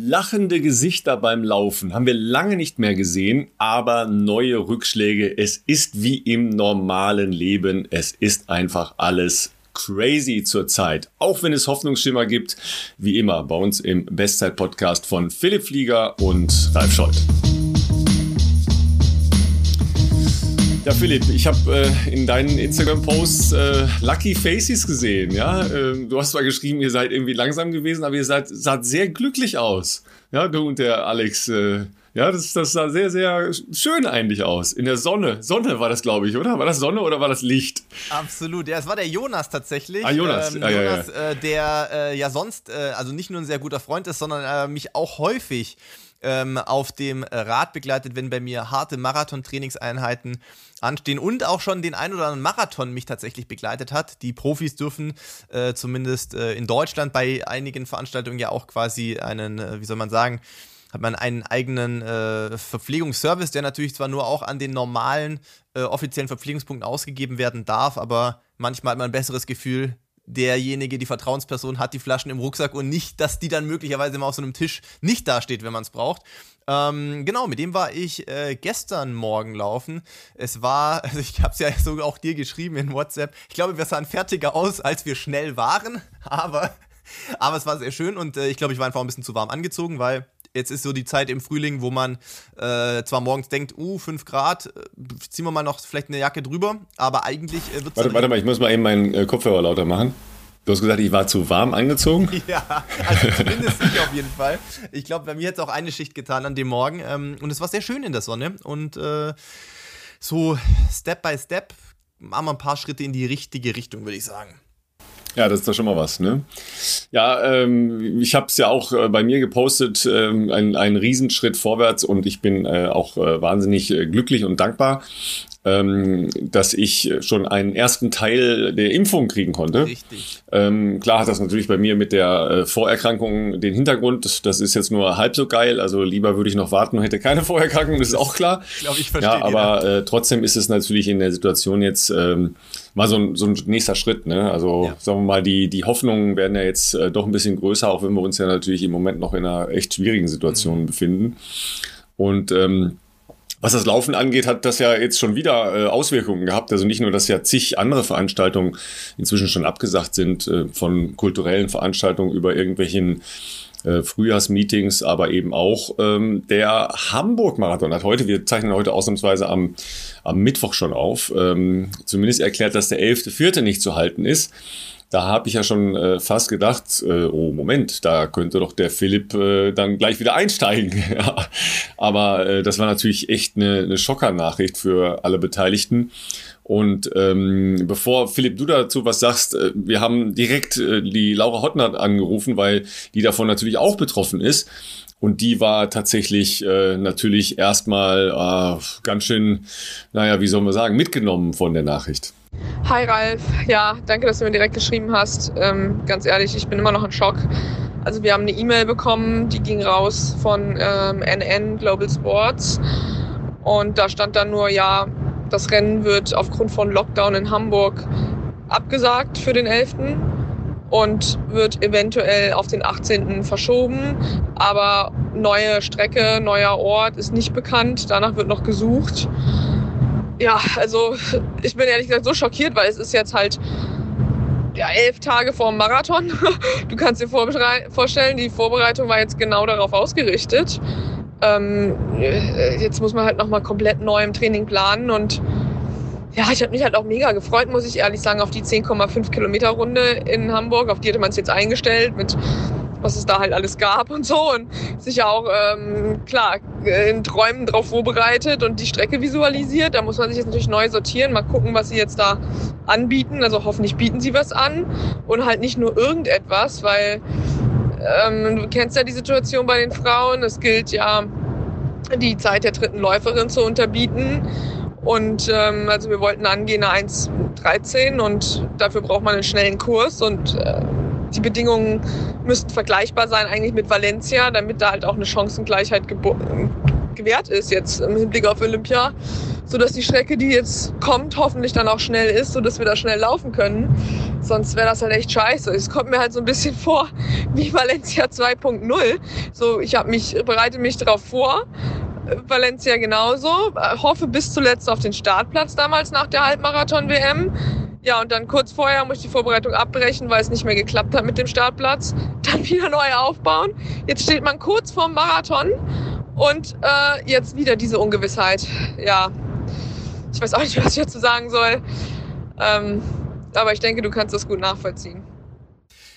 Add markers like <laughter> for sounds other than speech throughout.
Lachende Gesichter beim Laufen haben wir lange nicht mehr gesehen, aber neue Rückschläge. Es ist wie im normalen Leben. Es ist einfach alles crazy zurzeit. Auch wenn es Hoffnungsschimmer gibt, wie immer bei uns im Bestzeit-Podcast von Philipp Flieger und Ralf Scholz. Ja, Philipp, ich habe äh, in deinen Instagram-Posts äh, Lucky Faces gesehen. Ja, äh, du hast zwar geschrieben, ihr seid irgendwie langsam gewesen, aber ihr seid saht sehr glücklich aus. Ja, du und der Alex. Äh, ja, das, das sah sehr, sehr schön eigentlich aus. In der Sonne. Sonne war das, glaube ich, oder? War das Sonne oder war das Licht? Absolut. Ja, es war der Jonas tatsächlich. Ah, Jonas. Ähm, ah, ja, Jonas, ja. Äh, der äh, ja sonst, also nicht nur ein sehr guter Freund ist, sondern mich auch häufig ähm, auf dem Rad begleitet, wenn bei mir harte Marathon-Trainingseinheiten anstehen und auch schon den ein oder anderen Marathon mich tatsächlich begleitet hat. Die Profis dürfen äh, zumindest äh, in Deutschland bei einigen Veranstaltungen ja auch quasi einen, äh, wie soll man sagen, hat man einen eigenen äh, Verpflegungsservice, der natürlich zwar nur auch an den normalen äh, offiziellen Verpflegungspunkten ausgegeben werden darf, aber manchmal hat man ein besseres Gefühl, derjenige, die Vertrauensperson hat die Flaschen im Rucksack und nicht, dass die dann möglicherweise immer auf so einem Tisch nicht dasteht, wenn man es braucht. Ähm, genau, mit dem war ich äh, gestern Morgen laufen. Es war, <laughs> also ich habe es ja sogar auch dir geschrieben in WhatsApp. Ich glaube, wir sahen fertiger aus, als wir schnell waren, <laughs> aber, aber es war sehr schön und äh, ich glaube, ich war einfach ein bisschen zu warm angezogen, weil jetzt ist so die Zeit im Frühling, wo man äh, zwar morgens denkt, uh, 5 Grad, äh, ziehen wir mal noch vielleicht eine Jacke drüber, aber eigentlich äh, wird es. Warte, warte mal, ich muss mal eben meinen äh, Kopfhörer lauter machen. Du hast gesagt, ich war zu warm angezogen? <laughs> Ja, also zumindest ich auf jeden Fall. Ich glaube, bei mir hat es auch eine Schicht getan an dem Morgen ähm, und es war sehr schön in der Sonne und äh, so Step by Step machen wir ein paar Schritte in die richtige Richtung, würde ich sagen. Ja, das ist doch schon mal was, ne? Ja, ähm, ich habe es ja auch äh, bei mir gepostet, ähm, ein, ein Riesenschritt vorwärts und ich bin äh, auch äh, wahnsinnig äh, glücklich und dankbar, ähm, dass ich schon einen ersten Teil der Impfung kriegen konnte. Richtig. Ähm, klar hat das natürlich bei mir mit der äh, Vorerkrankung den Hintergrund. Das ist jetzt nur halb so geil. Also lieber würde ich noch warten und hätte keine Vorerkrankung, das ist auch klar. Ich glaube, ich verstehe. Ja, aber äh, trotzdem ist es natürlich in der Situation jetzt ähm, mal so ein, so ein nächster Schritt. Ne? Also Ja. sagen wir mal, die, die Hoffnungen werden ja jetzt äh, doch ein bisschen größer, auch wenn wir uns ja natürlich im Moment noch in einer echt schwierigen Situation befinden. Und ähm, was das Laufen angeht, hat das ja jetzt schon wieder äh, Auswirkungen gehabt. Also nicht nur, dass ja zig andere Veranstaltungen inzwischen schon abgesagt sind, äh, von kulturellen Veranstaltungen über irgendwelchen äh, Frühjahrsmeetings, aber eben auch ähm, der Hamburg-Marathon hat heute, wir zeichnen heute ausnahmsweise am, am Mittwoch schon auf, ähm, zumindest erklärt, dass der 11.4. nicht zu halten ist. Da habe ich ja schon äh, fast gedacht, äh, oh Moment, da könnte doch der Philipp äh, dann gleich wieder einsteigen. <laughs> Aber äh, das war natürlich echt eine, eine Schockernachricht für alle Beteiligten. Und ähm, bevor Philipp du dazu was sagst, äh, wir haben direkt äh, die Laura Hottner angerufen, weil die davon natürlich auch betroffen ist. Und die war tatsächlich äh, natürlich erstmal äh, ganz schön, naja, wie soll man sagen, mitgenommen von der Nachricht. Hi Ralf, ja, danke, dass du mir direkt geschrieben hast. Ähm, ganz ehrlich, ich bin immer noch in Schock. Also wir haben eine E-Mail bekommen, die ging raus von ähm, NN Global Sports und da stand dann nur, ja, das Rennen wird aufgrund von Lockdown in Hamburg abgesagt für den 11. und wird eventuell auf den 18. verschoben, aber neue Strecke, neuer Ort ist nicht bekannt, danach wird noch gesucht. Ja, also ich bin ehrlich gesagt so schockiert, weil es ist jetzt halt ja, elf Tage vor dem Marathon. <laughs> Du kannst dir vorstellen, die Vorbereitung war jetzt genau darauf ausgerichtet. Ähm, äh, jetzt muss man halt nochmal komplett neu im Training planen und ja, ich habe mich halt auch mega gefreut, muss ich ehrlich sagen, auf die 10,5 Kilometer Runde in Hamburg. Auf die hatte man es jetzt eingestellt mit was es da halt alles gab und so und sich auch ähm, klar in Träumen drauf vorbereitet und die Strecke visualisiert. Da muss man sich jetzt natürlich neu sortieren, mal gucken, was sie jetzt da anbieten. Also hoffentlich bieten sie was an und halt nicht nur irgendetwas, weil ähm, du kennst ja die Situation bei den Frauen. Es gilt ja die Zeit der dritten Läuferin zu unterbieten. Und ähm, also wir wollten angehen eine 1,13 und dafür braucht man einen schnellen Kurs und äh, die Bedingungen müssten vergleichbar sein eigentlich mit Valencia, damit da halt auch eine Chancengleichheit gewährt ist jetzt im Hinblick auf Olympia, sodass die Strecke, die jetzt kommt, hoffentlich dann auch schnell ist, sodass wir da schnell laufen können. Sonst wäre das halt echt scheiße. Es kommt mir halt so ein bisschen <laughs> vor wie Valencia 2.0. So, ich habe mich, bereite mich darauf vor. Valencia genauso. Hoffe bis zuletzt auf den Startplatz damals nach der Halbmarathon-WM. Ja, und dann kurz vorher muss ich die Vorbereitung abbrechen, weil es nicht mehr geklappt hat mit dem Startplatz. <laughs> Dann wieder neu aufbauen. Jetzt steht man kurz vorm Marathon und äh, jetzt wieder diese Ungewissheit. Ja, ich weiß auch nicht, <laughs> was ich dazu sagen soll. Ähm, aber ich denke, du kannst das gut nachvollziehen.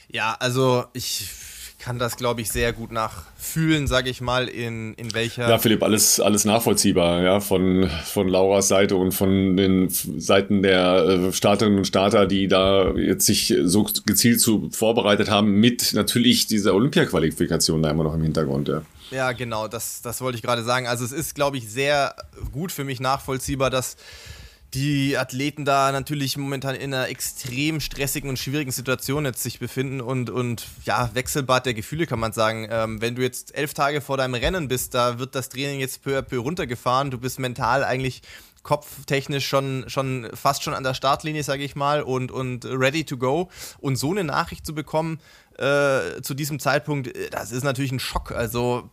Ja, also ich kann das, glaube ich, sehr gut nachfühlen, sage ich mal, in, in welcher. Ja, Philipp, alles, alles nachvollziehbar, ja, von, von Lauras Seite und von den Seiten der äh, Starterinnen und Starter, die da jetzt sich so gezielt zu vorbereitet haben, mit natürlich dieser Olympia-Qualifikation da immer noch im Hintergrund, ja. Ja, genau, das, das wollte ich gerade sagen. Also es ist, glaube ich, sehr gut für mich nachvollziehbar, dass die Athleten da natürlich momentan in einer extrem stressigen und schwierigen Situation jetzt sich befinden und, und ja, Wechselbad der Gefühle kann man sagen. Ähm, wenn du jetzt elf Tage vor deinem Rennen bist, da wird das Training jetzt peu à peu runtergefahren. Du bist mental eigentlich kopftechnisch schon, schon fast schon an der Startlinie, sage ich mal, und, und ready to go. Und so eine Nachricht zu bekommen äh, zu diesem Zeitpunkt, äh, das ist natürlich ein Schock. Also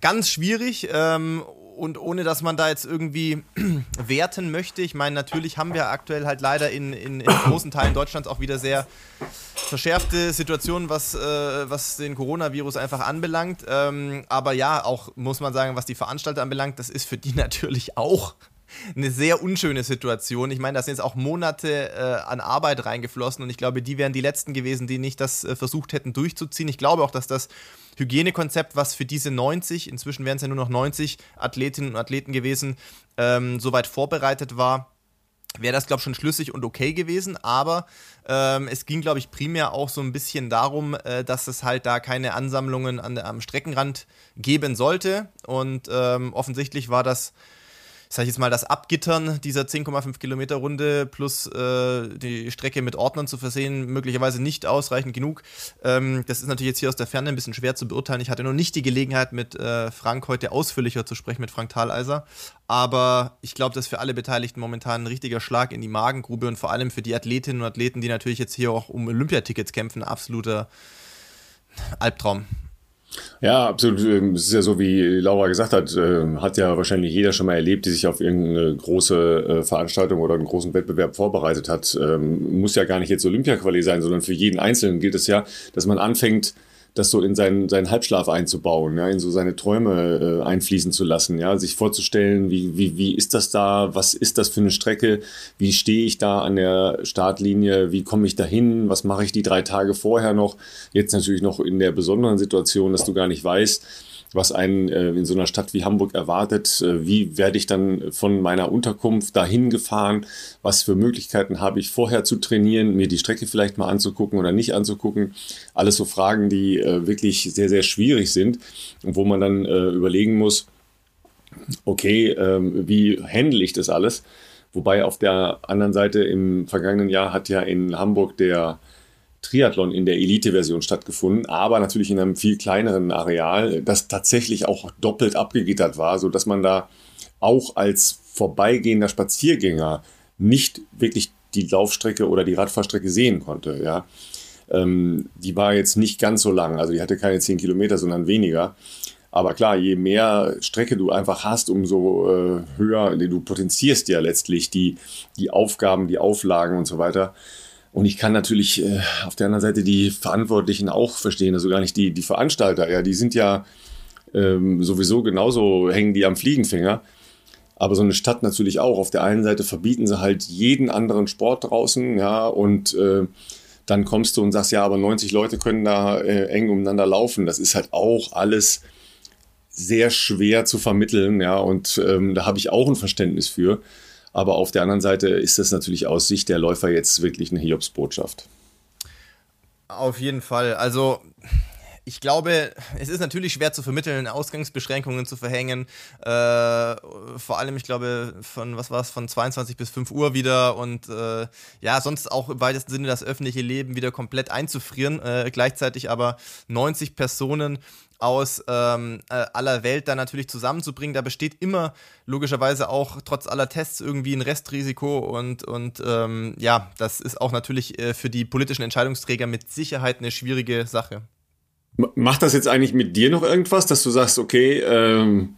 ganz schwierig. Ähm, und ohne dass man da jetzt irgendwie <clears throat> werten möchte, ich meine, natürlich haben wir aktuell halt leider in, in, in großen Teilen Deutschlands auch wieder sehr verschärfte Situationen, was, äh, was den Coronavirus einfach anbelangt. Ähm, aber ja, auch muss man sagen, was die Veranstalter anbelangt, das ist für die <laughs> natürlich auch eine sehr unschöne Situation. Ich meine, da sind jetzt auch Monate äh, an Arbeit reingeflossen und ich glaube, die wären die letzten gewesen, die nicht das äh, versucht hätten durchzuziehen. Ich glaube auch, dass das Hygienekonzept, was für diese 90, inzwischen wären es ja nur noch 90 Athletinnen und Athleten gewesen, ähm, soweit vorbereitet war wäre das, glaube ich, schon schlüssig und okay gewesen. Aber ähm, es ging, glaube ich, primär auch so ein bisschen darum, äh, dass es halt da keine Ansammlungen an, am Streckenrand geben sollte. Und ähm, offensichtlich war das sag ich jetzt mal, das Abgittern dieser 10,5 Kilometer Runde plus äh, die Strecke mit Ordnern zu versehen, möglicherweise nicht ausreichend genug. Ähm, das ist natürlich jetzt hier aus der Ferne ein bisschen schwer zu beurteilen. Ich hatte noch nicht die Gelegenheit, mit äh, Frank heute ausführlicher zu sprechen, mit Frank Thaleiser. Aber ich glaube, das ist für alle Beteiligten momentan ein richtiger Schlag in die Magengrube und vor allem für die Athletinnen und Athleten, die natürlich jetzt hier auch um Olympiatickets kämpfen, absoluter Albtraum. Ja, absolut. Ähm, es ist ja so, wie Laura gesagt hat, äh, hat ja wahrscheinlich jeder schon mal erlebt, die sich auf irgendeine große äh, Veranstaltung oder einen großen Wettbewerb vorbereitet hat. Ähm, muss ja gar nicht jetzt Olympia-Quali sein, sondern für jeden Einzelnen gilt es ja, dass man anfängt, das so in seinen, seinen Halbschlaf einzubauen, ja, in so seine Träume äh, einfließen zu lassen, ja, sich vorzustellen, wie, wie, wie ist das da, was ist das für eine Strecke, wie stehe ich da an der Startlinie, wie komme ich dahin, was mache ich die drei Tage vorher noch, jetzt natürlich noch in der besonderen Situation, dass du gar nicht weißt, was einen äh, in so einer Stadt wie Hamburg erwartet. Äh, wie werde ich dann von meiner Unterkunft dahin gefahren? Was für Möglichkeiten habe ich vorher zu trainieren, mir die Strecke vielleicht mal anzugucken oder nicht anzugucken? Alles so Fragen, die äh, wirklich sehr, sehr schwierig sind und wo man dann überlegen muss, okay, ähm, wie handle ich das alles? Wobei auf der anderen Seite im vergangenen Jahr hat ja in Hamburg der Triathlon in der Elite-Version stattgefunden, aber natürlich in einem viel kleineren Areal, das tatsächlich auch doppelt abgegittert war, so dass man da auch als vorbeigehender Spaziergänger nicht wirklich die Laufstrecke oder die Radfahrstrecke sehen konnte. Ja. Ähm, die war jetzt nicht ganz so lang, also die hatte keine 10 Kilometer, sondern weniger. Aber klar, je mehr Strecke du einfach hast, umso äh, höher, du potenzierst ja letztlich die, die Aufgaben, die Auflagen und so weiter. Und ich kann natürlich äh, auf der anderen Seite die Verantwortlichen auch verstehen, also gar nicht die, die Veranstalter. Ja, die sind ja ähm, sowieso genauso, hängen die am Fliegenfänger. Aber so eine Stadt natürlich auch. Auf der einen Seite verbieten sie halt jeden anderen Sport draußen, ja, und äh, dann kommst du und sagst, ja, aber 90 Leute können da äh, eng umeinander laufen. Das ist halt auch alles sehr schwer zu vermitteln, ja, und ähm, da habe ich auch ein Verständnis für. Aber auf der anderen Seite ist das natürlich aus Sicht der Läufer jetzt wirklich eine Hiobsbotschaft. Auf jeden Fall. Also ich glaube, es ist natürlich schwer zu vermitteln, Ausgangsbeschränkungen zu verhängen. Äh, vor allem, ich glaube, von was war es, von 22 bis 5 Uhr wieder und äh, ja, sonst auch im weitesten Sinne das öffentliche Leben wieder komplett einzufrieren. Äh, gleichzeitig aber 90 Personen aus ähm, äh, aller Welt dann natürlich zusammenzubringen. Da besteht immer logischerweise auch trotz aller Tests irgendwie ein Restrisiko und, und ähm, ja, das ist auch natürlich äh, für die politischen Entscheidungsträger mit Sicherheit eine schwierige Sache. Macht das jetzt eigentlich mit dir noch irgendwas, dass du sagst, okay, ähm,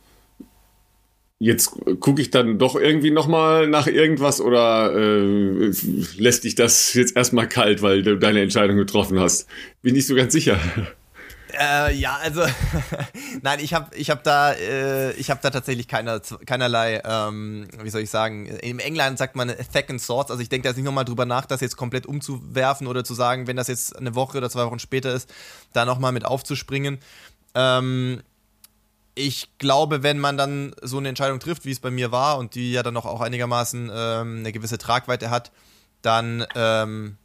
jetzt gucke ich dann doch irgendwie nochmal nach irgendwas oder äh, lässt dich das jetzt erstmal kalt, weil du deine Entscheidung getroffen hast? Bin nicht so ganz sicher. Äh, ja, also <laughs> nein, ich habe ich hab da äh, ich habe da tatsächlich keiner, keinerlei, ähm, wie soll ich sagen, in England sagt man second thoughts, also ich denke da jetzt nicht nochmal drüber nach, das jetzt komplett umzuwerfen oder zu sagen, wenn das jetzt eine Woche oder zwei Wochen später ist, da nochmal mit aufzuspringen. Ähm, ich glaube, wenn man dann so eine Entscheidung trifft, wie es bei mir war und die ja dann auch einigermaßen ähm, eine gewisse Tragweite hat, dann ähm,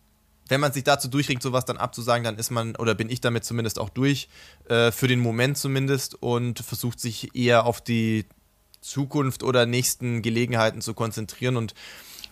wenn man sich dazu durchringt, sowas dann abzusagen, dann ist man, oder bin ich damit zumindest auch durch, äh, für den Moment zumindest, und versucht sich eher auf die Zukunft oder nächsten Gelegenheiten zu konzentrieren. Und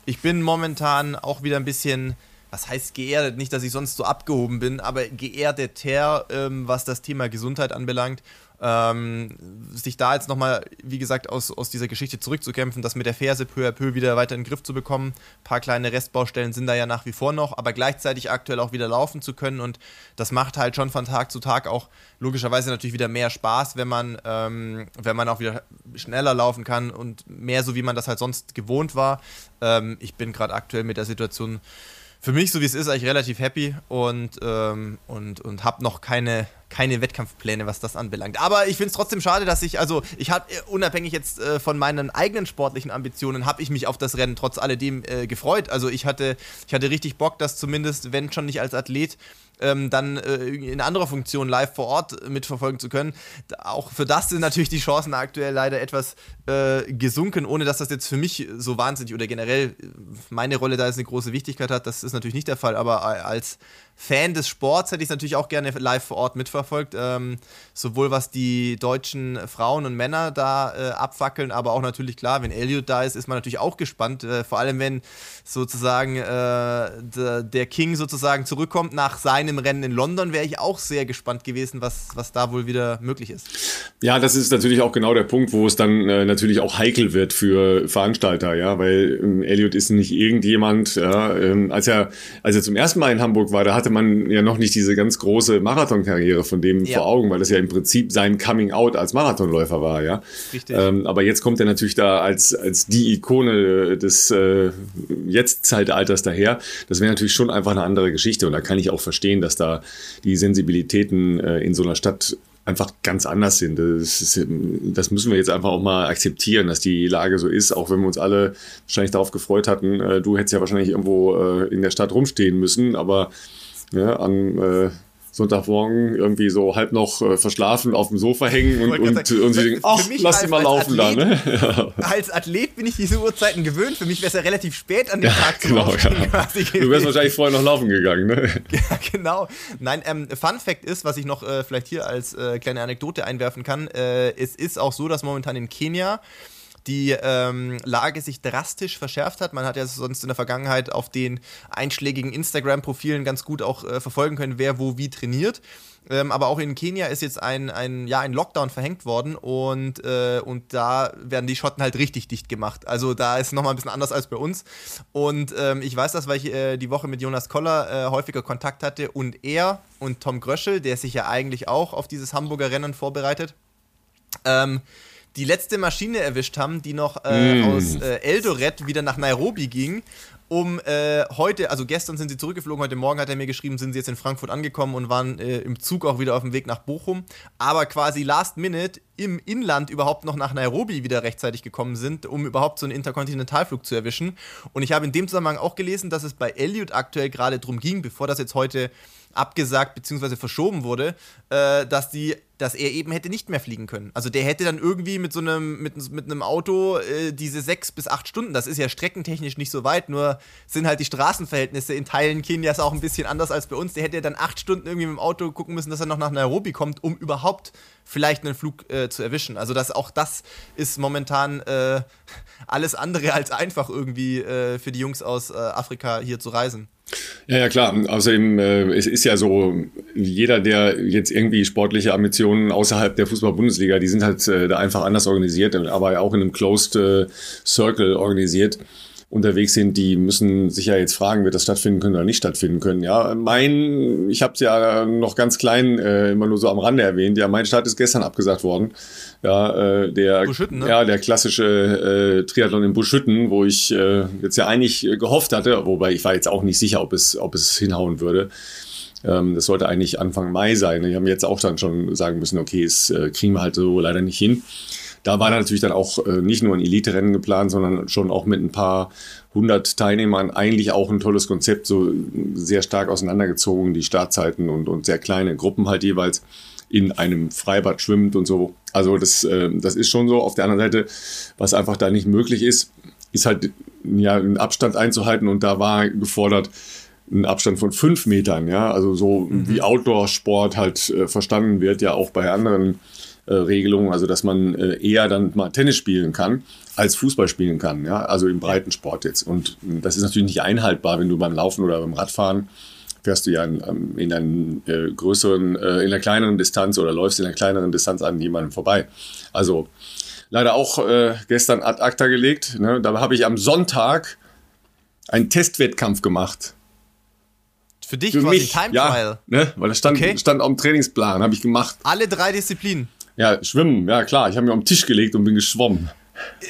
ich bin momentan auch wieder ein bisschen, was heißt geerdet? Nicht, dass ich sonst so abgehoben bin, aber geerdeter, ähm, was das Thema Gesundheit anbelangt ähm, sich da jetzt nochmal, wie gesagt, aus, aus dieser Geschichte zurückzukämpfen, das mit der Ferse peu à peu wieder weiter in den Griff zu bekommen. Ein paar kleine Restbaustellen sind da ja nach wie vor noch, aber gleichzeitig aktuell auch wieder laufen zu können und das macht halt schon von Tag zu Tag auch logischerweise natürlich wieder mehr Spaß, wenn man, ähm, wenn man auch wieder schneller laufen kann und mehr so, wie man das halt sonst gewohnt war. Ähm, ich bin gerade aktuell mit der Situation für mich, so wie es ist, eigentlich relativ happy und, ähm, und, und habe noch keine, keine Wettkampfpläne, was das anbelangt. Aber ich finde es trotzdem schade, dass ich, also ich habe äh, unabhängig jetzt äh, von meinen eigenen sportlichen Ambitionen, habe ich mich auf das Rennen trotz alledem äh, gefreut. Also ich hatte, ich hatte richtig Bock, dass zumindest, wenn schon nicht als Athlet, ähm, dann äh, in anderer Funktion live vor Ort mitverfolgen zu können. Auch für das sind natürlich die Chancen aktuell leider etwas äh, gesunken, ohne dass das jetzt für mich so wahnsinnig oder generell meine Rolle da jetzt eine große Wichtigkeit hat. Das ist natürlich nicht der Fall, aber als Fan des Sports hätte ich es natürlich auch gerne live vor Ort mitverfolgt. Ähm, sowohl was die deutschen Frauen und Männer da äh, abfackeln, aber auch natürlich klar, wenn Elliot da ist, ist man natürlich auch gespannt. Äh, vor allem, wenn sozusagen äh, der King sozusagen zurückkommt nach seinem Rennen in London, wäre ich auch sehr gespannt gewesen, was, was da wohl wieder möglich ist. Ja, das ist natürlich auch genau der Punkt, wo es dann äh, natürlich auch heikel wird für Veranstalter, ja, weil ähm, Elliot ist nicht irgendjemand, ja, ähm, als er, als er zum ersten Mal in Hamburg war, da hat hatte man ja noch nicht diese ganz große Marathonkarriere von dem ja. vor Augen, weil das ja im Prinzip sein Coming Out als Marathonläufer war, ja. Richtig. Ähm, aber jetzt kommt er natürlich da als, als die Ikone des äh, Jetzt-Zeitalters daher. Das wäre natürlich schon einfach eine andere Geschichte und da kann ich auch verstehen, dass da die Sensibilitäten äh, in so einer Stadt einfach ganz anders sind. Das, ist, das, müssen wir jetzt einfach auch mal akzeptieren, dass die Lage so ist, auch wenn wir uns alle wahrscheinlich darauf gefreut hatten. Äh, du hättest ja wahrscheinlich irgendwo äh, in der Stadt rumstehen müssen, aber ja, an äh, Sonntagmorgen irgendwie so halb noch äh, verschlafen auf dem Sofa hängen und, und, und, sie denken, ach, lass sie mal laufen Athlet, da. Ne? <laughs> Ja. Als Athlet bin ich diese Uhrzeiten gewöhnt. Für mich wäre es ja relativ spät an dem ja, Tag zu genau, ja. <laughs> Du wärst wahrscheinlich vorher noch laufen gegangen. Ne? <laughs> Ja, genau. Nein, ähm, Fun Fact ist, was ich noch äh, vielleicht hier als äh, kleine Anekdote einwerfen kann, äh, es ist auch so, dass momentan in Kenia die ähm, Lage sich drastisch verschärft hat. Man hat ja sonst in der Vergangenheit auf den einschlägigen Instagram-Profilen ganz gut auch äh, verfolgen können, wer wo wie trainiert. Ähm, aber auch in Kenia ist jetzt ein, ein, ja, ein Lockdown verhängt worden und, äh, und da werden die Schotten halt richtig dicht gemacht. Also da ist es nochmal ein bisschen anders als bei uns. Und ähm, ich weiß das, weil ich äh, die Woche mit Jonas Koller äh, häufiger Kontakt hatte und er und Tom Gröschel, der sich ja eigentlich auch auf dieses Hamburger Rennen vorbereitet, ähm, die letzte Maschine erwischt haben, die noch äh, mm. aus äh, Eldoret wieder nach Nairobi ging, um äh, heute, also gestern sind sie zurückgeflogen, heute Morgen hat er mir geschrieben, sind sie jetzt in Frankfurt angekommen und waren äh, im Zug auch wieder auf dem Weg nach Bochum. Aber quasi last minute im Inland überhaupt noch nach Nairobi wieder rechtzeitig gekommen sind, um überhaupt so einen Interkontinentalflug zu erwischen. Und ich habe in dem Zusammenhang auch gelesen, dass es bei Elliot aktuell gerade darum ging, bevor das jetzt heute abgesagt bzw. verschoben wurde, äh, dass die dass er eben hätte nicht mehr fliegen können. Also der hätte dann irgendwie mit so einem, mit, mit einem Auto äh, diese sechs bis acht Stunden, das ist ja streckentechnisch nicht so weit, nur sind halt die Straßenverhältnisse in Teilen Kenias auch ein bisschen anders als bei uns. Der hätte dann acht Stunden irgendwie mit dem Auto gucken müssen, dass er noch nach Nairobi kommt, um überhaupt vielleicht einen Flug äh, zu erwischen. Also das, auch das ist momentan äh, alles andere als einfach irgendwie äh, für die Jungs aus äh, Afrika hier zu reisen. Ja, ja, klar. Außerdem, äh, es ist ja so, jeder, der jetzt irgendwie sportliche Ambitionen außerhalb der Fußball-Bundesliga, die sind halt äh, da einfach anders organisiert, aber auch in einem Closed äh, Circle organisiert unterwegs sind, die müssen sich ja jetzt fragen, wird das stattfinden können oder nicht stattfinden können. Ja, mein, ich habe es ja noch ganz klein äh, immer nur so am Rande erwähnt. Ja, mein Start ist gestern abgesagt worden. Ja, äh, der, ne? ja, der klassische äh, Triathlon in Buschütten, wo ich äh, jetzt ja eigentlich gehofft hatte, wobei ich war jetzt auch nicht sicher, ob es, ob es hinhauen würde. Ähm, das sollte eigentlich Anfang Mai sein. Ich habe jetzt auch dann schon sagen müssen, okay, es äh, kriegen wir halt so leider nicht hin. Da war natürlich dann auch äh, nicht nur ein Elite-Rennen geplant, sondern schon auch mit ein paar hundert Teilnehmern eigentlich auch ein tolles Konzept, so sehr stark auseinandergezogen, die Startzeiten und, und sehr kleine Gruppen halt jeweils in einem Freibad schwimmt und so. Also das, äh, das ist schon so. Auf der anderen Seite, was einfach da nicht möglich ist, ist halt ja einen Abstand einzuhalten und da war gefordert, ein Abstand von fünf Metern, ja, also so mhm. wie Outdoor-Sport halt äh, verstanden wird, ja auch bei anderen äh, Regelung, also dass man äh, eher dann mal Tennis spielen kann, als Fußball spielen kann, ja, also im Breitensport jetzt. Und das ist natürlich nicht einhaltbar, wenn du beim Laufen oder beim Radfahren fährst du ja in, ähm, in einer äh, größeren, äh, in einer kleineren Distanz oder läufst in einer kleineren Distanz an jemandem vorbei. Also leider auch äh, gestern ad acta gelegt. Ne? Da habe ich am Sonntag einen Testwettkampf gemacht. Für dich Für quasi mich, Time Trial. Ja, ne? Weil das stand, okay. stand auf dem Trainingsplan, habe ich gemacht. Alle drei Disziplinen. Ja, schwimmen, ja klar. Ich habe mir auf den Tisch gelegt und bin geschwommen.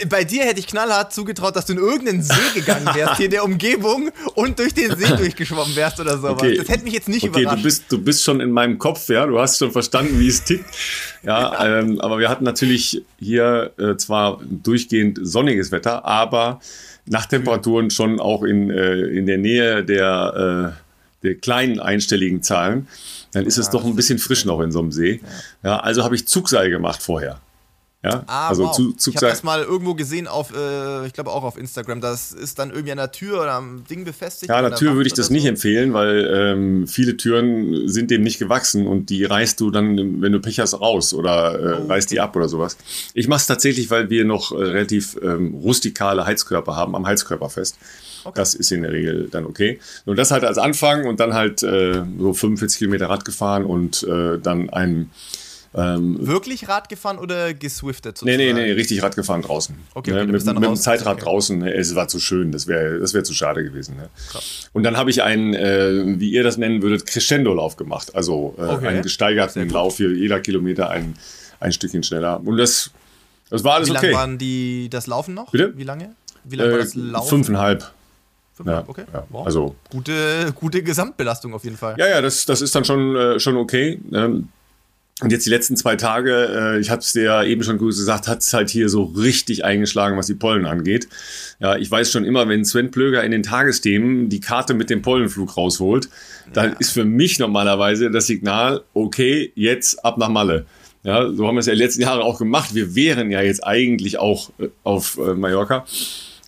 Bei dir hätte ich knallhart zugetraut, dass du in irgendeinen See gegangen wärst, hier in der Umgebung und durch den See <laughs> durchgeschwommen wärst oder sowas. Okay. Das hätte mich jetzt nicht okay, überrascht. Du bist, du bist schon in meinem Kopf, ja. Du hast schon verstanden, wie es tickt. Ja, ähm, aber wir hatten natürlich hier äh, zwar durchgehend sonniges Wetter, aber Nachttemperaturen schon auch in, äh, in der Nähe der, äh, der kleinen einstelligen Zahlen dann ist ja, es doch ein bisschen frisch noch in so einem See. Ja, ja also habe ich Zugseil gemacht vorher. Ja, ah, also wow. Zug, ich habe das mal irgendwo gesehen auf, äh, ich glaube auch auf Instagram. Das ist dann irgendwie an der Tür oder am Ding befestigt. Ja, an der Tür würde ich das so. nicht empfehlen, weil ähm, viele Türen sind dem nicht gewachsen und die reißt du dann, wenn du Pech hast, raus oder äh, oh, reißt die ab oder sowas. Ich mache es tatsächlich, weil wir noch äh, relativ ähm, rustikale Heizkörper haben, am Heizkörper fest. Okay. Das ist in der Regel dann okay. Nur das halt als Anfang und dann halt äh, so 45 Kilometer Rad gefahren und äh, dann ein ähm, Wirklich Rad gefahren oder geswiftet? Sozusagen? Nee, nee, nee, richtig Rad gefahren draußen. Okay, okay ne, mit, mit dem Zeitrad okay. draußen. Ne, es war zu schön, das wäre das wär zu schade gewesen. Ne? Und dann habe ich einen, äh, wie ihr das nennen würdet, Crescendo-Lauf gemacht. Also äh, okay. einen gesteigerten Lauf, für jeder Kilometer ein, ein Stückchen schneller. Und das, das war alles okay. Wie lange waren die, das Laufen noch? Bitte? Wie lange? Wie lange äh, war das Laufen? Fünfeinhalb. Ja, okay. Ja. Wow. Also gute, gute Gesamtbelastung auf jeden Fall. Ja, ja, das, das ist dann schon, äh, schon okay. Ähm, und jetzt die letzten zwei Tage, äh, ich habe es dir ja eben schon gesagt, hat es halt hier so richtig eingeschlagen, was die Pollen angeht. Ja, ich weiß schon immer, wenn Sven Plöger in den Tagesthemen die Karte mit dem Pollenflug rausholt, dann ja. ist für mich normalerweise das Signal, okay, jetzt ab nach Malle. Ja, so haben wir es ja die letzten Jahre auch gemacht. Wir wären ja jetzt eigentlich auch äh, auf äh, Mallorca.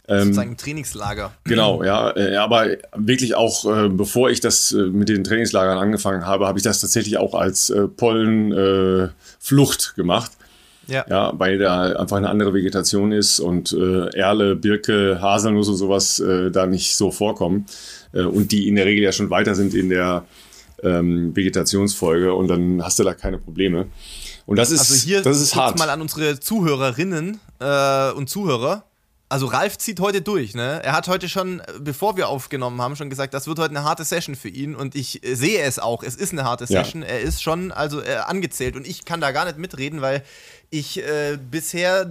Ähm, Sozusagen ein Trainingslager. Genau, ja. Äh, aber wirklich auch, äh, bevor ich das äh, mit den Trainingslagern angefangen habe, habe ich das tatsächlich auch als äh, Pollenflucht äh, gemacht. Ja. ja, weil da einfach eine andere Vegetation ist und äh, Erle, Birke, Haselnuss und sowas da nicht so vorkommen. Und die in der Regel ja schon weiter sind in der ähm, Vegetationsfolge und dann hast du da keine Probleme. Und das ist, also hier das ist hart. mal an unsere Zuhörerinnen äh, und Zuhörer also Ralf zieht heute durch, ne? Er hat heute schon, bevor wir aufgenommen haben, schon gesagt, das wird heute eine harte Session für ihn und ich äh, sehe es auch. Es ist eine harte Session. Ja. Er ist schon also äh, angezählt und ich kann da gar nicht mitreden, weil ich äh, bisher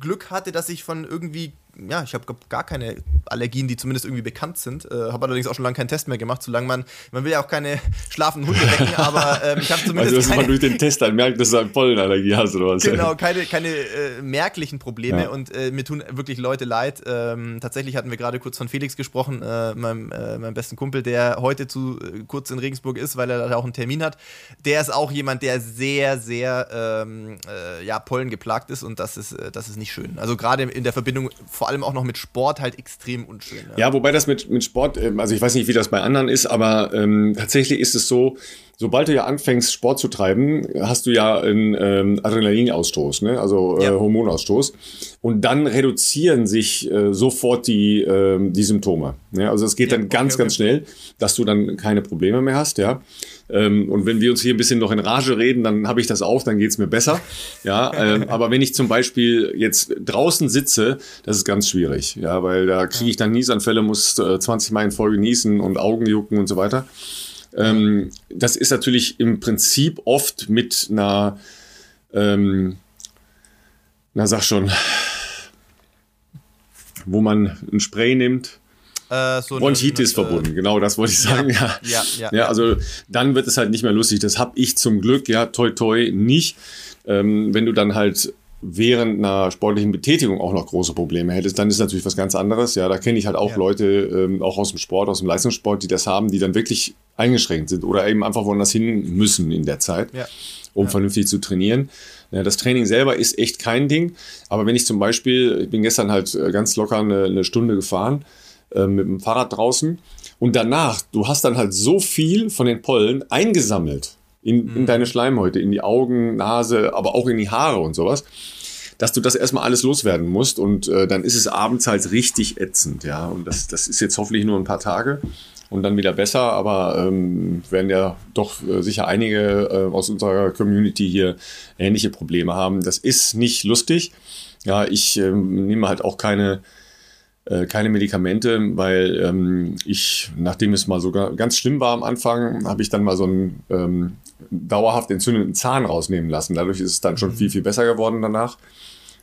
Glück hatte, dass ich von irgendwie ja, ich habe gar keine Allergien, die zumindest irgendwie bekannt sind. Äh, habe allerdings auch schon lange keinen Test mehr gemacht, solange man, man will ja auch keine <laughs> schlafenden Hunde wecken, <laughs> aber ähm, ich habe zumindest. Also, dass keine, man durch den Test dann merkt, dass du eine Pollenallergie hast oder was? Genau, keine, keine äh, merklichen Probleme ja. und äh, mir tun wirklich Leute leid. Ähm, tatsächlich hatten wir gerade kurz von Felix gesprochen, äh, meinem, äh, meinem besten Kumpel, der heute zu äh, kurz in Regensburg ist, weil er da auch einen Termin hat. Der ist auch jemand, der sehr, sehr ähm, ja, Pollen geplagt ist und das ist, das ist nicht schön. Also gerade in der Verbindung vor allem auch noch mit Sport halt extrem unschön. Ja, ja wobei das mit, mit Sport, ähm, also ich weiß nicht, wie das bei anderen ist, aber ähm, tatsächlich ist es so, sobald du ja anfängst, Sport zu treiben, hast du ja einen ähm, Adrenalinausstoß, ne? also äh, ja. Hormonausstoß. Und dann reduzieren sich äh, sofort die, äh, die Symptome. Ne? Also es geht ja, dann ganz, okay, ganz schnell, dass du dann keine Probleme mehr hast, ja. Ähm, und wenn wir uns hier ein bisschen noch in Rage reden, dann habe ich das auch, dann geht's mir besser. Ja, ähm, <laughs> aber wenn ich zum Beispiel jetzt draußen sitze, das ist ganz schwierig, ja, weil da kriege ich dann Niesanfälle, muss äh, 20 Mal in Folge niesen und Augen jucken und so weiter. Ähm, das ist natürlich im Prinzip oft mit einer, ähm, na sag schon, wo man ein Spray nimmt. Äh, so Bronchitis eine, verbunden, äh, genau das wollte ich sagen. Ja, ja, ja, ja, also dann wird es halt nicht mehr lustig. Das habe ich zum Glück, ja, toi toi, nicht. Ähm, wenn du dann halt während einer sportlichen Betätigung auch noch große Probleme hättest, dann ist natürlich was ganz anderes. Ja, da kenne ich halt auch ja. Leute, ähm, auch aus dem Sport, aus dem Leistungssport, die das haben, die dann wirklich eingeschränkt sind oder eben einfach woanders hin müssen in der Zeit, ja. um ja. vernünftig zu trainieren. Das Training selber ist echt kein Ding, aber wenn ich zum Beispiel, ich bin gestern halt äh, ganz locker eine, eine Stunde gefahren äh, mit dem Fahrrad draußen und danach, du hast dann halt so viel von den Pollen eingesammelt in, mhm. in deine Schleimhäute, in die Augen, Nase, aber auch in die Haare und sowas, dass du das erstmal alles loswerden musst und äh, dann ist es abends halt richtig ätzend, ja. Und das, das ist jetzt hoffentlich nur ein paar Tage und dann wieder besser, aber ähm, werden ja doch äh, sicher einige äh, aus unserer Community hier ähnliche Probleme haben. Das ist nicht lustig. Ja, ich ähm, nehme halt auch keine äh, keine Medikamente, weil ähm, ich, nachdem es mal sogar ganz schlimm war am Anfang, habe ich dann mal so einen ähm, dauerhaft entzündeten Zahn rausnehmen lassen. Dadurch ist es dann schon mhm. viel, viel besser geworden danach.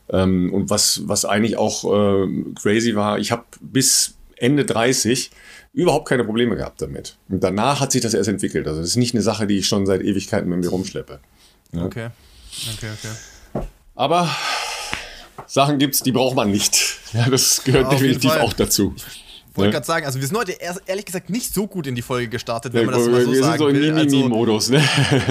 Ähm, und was, was eigentlich auch äh, crazy war, ich habe bis Ende 30 überhaupt keine Probleme gehabt damit. Und danach hat sich das erst entwickelt. Also das ist nicht eine Sache, die ich schon seit Ewigkeiten mit mir rumschleppe. Ja. Okay. Okay, okay. Aber Sachen gibt's, die braucht man nicht. Ja, das gehört ja, definitiv auch dazu. Ich wollte gerade sagen, also wir sind heute ehrlich gesagt nicht so gut in die Folge gestartet, wenn ja, man das mal so wir sagen sind so im Mimimi-Modus, ne?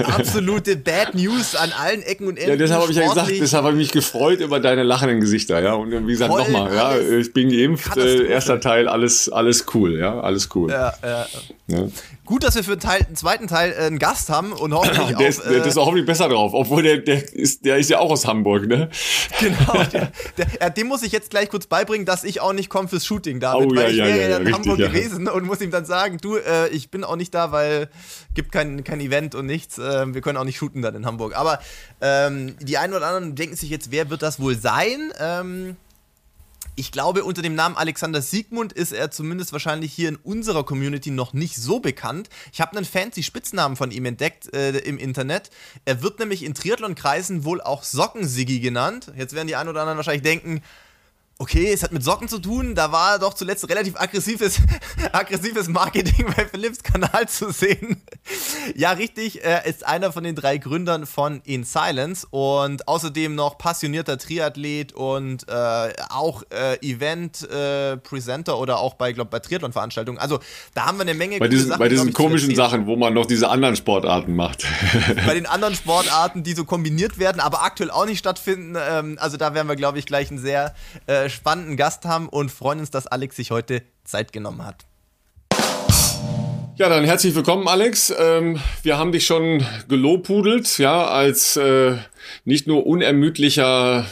Absolute Bad News an allen Ecken und Enden. Ja, deshalb habe ich ja gesagt, deshalb habe ich mich gefreut über deine lachenden Gesichter, ja. Und wie gesagt, nochmal, ja, ich bin geimpft, äh, erster Teil, alles, alles cool, ja, alles cool. Ja, ja. ja. Gut, dass wir für den, Teil, den zweiten Teil äh, einen Gast haben und hoffentlich <clears throat> der Ist, äh, der ist auch hoffentlich besser drauf, obwohl der, der, ist, der ist ja auch aus Hamburg, ne? <laughs> Genau, <laughs> der, der, dem muss ich jetzt gleich kurz beibringen, dass ich auch nicht komme fürs Shooting, David, oh, weil ja, ich wäre ja, ja, in richtig, Hamburg gewesen und muss ihm dann sagen, du, äh, ich bin auch nicht da, weil gibt kein, kein Event und nichts. Äh, wir können auch nicht shooten dann in Hamburg. Aber ähm, die einen oder anderen denken sich jetzt, wer wird das wohl sein? Ähm, ich glaube, unter dem Namen Alexander Siegmund ist er zumindest wahrscheinlich hier in unserer Community noch nicht so bekannt. Ich habe einen fancy Spitznamen von ihm entdeckt äh, im Internet. Er wird nämlich in Triathlon-Kreisen wohl auch Sockensiggi genannt. Jetzt werden die einen oder anderen wahrscheinlich denken, Okay, es hat mit Socken zu tun. Da war doch zuletzt relativ aggressives, <laughs> aggressives Marketing bei Philips Kanal zu sehen. ja, richtig. Er ist einer von den drei Gründern von In Silence und außerdem noch passionierter Triathlet und äh, auch äh, Event-Presenter äh, oder auch bei, glaube bei Triathlon-Veranstaltungen. Also da haben wir eine Menge bei diesen, Sachen, Bei diesen komischen Sachen, wo man noch diese anderen Sportarten macht. bei <laughs> den anderen Sportarten, die so kombiniert werden, aber aktuell auch nicht stattfinden. Ähm, also da werden wir, glaube ich, gleich ein sehr äh, spannenden Gast haben und freuen uns, dass Alex sich heute Zeit genommen hat. Ja, dann herzlich willkommen, Alex. Ähm, wir haben dich schon gelobhudelt, ja, als äh, nicht nur unermüdlicher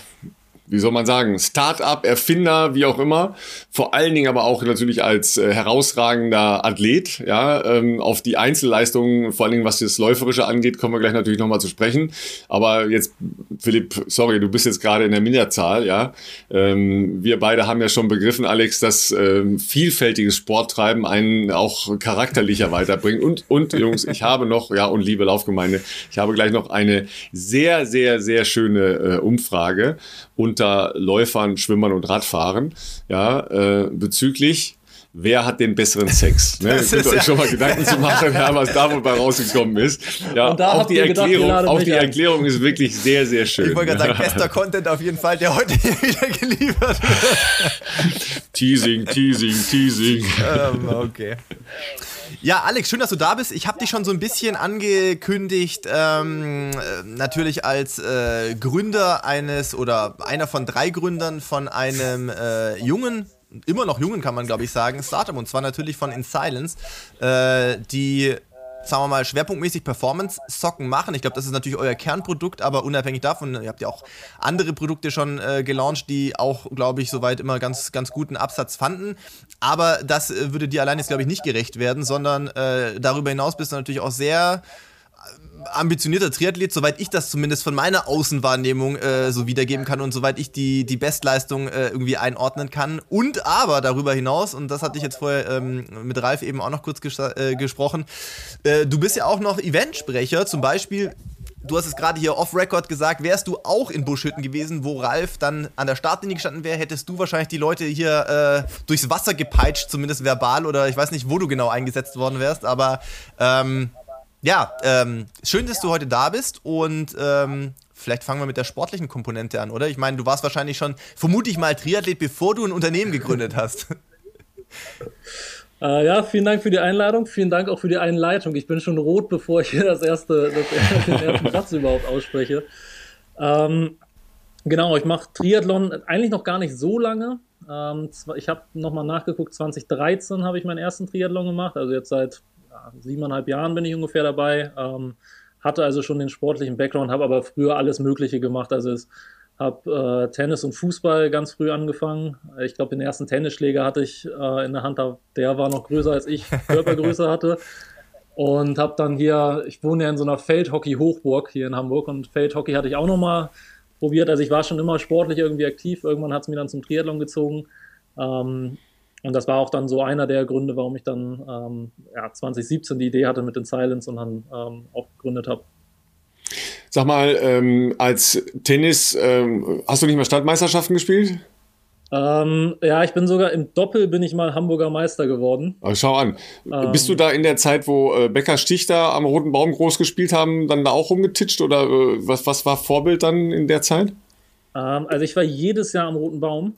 wie soll man sagen, Start-up, Erfinder, wie auch immer. Vor allen Dingen aber auch natürlich als äh, herausragender Athlet. Ja, ähm, auf die Einzelleistungen, vor allen Dingen was das Läuferische angeht, kommen wir gleich natürlich nochmal zu sprechen. Aber jetzt, Philipp, sorry, du bist jetzt gerade in der Minderzahl. Ja, ähm, wir beide haben ja schon begriffen, Alex, dass ähm, vielfältiges Sporttreiben einen auch charakterlicher weiterbringt. Und und Jungs, ich habe noch, ja und liebe Laufgemeinde, ich habe gleich noch eine sehr sehr sehr schöne äh, Umfrage unter Läufern, Schwimmern und Radfahrern, ja, äh, bezüglich wer hat den besseren Sex? Ne? <laughs> Das könnt ihr euch ja schon mal Gedanken zu machen, <laughs> ja, was da wobei rausgekommen ist. Ja, auch die, Erklärung, gedacht, auch die Erklärung ist wirklich sehr, sehr schön. Ich wollte gerade sagen, bester Content auf jeden Fall, der heute wieder geliefert wird. <laughs> teasing, Teasing, Teasing. Um, ähm, okay. Ja, Alex, schön, dass du da bist. Ich habe dich schon so ein bisschen angekündigt, ähm, natürlich als äh, Gründer eines oder einer von drei Gründern von einem äh, jungen immer noch jungen, kann man glaube ich sagen, Startup und zwar natürlich von In Silence, äh, die sagen wir mal, schwerpunktmäßig Performance-Socken machen. Ich glaube, das ist natürlich euer Kernprodukt, aber unabhängig davon, ihr habt ja auch andere Produkte schon äh, gelauncht, die auch, glaube ich, soweit immer ganz, ganz guten Absatz fanden. Aber das äh, würde dir allein jetzt, glaube ich, nicht gerecht werden, sondern äh, darüber hinaus bist du natürlich auch sehr ambitionierter Triathlet, soweit ich das zumindest von meiner Außenwahrnehmung äh, so wiedergeben kann und soweit ich die, die Bestleistung äh, irgendwie einordnen kann. Und aber darüber hinaus, und das hatte ich jetzt vorher ähm, mit Ralf eben auch noch kurz ges äh, gesprochen, äh, du bist ja auch noch Eventsprecher, zum Beispiel Du hast es gerade hier off-Record gesagt, wärst du auch in Buschhütten gewesen, wo Ralf dann an der Startlinie gestanden wäre, hättest du wahrscheinlich die Leute hier äh, durchs Wasser gepeitscht, zumindest verbal, oder ich weiß nicht, wo du genau eingesetzt worden wärst, aber ähm, ja, ähm, schön, dass du heute da bist und ähm, vielleicht fangen wir mit der sportlichen Komponente an, oder? Ich meine, du warst wahrscheinlich schon, vermute ich mal, Triathlet, bevor du ein Unternehmen gegründet hast. <laughs> Äh, ja, vielen Dank für die Einladung, vielen Dank auch für die Einleitung. Ich bin schon rot, bevor ich hier das erste, das, <laughs> den ersten Satz überhaupt ausspreche. Ähm, genau, ich mache Triathlon eigentlich noch gar nicht so lange. Ähm, ich habe nochmal nachgeguckt, 2013 habe ich meinen ersten Triathlon gemacht, also jetzt seit siebeneinhalb Jahren bin ich ungefähr dabei. Ähm, hatte also schon den sportlichen Background, habe aber früher alles Mögliche gemacht. Also ich habe äh, Tennis und Fußball ganz früh angefangen. Ich glaube, den ersten Tennisschläger hatte ich äh, in der Hand, der war noch größer als ich, <laughs> Körpergröße hatte. Und habe dann hier, ich wohne ja in so einer Feldhockey-Hochburg hier in Hamburg und Feldhockey hatte ich auch nochmal probiert. Also ich war schon immer sportlich irgendwie aktiv. Irgendwann hat es mich dann zum Triathlon gezogen. Ähm, und das war auch dann so einer der Gründe, warum ich dann ähm, ja, 2017 die Idee hatte mit den Silence und dann ähm, auch gegründet habe. Sag mal, ähm, als Tennis, ähm, hast du nicht mehr Stadtmeisterschaften gespielt? Ähm, ja, ich bin sogar im Doppel bin ich mal Hamburger Meister geworden. Aber schau an. Ähm, Bist du da in der Zeit, wo äh, Becker Stich da am Roten Baum groß gespielt haben, dann da auch rumgetitscht oder äh, was, was war Vorbild dann in der Zeit? Ähm, also ich war jedes Jahr am Roten Baum.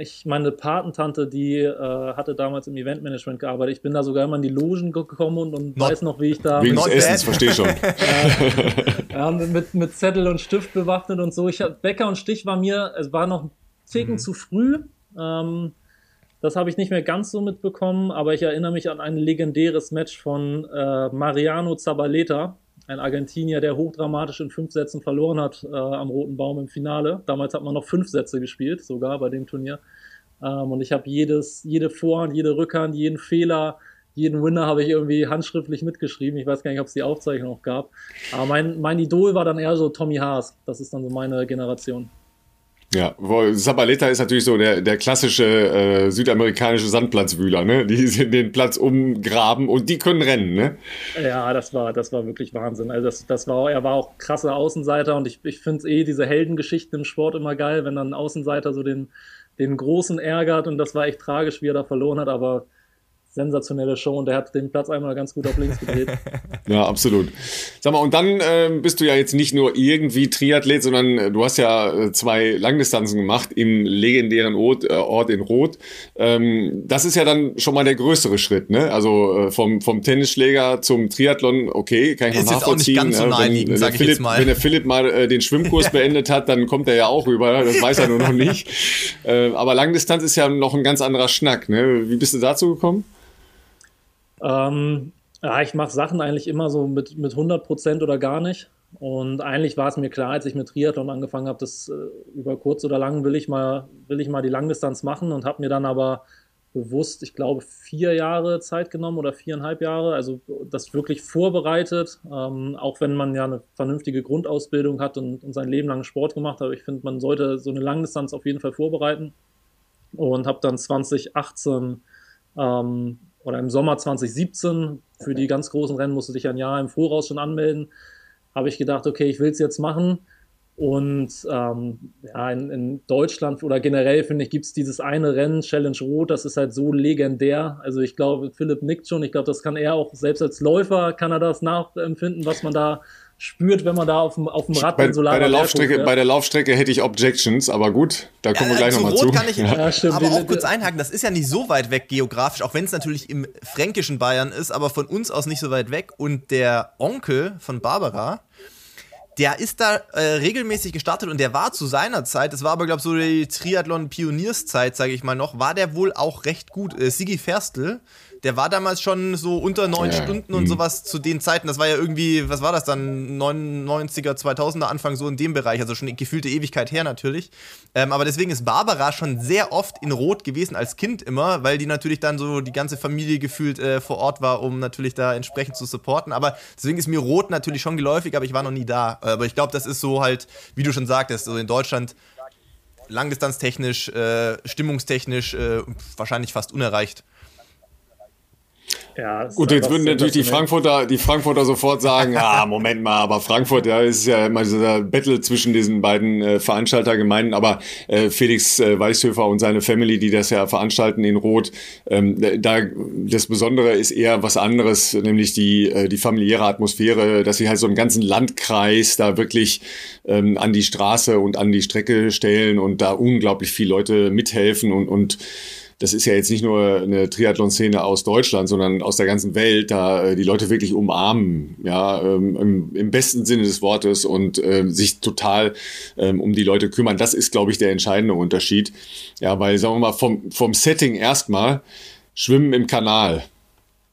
Ich meine Patentante, die äh, hatte damals im Eventmanagement gearbeitet. Ich bin da sogar immer in die Logen gekommen und, und Not, weiß noch, wie ich da. Wegen des Essens, verstehe schon. <laughs> ja, mit, mit Zettel und Stift bewaffnet und so. Ich, Bäcker und Stich war mir, es war noch ein Ticken mhm. zu früh. Ähm, das habe ich nicht mehr ganz so mitbekommen, aber ich erinnere mich an ein legendäres Match von äh, Mariano Zabaleta, ein Argentinier, der hochdramatisch in fünf Sätzen verloren hat äh, am Roten Baum im Finale. Damals hat man noch fünf Sätze gespielt, sogar bei dem Turnier. Ähm, und ich habe jede Vorhand, jede Rückhand, jeden Fehler, jeden Winner habe ich irgendwie handschriftlich mitgeschrieben. Ich weiß gar nicht, ob es die Aufzeichnung noch gab. Aber mein, mein Idol war dann eher so Tommy Haas. Das ist dann so meine Generation. Ja, Sabaleta ist natürlich so der, der klassische äh, südamerikanische Sandplatzwühler, ne? Die sind <laughs> den Platz umgraben und die können rennen, ne? Ja, das war, das war wirklich Wahnsinn. Also das, das war, er war auch krasser Außenseiter und ich, ich finde eh diese Heldengeschichten im Sport immer geil, wenn dann ein Außenseiter so den, den Großen ärgert und das war echt tragisch, wie er da verloren hat, aber sensationelle Show und der hat den Platz einmal ganz gut auf links gedreht. <laughs> ja, absolut. Sag mal, und dann äh, bist du ja jetzt nicht nur irgendwie Triathlet, sondern äh, du hast ja äh, zwei Langdistanzen gemacht im legendären Ort, äh, Ort in Rot. Ähm, das ist ja dann schon mal der größere Schritt, ne? Also äh, vom, vom Tennisschläger zum Triathlon, okay, kann ich noch nachvollziehen. Ist jetzt auch nicht ganz so naheliegend, sag ich jetzt mal. Wenn der Philipp mal äh, den Schwimmkurs <laughs> beendet hat, dann kommt er ja auch rüber, das weiß er nur noch nicht. <laughs> Äh, aber Langdistanz ist ja noch ein ganz anderer Schnack, ne? Wie bist du dazu gekommen? Ähm, ja, ich mache Sachen eigentlich immer so mit, mit 100 Prozent oder gar nicht. Und eigentlich war es mir klar, als ich mit Triathlon angefangen habe, dass äh, über kurz oder lang will ich mal, will ich mal die Langdistanz machen und habe mir dann aber bewusst, ich glaube, vier Jahre Zeit genommen oder viereinhalb Jahre, also das wirklich vorbereitet, ähm, auch wenn man ja eine vernünftige Grundausbildung hat und, und sein Leben lang Sport gemacht hat. Ich finde, man sollte so eine Langdistanz auf jeden Fall vorbereiten und habe dann 2018 ähm, oder im Sommer 2017, für die ganz großen Rennen musste dich ein Jahr im Voraus schon anmelden, habe ich gedacht, okay, ich will es jetzt machen. Und ähm, ja, in, in, Deutschland oder generell, finde ich, gibt es dieses eine Rennen, Challenge Rot, das ist halt so legendär. Also ich glaube, Philipp nickt schon, ich glaube, das kann er auch, selbst als Läufer kann er das nachempfinden, was man da spürt, wenn man da auf dem, auf dem Rad bei, so bei der Laufstrecke Bei der Laufstrecke hätte ich Objections, aber gut, da kommen ja, wir gleich nochmal zu. Kann ich ja. Ja, aber auch kurz einhaken, das ist ja nicht so weit weg geografisch, auch wenn es natürlich im fränkischen Bayern ist, aber von uns aus nicht so weit weg. Und der Onkel von Barbara, der ist da äh, regelmäßig gestartet und der war zu seiner Zeit, das war aber, glaube ich, so die Triathlon-Pionierszeit, sage ich mal noch, war der wohl auch recht gut. Äh, Sigi Ferstel, der war damals schon so unter neun ja, Stunden und mhm. sowas zu den Zeiten. Das war ja irgendwie, was war das dann? 99er, 2000er Anfang, so in dem Bereich. Also schon eine gefühlte Ewigkeit her natürlich. Ähm, aber deswegen ist Barbara schon sehr oft in Rot gewesen als Kind immer, weil die natürlich dann so die ganze Familie gefühlt äh, vor Ort war, um natürlich da entsprechend zu supporten. Aber deswegen ist mir Rot natürlich schon geläufig, aber ich war noch nie da. Aber ich glaube, das ist so halt, wie du schon sagtest, so in Deutschland langdistanztechnisch, äh, stimmungstechnisch äh, wahrscheinlich fast unerreicht. Ja, Gut, jetzt würden natürlich die Frankfurter, die Frankfurter sofort sagen, <laughs> ah, Moment mal, aber Frankfurt, ja, ist ja immer dieser Battle zwischen diesen beiden äh, Veranstaltergemeinden, aber äh, Felix äh, Weißhöfer und seine Family, die das ja veranstalten in Rot, ähm, da das Besondere ist eher was anderes, nämlich die, äh, die familiäre Atmosphäre, dass sie halt so einen ganzen Landkreis da wirklich ähm, an die Straße und an die Strecke stellen und da unglaublich viele Leute mithelfen und, und das ist ja jetzt nicht nur eine Triathlon-Szene aus Deutschland, sondern aus der ganzen Welt, da äh, die Leute wirklich umarmen, ja, ähm, im, im, besten Sinne des Wortes und äh, sich total ähm, um die Leute kümmern. Das ist, glaube ich, der entscheidende Unterschied. Ja, weil, sagen wir mal, vom, vom Setting erstmal, Schwimmen im Kanal.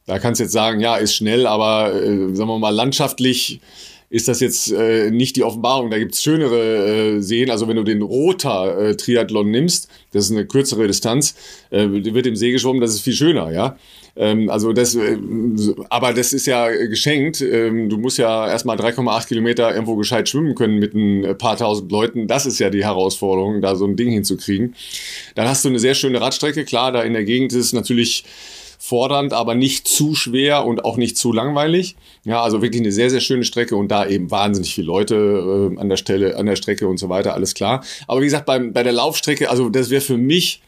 Da kannst du jetzt sagen, ja, ist schnell, aber äh, sagen wir mal, landschaftlich ist das jetzt äh, nicht die Offenbarung. Da gibt's schönere äh, Seen. Also wenn du den Roter äh, Triathlon nimmst, das ist eine kürzere Distanz, äh, wird im See geschwommen, das ist viel schöner, ja. Ähm, also das, äh, aber das ist ja geschenkt. Ähm, du musst ja erstmal 3,8 Kilometer irgendwo gescheit schwimmen können mit ein paar tausend Leuten. Das ist ja die Herausforderung, da so ein Ding hinzukriegen. Dann hast du eine sehr schöne Radstrecke. Klar, da in der Gegend ist es natürlich fordernd, aber nicht zu schwer und auch nicht zu langweilig. Ja, also wirklich eine sehr, sehr schöne Strecke und da eben wahnsinnig viele Leute äh, an der Stelle, an der Strecke und so weiter, alles klar. Aber wie gesagt, beim, bei der Laufstrecke, also das wäre für mich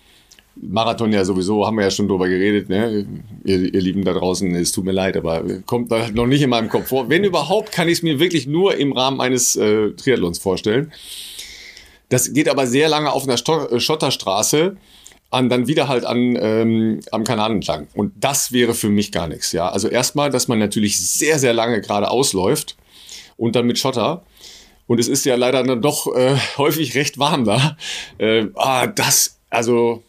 Marathon ja sowieso, haben wir ja schon drüber geredet, ne? ihr, ihr Lieben da draußen, es tut mir leid, aber kommt da noch nicht in meinem Kopf vor. Wenn überhaupt, kann ich es mir wirklich nur im Rahmen eines äh, Triathlons vorstellen. Das geht aber sehr lange auf einer Schotterstraße an, dann wieder halt an, ähm, am Kanal entlang. Und das wäre für mich gar nichts. Ja, also erstmal, dass man natürlich sehr, sehr lange gerade ausläuft und dann mit Schotter. Und es ist ja leider dann doch äh, häufig recht warm da. Äh, ah, das, also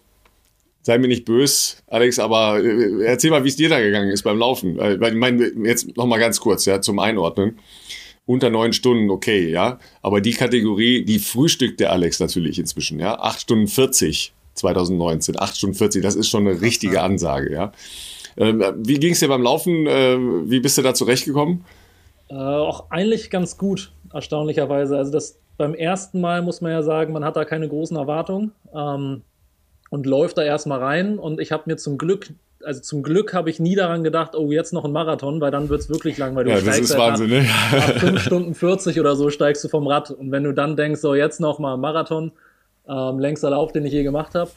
sei mir nicht bös, Alex, aber äh, erzähl mal, wie es dir da gegangen ist beim Laufen. Weil ich meine, jetzt noch mal ganz kurz, ja, zum Einordnen. Unter neun Stunden, okay, ja. Aber die Kategorie, die frühstückt der Alex natürlich inzwischen, ja. Acht Stunden 40 2019. 8 Stunden 40, das ist schon eine richtige Ansage, ja. Ähm, wie ging es dir beim Laufen? Äh, wie bist du da zurechtgekommen? Äh, auch eigentlich ganz gut, erstaunlicherweise. Also das beim ersten Mal muss man ja sagen, man hat da keine großen Erwartungen ähm, und läuft da erstmal rein. Und ich habe mir zum Glück also zum Glück habe ich nie daran gedacht, oh, jetzt noch ein Marathon, weil dann wird es wirklich langweilig. Ja, das ist Wahnsinn, ne? Nach 5 <laughs> Stunden 40 oder so steigst du vom Rad. Und wenn du dann denkst, so, jetzt noch mal ein Marathon, ähm, längster Lauf, den ich je gemacht habe,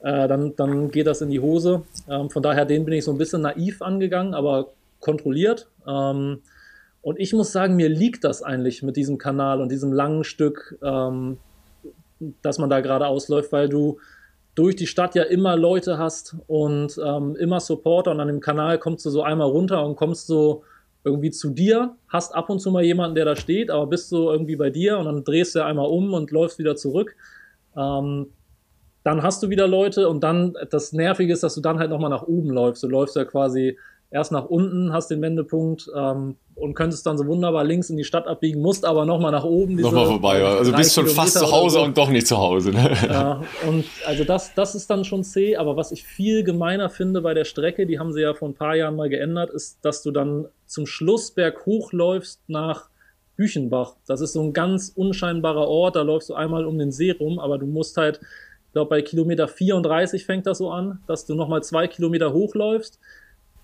äh, dann, dann geht das in die Hose. Ähm, von daher, den bin ich so ein bisschen naiv angegangen, aber kontrolliert. Ähm, und ich muss sagen, mir liegt das eigentlich mit diesem Kanal und diesem langen Stück, ähm, dass man da gerade ausläuft, weil du durch die Stadt ja immer Leute hast und ähm, immer Supporter und an dem Kanal kommst du so einmal runter und kommst so irgendwie zu dir, hast ab und zu mal jemanden, der da steht, aber bist du irgendwie bei dir und dann drehst du einmal um und läufst wieder zurück. Ähm, dann hast du wieder Leute und dann, das Nervige ist, dass du dann halt nochmal nach oben läufst. Du läufst ja quasi erst nach unten, hast den Wendepunkt ähm, und könntest dann so wunderbar links in die Stadt abbiegen, musst aber nochmal nach oben. Nochmal vorbei, also bist schon fast zu Hause so. und doch nicht zu Hause. Ne? Ja, und also das, das ist dann schon C, aber was ich viel gemeiner finde bei der Strecke, die haben sie ja vor ein paar Jahren mal geändert, ist, dass du dann zum Schluss berghoch läufst nach Büchenbach. Das ist so ein ganz unscheinbarer Ort, da läufst du einmal um den See rum, aber du musst halt, ich glaube bei Kilometer 34 fängt das so an, dass du nochmal zwei Kilometer hochläufst.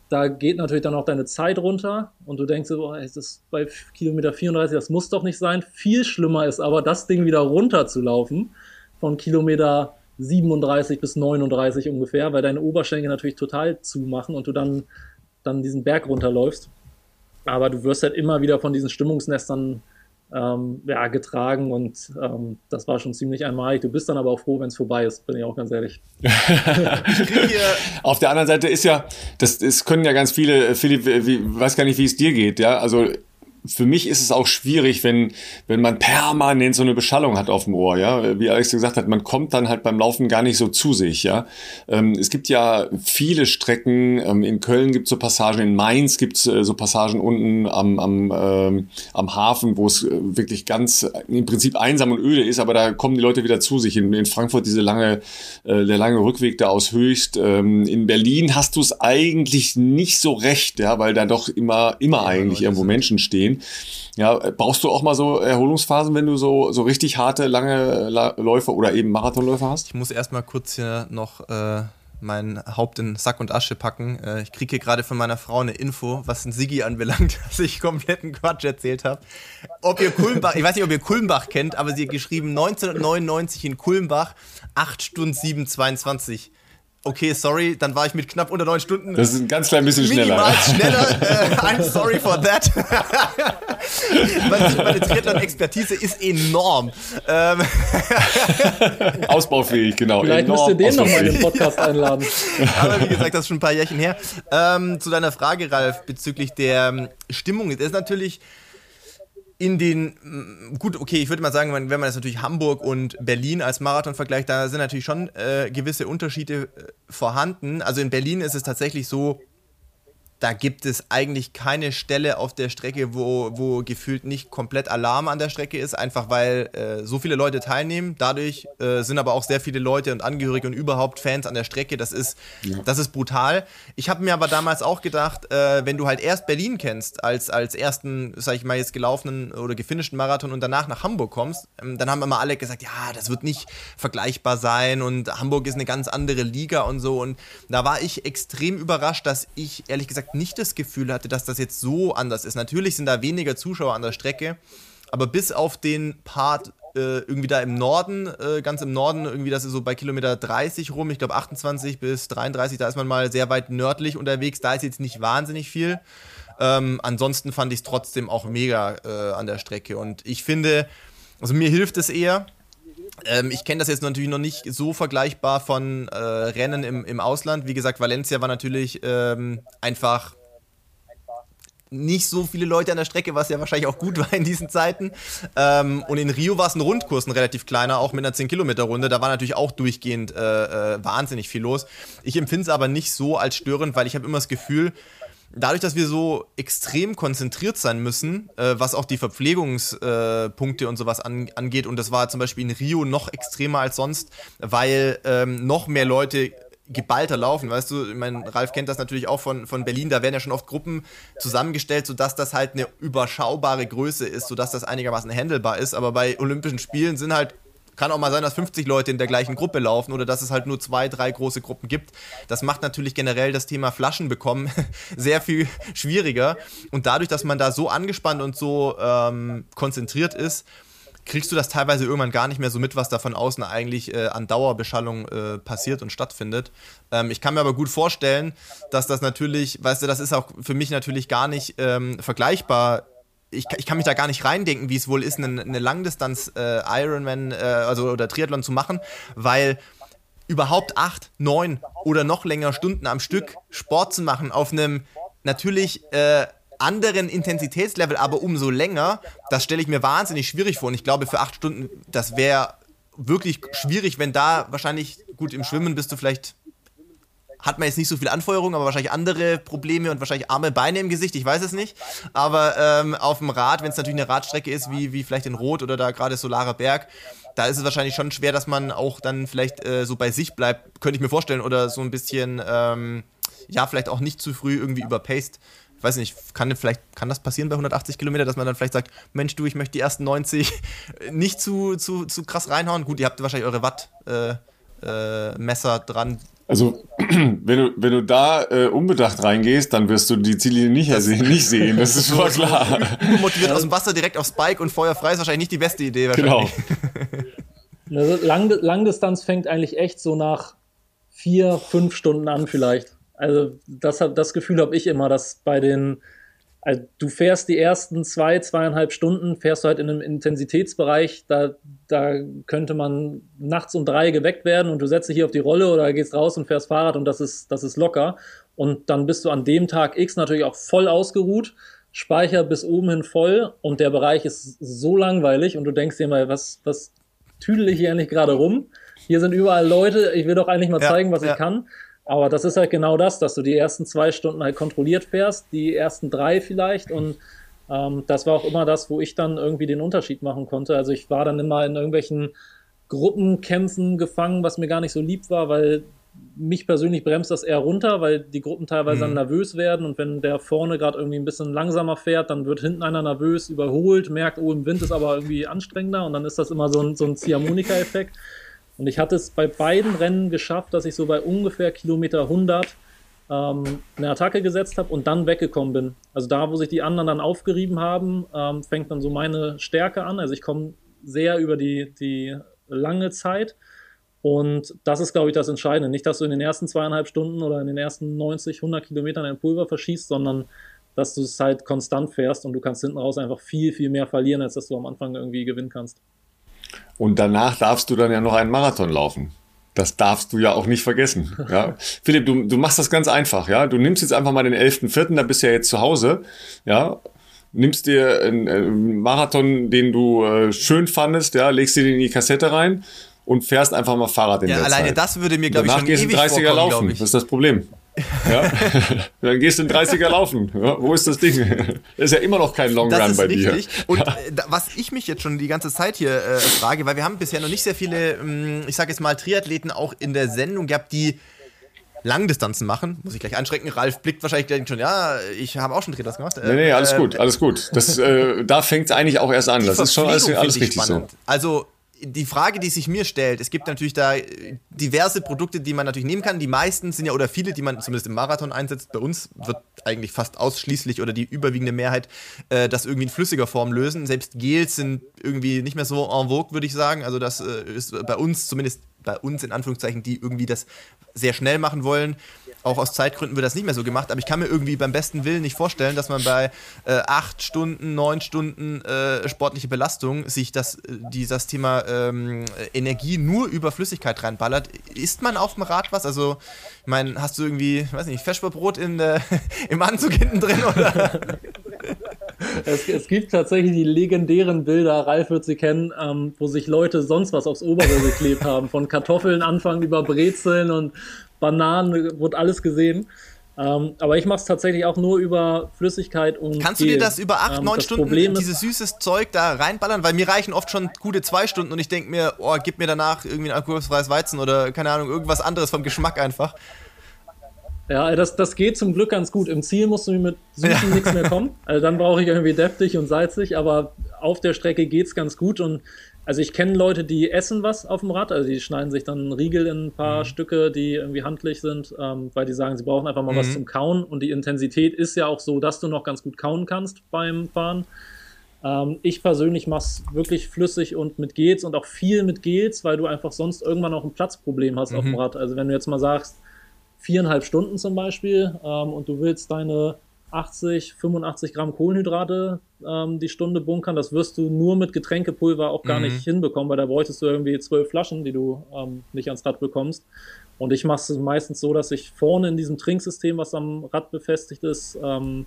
da geht natürlich dann auch deine Zeit runter und du denkst, boah, ist das bei Kilometer 34, das muss doch nicht sein. Viel schlimmer ist aber, das Ding wieder runter zu laufen von Kilometer 37 bis 39 ungefähr, weil deine Oberschenkel natürlich total zumachen und du dann, dann diesen Berg runterläufst. Aber du wirst halt immer wieder von diesen Stimmungsnestern ähm, ja, getragen und ähm, das war schon ziemlich einmalig. Du bist dann aber auch froh, wenn es vorbei ist, bin ich auch ganz ehrlich. <laughs> Auf der anderen Seite ist ja, das, das können ja ganz viele, Philipp, wie, weiß gar nicht, wie es dir geht, ja, also für mich ist es auch schwierig, wenn, wenn man permanent so eine Beschallung hat auf dem Ohr, ja. Wie Alex gesagt hat, man kommt dann halt beim Laufen gar nicht so zu sich, ja. Ähm, es gibt ja viele Strecken, ähm, in Köln gibt es so Passagen, in Mainz gibt es äh, so Passagen unten am, am, ähm, am Hafen, wo es äh, wirklich ganz äh, im Prinzip einsam und öde ist, aber da kommen die Leute wieder zu sich. In, in Frankfurt diese lange, äh, der lange Rückweg da aus Höchst. Ähm, in Berlin hast du es eigentlich nicht so recht, ja, weil da doch immer, immer ja, eigentlich irgendwo Menschen stehen. Ja, brauchst du auch mal so Erholungsphasen, wenn du so, so richtig harte, lange Läufe oder eben Marathonläufe hast? Ich muss erstmal kurz hier noch äh, mein Haupt in Sack und Asche packen. Äh, ich kriege hier gerade von meiner Frau eine Info, was ein Sigi anbelangt, <laughs> dass ich kompletten Quatsch erzählt habe. Ob ihr Kulmbach, ich weiß nicht, ob ihr Kulmbach kennt, aber sie hat geschrieben 1999 in Kulmbach, 8 Stunden 7,22 okay, sorry, dann war ich mit knapp unter neun Stunden. Das ist ein ganz klein bisschen schneller. schneller. Äh, I'm sorry for that. <laughs> meine Triathlon-Expertise ist enorm. Ähm. <laughs> Ausbaufähig, genau. Vielleicht müsst ihr den nochmal in den Podcast einladen. <laughs> Aber wie gesagt, das ist schon ein paar Jährchen her. Ähm, zu deiner Frage, Ralf, bezüglich der ähm, Stimmung. Das ist natürlich in den, mm, gut, okay, ich würde mal sagen, wenn man jetzt natürlich Hamburg und Berlin als Marathon vergleicht, da sind natürlich schon äh, gewisse Unterschiede äh, vorhanden. Also in Berlin ist es tatsächlich so, da gibt es eigentlich keine Stelle auf der Strecke, wo, wo gefühlt nicht komplett Alarm an der Strecke ist, einfach weil äh, so viele Leute teilnehmen. Dadurch äh, sind aber auch sehr viele Leute und Angehörige und überhaupt Fans an der Strecke. Das ist, ja. das ist brutal. Ich habe mir aber damals auch gedacht, äh, wenn du halt erst Berlin kennst, als, als ersten, sag ich mal, jetzt gelaufenen oder gefinischten Marathon und danach nach Hamburg kommst, ähm, dann haben immer alle gesagt, ja, das wird nicht vergleichbar sein und Hamburg ist eine ganz andere Liga und so. Und da war ich extrem überrascht, dass ich ehrlich gesagt gesagt nicht das Gefühl hatte, dass das jetzt so anders ist. Natürlich sind da weniger Zuschauer an der Strecke, aber bis auf den Part äh, irgendwie da im Norden, äh, ganz im Norden, irgendwie das ist so bei Kilometer 30 rum, ich glaube 28 bis 33, da ist man mal sehr weit nördlich unterwegs, da ist jetzt nicht wahnsinnig viel. Ähm, ansonsten fand ich es trotzdem auch mega äh, an der Strecke und ich finde, also mir hilft es eher, ähm, ich kenne das jetzt natürlich noch nicht so vergleichbar von äh, Rennen im, im Ausland. Wie gesagt, Valencia war natürlich ähm, einfach nicht so viele Leute an der Strecke, was ja wahrscheinlich auch gut <laughs> war in diesen Zeiten. Ähm, und in Rio war es ein Rundkurs, ein relativ kleiner, auch mit einer 10-Kilometer-Runde. Da war natürlich auch durchgehend äh, äh, wahnsinnig viel los. Ich empfinde es aber nicht so als störend, weil ich habe immer das Gefühl, dadurch, dass wir so extrem konzentriert sein müssen, äh, was auch die Verpflegungspunkte äh, und sowas an, angeht, und das war zum Beispiel in Rio noch extremer als sonst, weil ähm, noch mehr Leute geballter laufen, weißt du, ich meine, Ralf kennt das natürlich auch von, von Berlin, da werden ja schon oft Gruppen zusammengestellt, sodass das halt eine überschaubare Größe ist, sodass das einigermaßen handelbar ist, aber bei Olympischen Spielen sind halt kann auch mal sein, dass 50 Leute in der gleichen Gruppe laufen oder dass es halt nur zwei, drei große Gruppen gibt. Das macht natürlich generell das Thema Flaschen bekommen <laughs> sehr viel schwieriger. Und dadurch, dass man da so angespannt und so ähm, konzentriert ist, kriegst du das teilweise irgendwann gar nicht mehr so mit, was da von außen eigentlich äh, an Dauerbeschallung äh, passiert und stattfindet. Ähm, ich kann mir aber gut vorstellen, dass das natürlich, weißt du, das ist auch für mich natürlich gar nicht ähm, vergleichbar ich, ich, kann mich da gar nicht reindenken, wie es wohl ist, eine, eine Langdistanz äh, Ironman äh, also oder Triathlon zu machen, weil überhaupt acht, neun oder noch länger Stunden am Stück Sport zu machen auf einem natürlich äh, anderen Intensitätslevel, aber umso länger, das stelle ich mir wahnsinnig schwierig vor. Und ich glaube, für acht Stunden, das wäre wirklich schwierig, wenn da wahrscheinlich, gut, im Schwimmen bist du vielleicht hat man jetzt nicht so viel Anfeuerung, aber wahrscheinlich andere Probleme und wahrscheinlich arme Beine im Gesicht, ich weiß es nicht. Aber ähm, auf dem Rad, wenn es natürlich eine Radstrecke ist, wie, wie vielleicht in Rot oder da gerade Solarer Berg, da ist es wahrscheinlich schon schwer, dass man auch dann vielleicht äh, so bei sich bleibt, könnte ich mir vorstellen, oder so ein bisschen, ähm, ja, vielleicht auch nicht zu früh irgendwie überpaced. Ich weiß nicht, kann, vielleicht, kann das passieren bei 180 Kilometer, dass man dann vielleicht sagt, Mensch, du, ich möchte die ersten 90 <laughs> nicht zu, zu, zu krass reinhauen. Gut, ihr habt wahrscheinlich eure Watt. Äh, äh, dran, also <clears throat> wenn du, wenn du da äh, unbedacht reingehst, dann wirst du die Ziele nicht, sehen, nicht sehen. Das ist schon <laughs> klar. Motiviert aus dem Wasser direkt aufs Bike und Feuer frei ist wahrscheinlich nicht die beste Idee. Genau. <laughs> Also Lang, Langdistanz fängt eigentlich echt so nach vier, fünf Stunden an vielleicht. Also das, das Gefühl habe ich immer, dass bei den also du fährst die ersten zwei, zweieinhalb Stunden, fährst du halt in einem Intensitätsbereich, da, da könnte man nachts um drei geweckt werden und du setzt dich hier auf die Rolle oder gehst raus und fährst Fahrrad und das ist, das ist locker. Und dann bist du an dem Tag X natürlich auch voll ausgeruht, Speicher bis oben hin voll und der Bereich ist so langweilig und du denkst dir mal, was, was tüdel ich hier eigentlich gerade rum? Hier sind überall Leute, ich will doch eigentlich mal zeigen, was ja. ich kann. Aber das ist halt genau das, dass du die ersten zwei Stunden halt kontrolliert fährst, die ersten drei vielleicht. Und ähm, das war auch immer das, wo ich dann irgendwie den Unterschied machen konnte. Also ich war dann immer in irgendwelchen Gruppenkämpfen gefangen, was mir gar nicht so lieb war, weil mich persönlich bremst das eher runter, weil die Gruppen teilweise mhm. dann nervös werden und wenn der vorne gerade irgendwie ein bisschen langsamer fährt, dann wird hinten einer nervös, überholt, merkt, oh, im Wind ist aber irgendwie anstrengender und dann ist das immer so ein, so ein Ziehharmonika-Effekt. Und ich hatte es bei beiden Rennen geschafft, dass ich so bei ungefähr Kilometer 100 ähm, eine Attacke gesetzt habe und dann weggekommen bin. Also da, wo sich die anderen dann aufgerieben haben, ähm, fängt dann so meine Stärke an. Also ich komme sehr über die, die lange Zeit. Und das ist, glaube ich, das Entscheidende. Nicht, dass du in den ersten zweieinhalb Stunden oder in den ersten 90, 100 Kilometern ein Pulver verschießt, sondern dass du es halt konstant fährst und du kannst hinten raus einfach viel, viel mehr verlieren, als dass du am Anfang irgendwie gewinnen kannst. Und danach darfst du dann ja noch einen Marathon laufen. Das darfst du ja auch nicht vergessen. Ja. Philipp, du, du machst das ganz einfach, ja. Du nimmst jetzt einfach mal den 11.4., da bist du ja jetzt zu Hause, ja. Nimmst dir einen, einen Marathon, den du äh, schön fandest, ja, legst dir den in die Kassette rein und fährst einfach mal Fahrrad in ja, der alleine Zeit. das würde mir, glaube ich, schon ewig 30er laufen. Das ist das Problem. Ja? <laughs> Dann gehst du in 30er laufen. Ja, wo ist das Ding? Das <laughs> ist ja immer noch kein Long das Run bei richtig. dir. Und ja. Äh, was ich mich jetzt schon die ganze Zeit hier äh, frage, weil wir haben bisher noch nicht sehr viele, ähm, ich sage jetzt mal, Triathleten auch in der Sendung gehabt, die Langdistanzen machen, muss ich gleich anschrecken. Ralf blickt wahrscheinlich gleich schon, ja, ich habe auch schon Triathlon gemacht. Nee, nee, alles äh, gut, alles gut. Das, äh, da fängt es eigentlich auch erst an. Das ist schon alles, alles richtig spannend. so. Also die Frage, die sich mir stellt, es gibt natürlich da diverse Produkte, die man natürlich nehmen kann. Die meisten sind ja oder viele, die man zumindest im Marathon einsetzt. Bei uns wird eigentlich fast ausschließlich oder die überwiegende Mehrheit äh, das irgendwie in flüssiger Form lösen. Selbst Gels sind irgendwie nicht mehr so en vogue, würde ich sagen. Also das äh, ist bei uns zumindest bei uns in Anführungszeichen, die irgendwie das sehr schnell machen wollen. Auch aus Zeitgründen wird das nicht mehr so gemacht, aber ich kann mir irgendwie beim besten Willen nicht vorstellen, dass man bei äh, acht Stunden, neun Stunden äh, sportliche Belastung sich das, äh, dieses Thema ähm, Energie nur über Flüssigkeit reinballert. Isst man auf dem Rad was? Also, ich meine, hast du irgendwie, weiß nicht, Feschbarbrot in, äh, <laughs> im Anzug hinten drin oder? <laughs> Es, es, gibt tatsächlich die legendären Bilder, Ralf wird sie kennen, ähm, wo sich Leute sonst was aufs Oberrohr geklebt haben. Von Kartoffeln anfangen über Brezeln und Bananen, wurde alles gesehen. Ähm, aber ich mache es tatsächlich auch nur über Flüssigkeit und. Kannst Gel. du dir das über acht, ähm, neun Stunden dieses süßes Zeug da reinballern? Weil mir reichen oft schon gute zwei Stunden und ich denke mir, oh, gib mir danach irgendwie ein alkoholfreies Weizen oder keine Ahnung, irgendwas anderes vom Geschmack einfach. Ja, das, das geht zum Glück ganz gut. Im Ziel musst du mit Süßen ja. nichts mehr kommen. Also dann brauche ich irgendwie deftig und salzig, aber auf der Strecke geht es ganz gut. Und also ich kenne Leute, die essen was auf dem Rad, also die schneiden sich dann Riegel in ein paar mhm. Stücke, die irgendwie handlich sind, ähm, weil die sagen, sie brauchen einfach mal mhm. was zum Kauen. Und die Intensität ist ja auch so, dass du noch ganz gut kauen kannst beim Fahren. Ähm, ich persönlich mache es wirklich flüssig und mit Gels und auch viel mit Gels, weil du einfach sonst irgendwann auch ein Platzproblem hast mhm. auf dem mhm. Rad. Also wenn du jetzt mal sagst, viereinhalb Stunden zum Beispiel ähm, und du willst deine 80, 85 Gramm Kohlenhydrate ähm, die Stunde bunkern, das wirst du nur mit Getränkepulver auch gar mhm. nicht hinbekommen, weil da bräuchtest du irgendwie zwölf Flaschen, die du ähm, nicht ans Rad bekommst. Und ich mache es meistens so, dass ich vorne in diesem Trinksystem, was am Rad befestigt ist, ähm,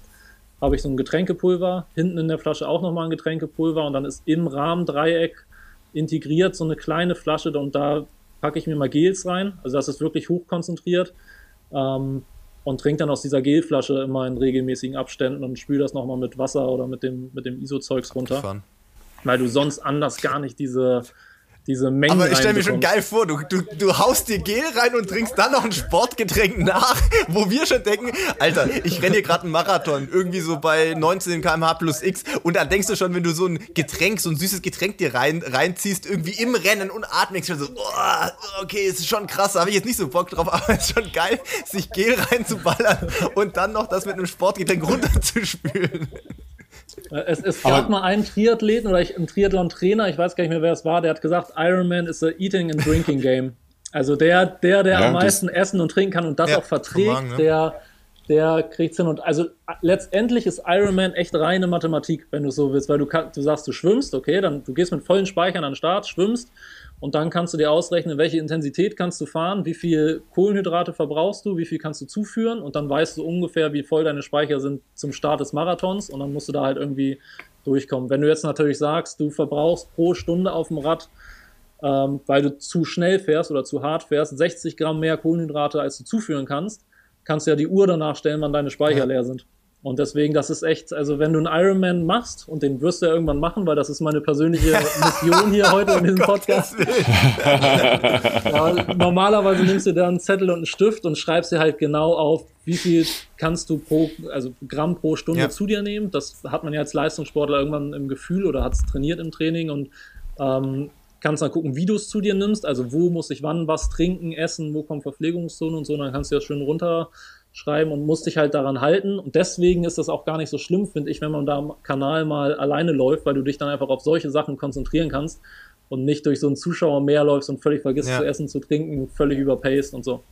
habe ich so ein Getränkepulver, hinten in der Flasche auch nochmal ein Getränkepulver und dann ist im Rahmendreieck integriert so eine kleine Flasche und da packe ich mir mal Gels rein. Also das ist wirklich hochkonzentriert ähm, und trinke dann aus dieser Gelflasche immer in regelmäßigen Abständen und spüle das nochmal mit Wasser oder mit dem, mit dem ISO-Zeugs runter. Weil du sonst anders gar nicht diese, diese Mengen. Aber ich stelle mir schon geil vor, du, du, du haust dir Gel rein und trinkst dann noch ein Sportgetränk nach, <laughs> wo wir schon denken, Alter, ich renne hier gerade einen Marathon, irgendwie so bei 19 km/h plus X und dann denkst du schon, wenn du so ein Getränk, so ein süßes Getränk dir rein, reinziehst, irgendwie im Rennen und atmest schon so, oh, okay, ist schon krass, da habe ich jetzt nicht so Bock drauf, <laughs> aber es ist schon geil, sich Gel reinzuballern und dann noch das mit einem Sportgetränk runterzuspülen. Es, es gab Aber mal einen Triathleten oder ich, einen Triathlon-Trainer, ich weiß gar nicht mehr, wer es war, der hat gesagt, Ironman is a eating and drinking game. Also der, der, der ja, am meisten essen und trinken kann und das ja, auch verträgt, sagen, ne? der, der kriegt hin. Und also letztendlich ist Ironman echt reine Mathematik, wenn du so willst, weil du, kann, du sagst, du schwimmst, okay, dann du gehst mit vollen Speichern an den Start, schwimmst und dann kannst du dir ausrechnen, welche Intensität kannst du fahren, wie viel Kohlenhydrate verbrauchst du, wie viel kannst du zuführen und dann weißt du ungefähr, wie voll deine Speicher sind zum Start des Marathons und dann musst du da halt irgendwie durchkommen. Wenn du jetzt natürlich sagst, du verbrauchst pro Stunde auf dem Rad, ähm, weil du zu schnell fährst oder zu hart fährst, 60 Gramm mehr Kohlenhydrate, als du zuführen kannst, kannst du ja die Uhr danach stellen, wann deine Speicher ja. leer sind. Und deswegen, das ist echt, also wenn du einen Ironman machst, und den wirst du ja irgendwann machen, weil das ist meine persönliche <laughs> Mission hier heute in diesem Podcast. <laughs> ja, normalerweise nimmst du da einen Zettel und einen Stift und schreibst dir halt genau auf, wie viel kannst du pro, also Gramm pro Stunde ja. zu dir nehmen. Das hat man ja als Leistungssportler irgendwann im Gefühl oder hat es trainiert im Training und ähm, kannst dann gucken, wie du es zu dir nimmst, also wo muss ich wann was trinken, essen, wo kommt Verpflegungszone und so, und dann kannst du das schön runter schreiben und musst dich halt daran halten. Und deswegen ist das auch gar nicht so schlimm, finde ich, wenn man da am Kanal mal alleine läuft, weil du dich dann einfach auf solche Sachen konzentrieren kannst und nicht durch so einen Zuschauer mehr läufst und völlig vergisst ja. zu essen, zu trinken, völlig überpaced und so.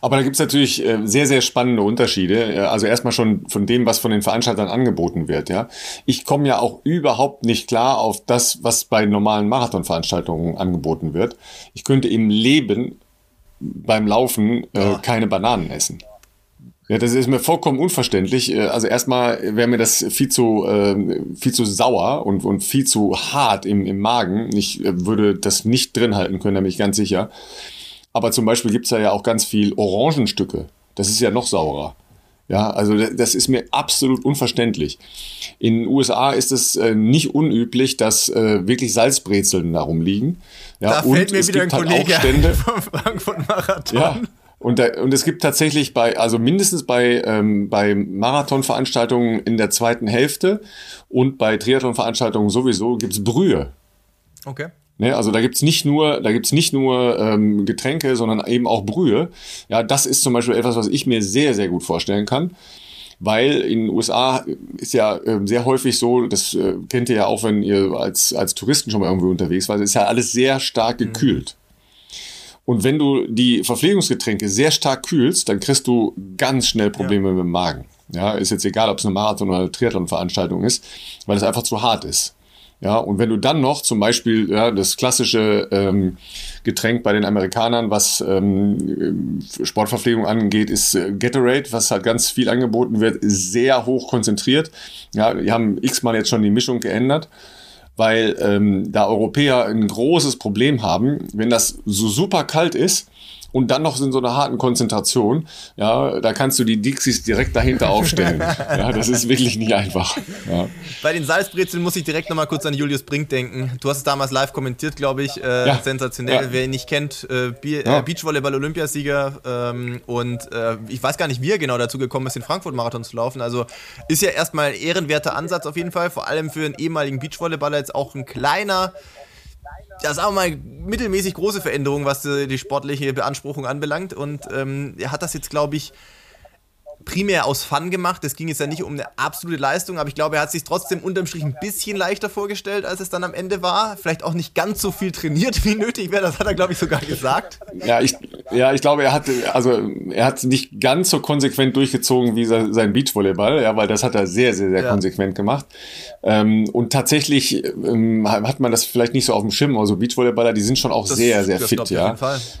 Aber da gibt es natürlich äh, sehr, sehr spannende Unterschiede. Äh, also erstmal schon von dem, was von den Veranstaltern angeboten wird. Ja, Ich komme ja auch überhaupt nicht klar auf das, was bei normalen Marathonveranstaltungen angeboten wird. Ich könnte im Leben beim Laufen äh, keine Bananen essen. Ja, das ist mir vollkommen unverständlich. Äh, also erstmal wäre mir das viel zu, äh, viel zu sauer und, und viel zu hart im, im Magen. Ich äh, würde das nicht drin halten können, da bin ich ganz sicher. Aber zum Beispiel gibt's da ja auch ganz viel Orangenstücke. Das ist ja noch saurer. Ja, also das ist mir absolut unverständlich. In den USA ist es äh, nicht unüblich, dass äh, wirklich Salzbrezeln darum liegen. Ja, da fällt mir wieder ein halt Kollege Stände, <laughs> vom Frankfurt Marathon. Ja, und, da, und es gibt tatsächlich bei, also mindestens bei, ähm, bei Marathonveranstaltungen in der zweiten Hälfte und bei Triathlonveranstaltungen sowieso gibt's Brühe. Okay. Ne, also da gibt's nicht nur, da gibt's nicht nur ähm, Getränke, sondern eben auch Brühe. Ja, das ist zum Beispiel etwas, was ich mir sehr, sehr gut vorstellen kann. Weil in den USA ist ja äh, sehr häufig so, das äh, kennt ihr ja auch, wenn ihr als, als Touristen schon mal irgendwo unterwegs seid, ist ja alles sehr stark gekühlt. Mhm. Und wenn du die Verpflegungsgetränke sehr stark kühlst, dann kriegst du ganz schnell Probleme ja. mit dem Magen. Ja, ist jetzt egal, ob es eine Marathon- oder eine Triathlon-Veranstaltung ist, weil es einfach zu hart ist. Ja, und wenn du dann noch zum Beispiel ja, das klassische ähm, Getränk bei den Amerikanern, was ähm, Sportverpflegung angeht, ist äh, Gatorade, was halt ganz viel angeboten wird, sehr hoch konzentriert. Ja, die haben x-mal jetzt schon die Mischung geändert weil ähm, da Europäer ein großes Problem haben, wenn das so super kalt ist und dann noch in so einer harten Konzentration, ja, da kannst du die Dixies direkt dahinter aufstellen. <laughs> ja, das ist wirklich nicht einfach. Ja. Bei den Salzbrezeln muss ich direkt nochmal kurz an Julius Brink denken. Du hast es damals live kommentiert, glaube ich. Äh, ja. Sensationell. Ja. Wer ihn nicht kennt, äh, äh, Beachvolleyball-Olympiasieger ähm, und äh, ich weiß gar nicht, wie er genau dazu gekommen ist, den Frankfurt-Marathon zu laufen. Also ist ja erstmal ein ehrenwerter Ansatz auf jeden Fall, vor allem für einen ehemaligen Beachvolleyballer jetzt auch ein kleiner ja, sagen wir mal, mittelmäßig große Veränderung, was die sportliche Beanspruchung anbelangt. Und ähm, er hat das jetzt, glaube ich, primär aus Fun gemacht. Es ging jetzt ja nicht um eine absolute Leistung, aber ich glaube, er hat sich trotzdem unterm Strich ein bisschen leichter vorgestellt, als es dann am Ende war. Vielleicht auch nicht ganz so viel trainiert, wie nötig wäre. Das hat er, glaube ich, sogar gesagt. Ja, ich, ja, ich glaube, er hat, also, er hat nicht ganz so konsequent durchgezogen wie sein Beachvolleyball, ja, weil das hat er sehr, sehr, sehr ja. konsequent gemacht. Ähm, und tatsächlich ähm, hat man das vielleicht nicht so auf dem Schirm. Also Beachvolleyballer, die sind schon auch das, sehr, sehr fit, ja.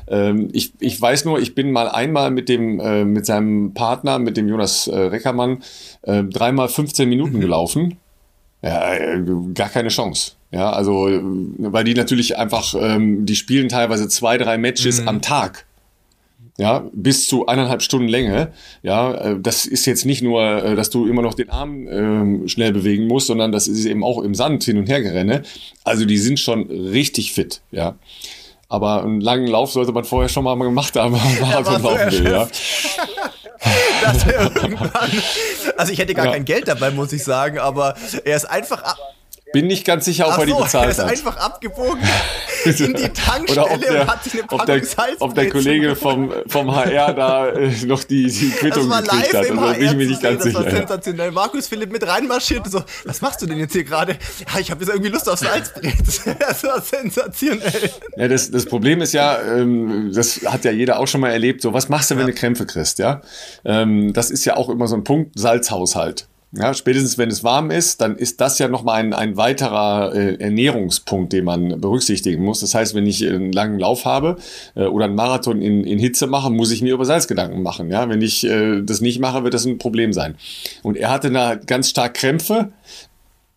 Ähm, ich, ich weiß nur, ich bin mal einmal mit dem, äh, mit seinem Partner, mit dem Jonas äh, Reckermann äh, dreimal 15 Minuten mhm. gelaufen. Ja, äh, gar keine Chance. Ja, also, weil die natürlich einfach, ähm, die spielen teilweise zwei, drei Matches mhm. am Tag. ja, bis zu eineinhalb Stunden Länge. Ja, äh, das ist jetzt nicht nur, äh, dass du immer noch den Arm äh, schnell bewegen musst, sondern das ist eben auch im Sand hin und her gerenne. Also die sind schon richtig fit, ja. Aber einen langen Lauf sollte man vorher schon mal gemacht haben, wenn man <laughs> Marathon laufen will, ja. <laughs> dass er irgendwann, also ich hätte gar ja. kein Geld dabei, muss ich sagen, aber er ist einfach bin nicht ganz sicher, ob Ach er die so, bezahlt er ist hat. einfach abgebogen in die <laughs> Tankstelle Oder ob der, und hat sich eine Packung ob der, Salz ob der Kollege vom, vom HR da äh, noch die, die Quittung gekriegt hat. Im also, bin ich mir nicht ganz das sicher. Das war sensationell. Markus Philipp mit reinmarschiert und so, was machst du denn jetzt hier gerade? Ja, ich habe jetzt irgendwie Lust auf Salzbrett. <laughs> das war sensationell. Ja, das, das Problem ist ja, ähm, das hat ja jeder auch schon mal erlebt, so, was machst du, wenn ja. du Krämpfe kriegst, ja? Ähm, das ist ja auch immer so ein Punkt, Salzhaushalt. Ja, spätestens wenn es warm ist, dann ist das ja nochmal ein, ein weiterer äh, Ernährungspunkt, den man berücksichtigen muss. Das heißt, wenn ich einen langen Lauf habe äh, oder einen Marathon in, in Hitze mache, muss ich mir über Salzgedanken machen. Ja, wenn ich äh, das nicht mache, wird das ein Problem sein. Und er hatte da ganz stark Krämpfe,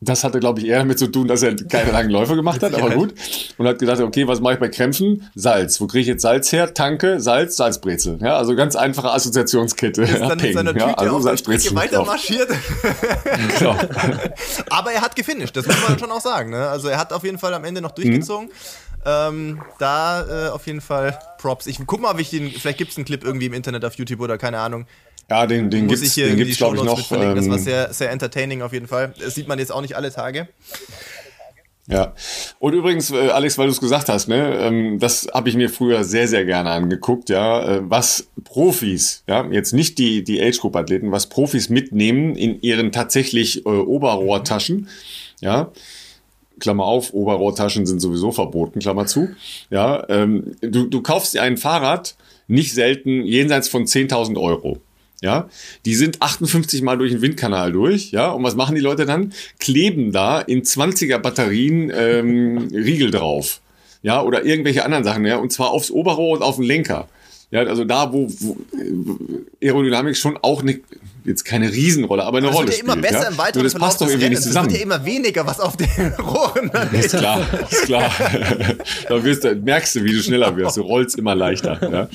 das hatte, glaube ich, eher damit zu tun, dass er keine langen Läufe gemacht hat, <laughs> aber gut. Und hat gedacht, okay, was mache ich bei Krämpfen? Salz. Wo kriege ich jetzt Salz her? Tanke, Salz, Salzbrezel. Ja, also ganz einfache Assoziationskette. Ist dann in seiner Tüte ja, also Salzbrezel. weiter marschiert. Genau. <laughs> <laughs> aber er hat gefinisht, das muss man schon auch sagen. Ne? Also er hat auf jeden Fall am Ende noch durchgezogen. Mhm. Ähm, da äh, auf jeden Fall Props. Ich guck mal, ob ich den, vielleicht gibt es einen Clip irgendwie im Internet auf YouTube oder keine Ahnung. Ja, den, den gibt es, glaube ich, noch. Ähm, das war ähm, sehr, sehr entertaining auf jeden Fall. Das sieht man jetzt auch nicht alle Tage. Ja. Und übrigens, äh, Alex, weil du es gesagt hast, ne, ähm, das habe ich mir früher sehr, sehr gerne angeguckt, ja, äh, was Profis, ja, jetzt nicht die, die Age-Group-Athleten, was Profis mitnehmen in ihren tatsächlich äh, Oberrohrtaschen, ja. Klammer auf, Oberrohrtaschen sind sowieso verboten, Klammer zu. Ja, ähm, du, du kaufst dir ein Fahrrad nicht selten jenseits von 10.000 Euro. Ja, die sind 58 Mal durch den Windkanal durch, ja, und was machen die Leute dann? Kleben da in 20er Batterien ähm, <laughs> Riegel drauf, ja, oder irgendwelche anderen Sachen, ja, und zwar aufs Oberrohr und auf den Lenker. Ja, also da, wo, wo Aerodynamik schon auch eine, jetzt keine Riesenrolle, aber eine das Rolle wird ja immer besser ja? im weiteren das passt doch irgendwie nicht zusammen. Es wird ja immer weniger, was auf den <laughs> Rohren dann ist. Ist klar, ist klar. <laughs> da wirst du, merkst du, wie du schneller wirst. Du rollst immer leichter. Ja?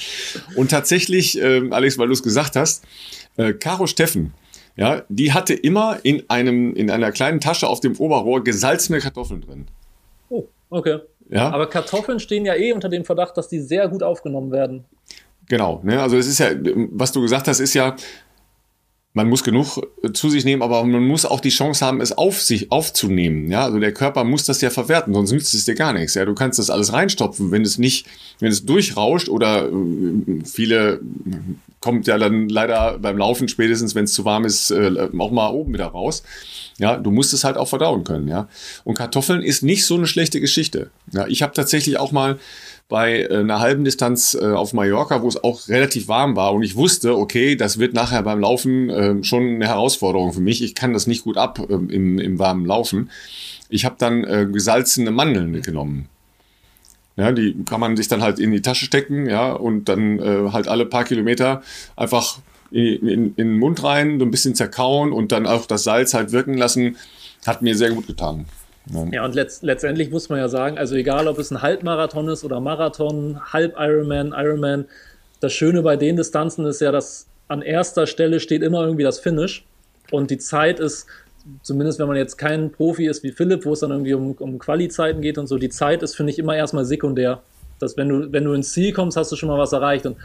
Und tatsächlich, äh, Alex, weil du es gesagt hast, äh, Caro Steffen, ja, die hatte immer in einem, in einer kleinen Tasche auf dem Oberrohr gesalzene Kartoffeln drin. Oh, okay. Ja? Aber Kartoffeln stehen ja eh unter dem Verdacht, dass die sehr gut aufgenommen werden. Genau, ne? also es ist ja, was du gesagt hast, ist ja, man muss genug äh, zu sich nehmen, aber man muss auch die Chance haben, es auf sich aufzunehmen. Ja, also der Körper muss das ja verwerten, sonst nützt es dir gar nichts. Ja, du kannst das alles reinstopfen, wenn es nicht, wenn es durchrauscht oder äh, viele kommt ja dann leider beim Laufen spätestens, wenn es zu warm ist, äh, auch mal oben wieder raus. Ja, du musst es halt auch verdauen können. Ja, und Kartoffeln ist nicht so eine schlechte Geschichte. Ja, ich habe tatsächlich auch mal bei äh, einer halben Distanz äh, auf Mallorca, wo es auch relativ warm war und ich wusste, okay, das wird nachher beim Laufen äh, schon eine Herausforderung für mich. Ich kann das nicht gut ab äh, im, im warmen Laufen. Ich habe dann äh, gesalzene Mandeln mitgenommen. Ja, die kann man sich dann halt in die Tasche stecken, ja, und dann äh, halt alle paar Kilometer einfach in, in, in den Mund rein, so ein bisschen zerkauen und dann auch das Salz halt wirken lassen. Hat mir sehr gut getan. Ja, und letzt, letztendlich muss man ja sagen, also egal ob es ein Halbmarathon ist oder Marathon, Halb-Ironman, Ironman, das Schöne bei den Distanzen ist ja, dass an erster Stelle steht immer irgendwie das Finish und die Zeit ist, zumindest wenn man jetzt kein Profi ist wie Philipp, wo es dann irgendwie um, um Quali-Zeiten geht und so, die Zeit ist, finde ich, immer erstmal sekundär. Dass wenn du, wenn du ins Ziel kommst, hast du schon mal was erreicht. Und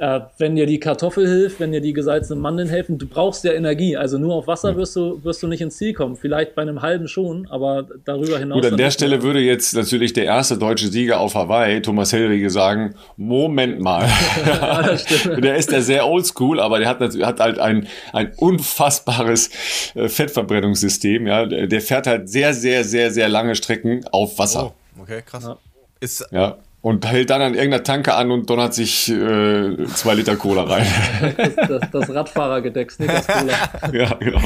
äh, wenn dir die Kartoffel hilft, wenn dir die gesalzenen Mandeln helfen, du brauchst ja Energie. Also nur auf Wasser wirst du, wirst du nicht ins Ziel kommen. Vielleicht bei einem halben schon, aber darüber hinaus. Gut, an der Stelle mehr. würde jetzt natürlich der erste deutsche Sieger auf Hawaii, Thomas Helrige, sagen: Moment mal. <laughs> ja, <laughs> der ist ja sehr oldschool, aber der hat, hat halt ein, ein unfassbares äh, Fettverbrennungssystem. Ja? Der fährt halt sehr, sehr, sehr, sehr lange Strecken auf Wasser. Oh, okay, krass. Ja. Ist, ja und hält dann an irgendeiner Tanke an und donnert sich äh, zwei Liter Cola rein. Das, das, das Radfahrergedeck, Snickers Cola. <laughs> ja, genau.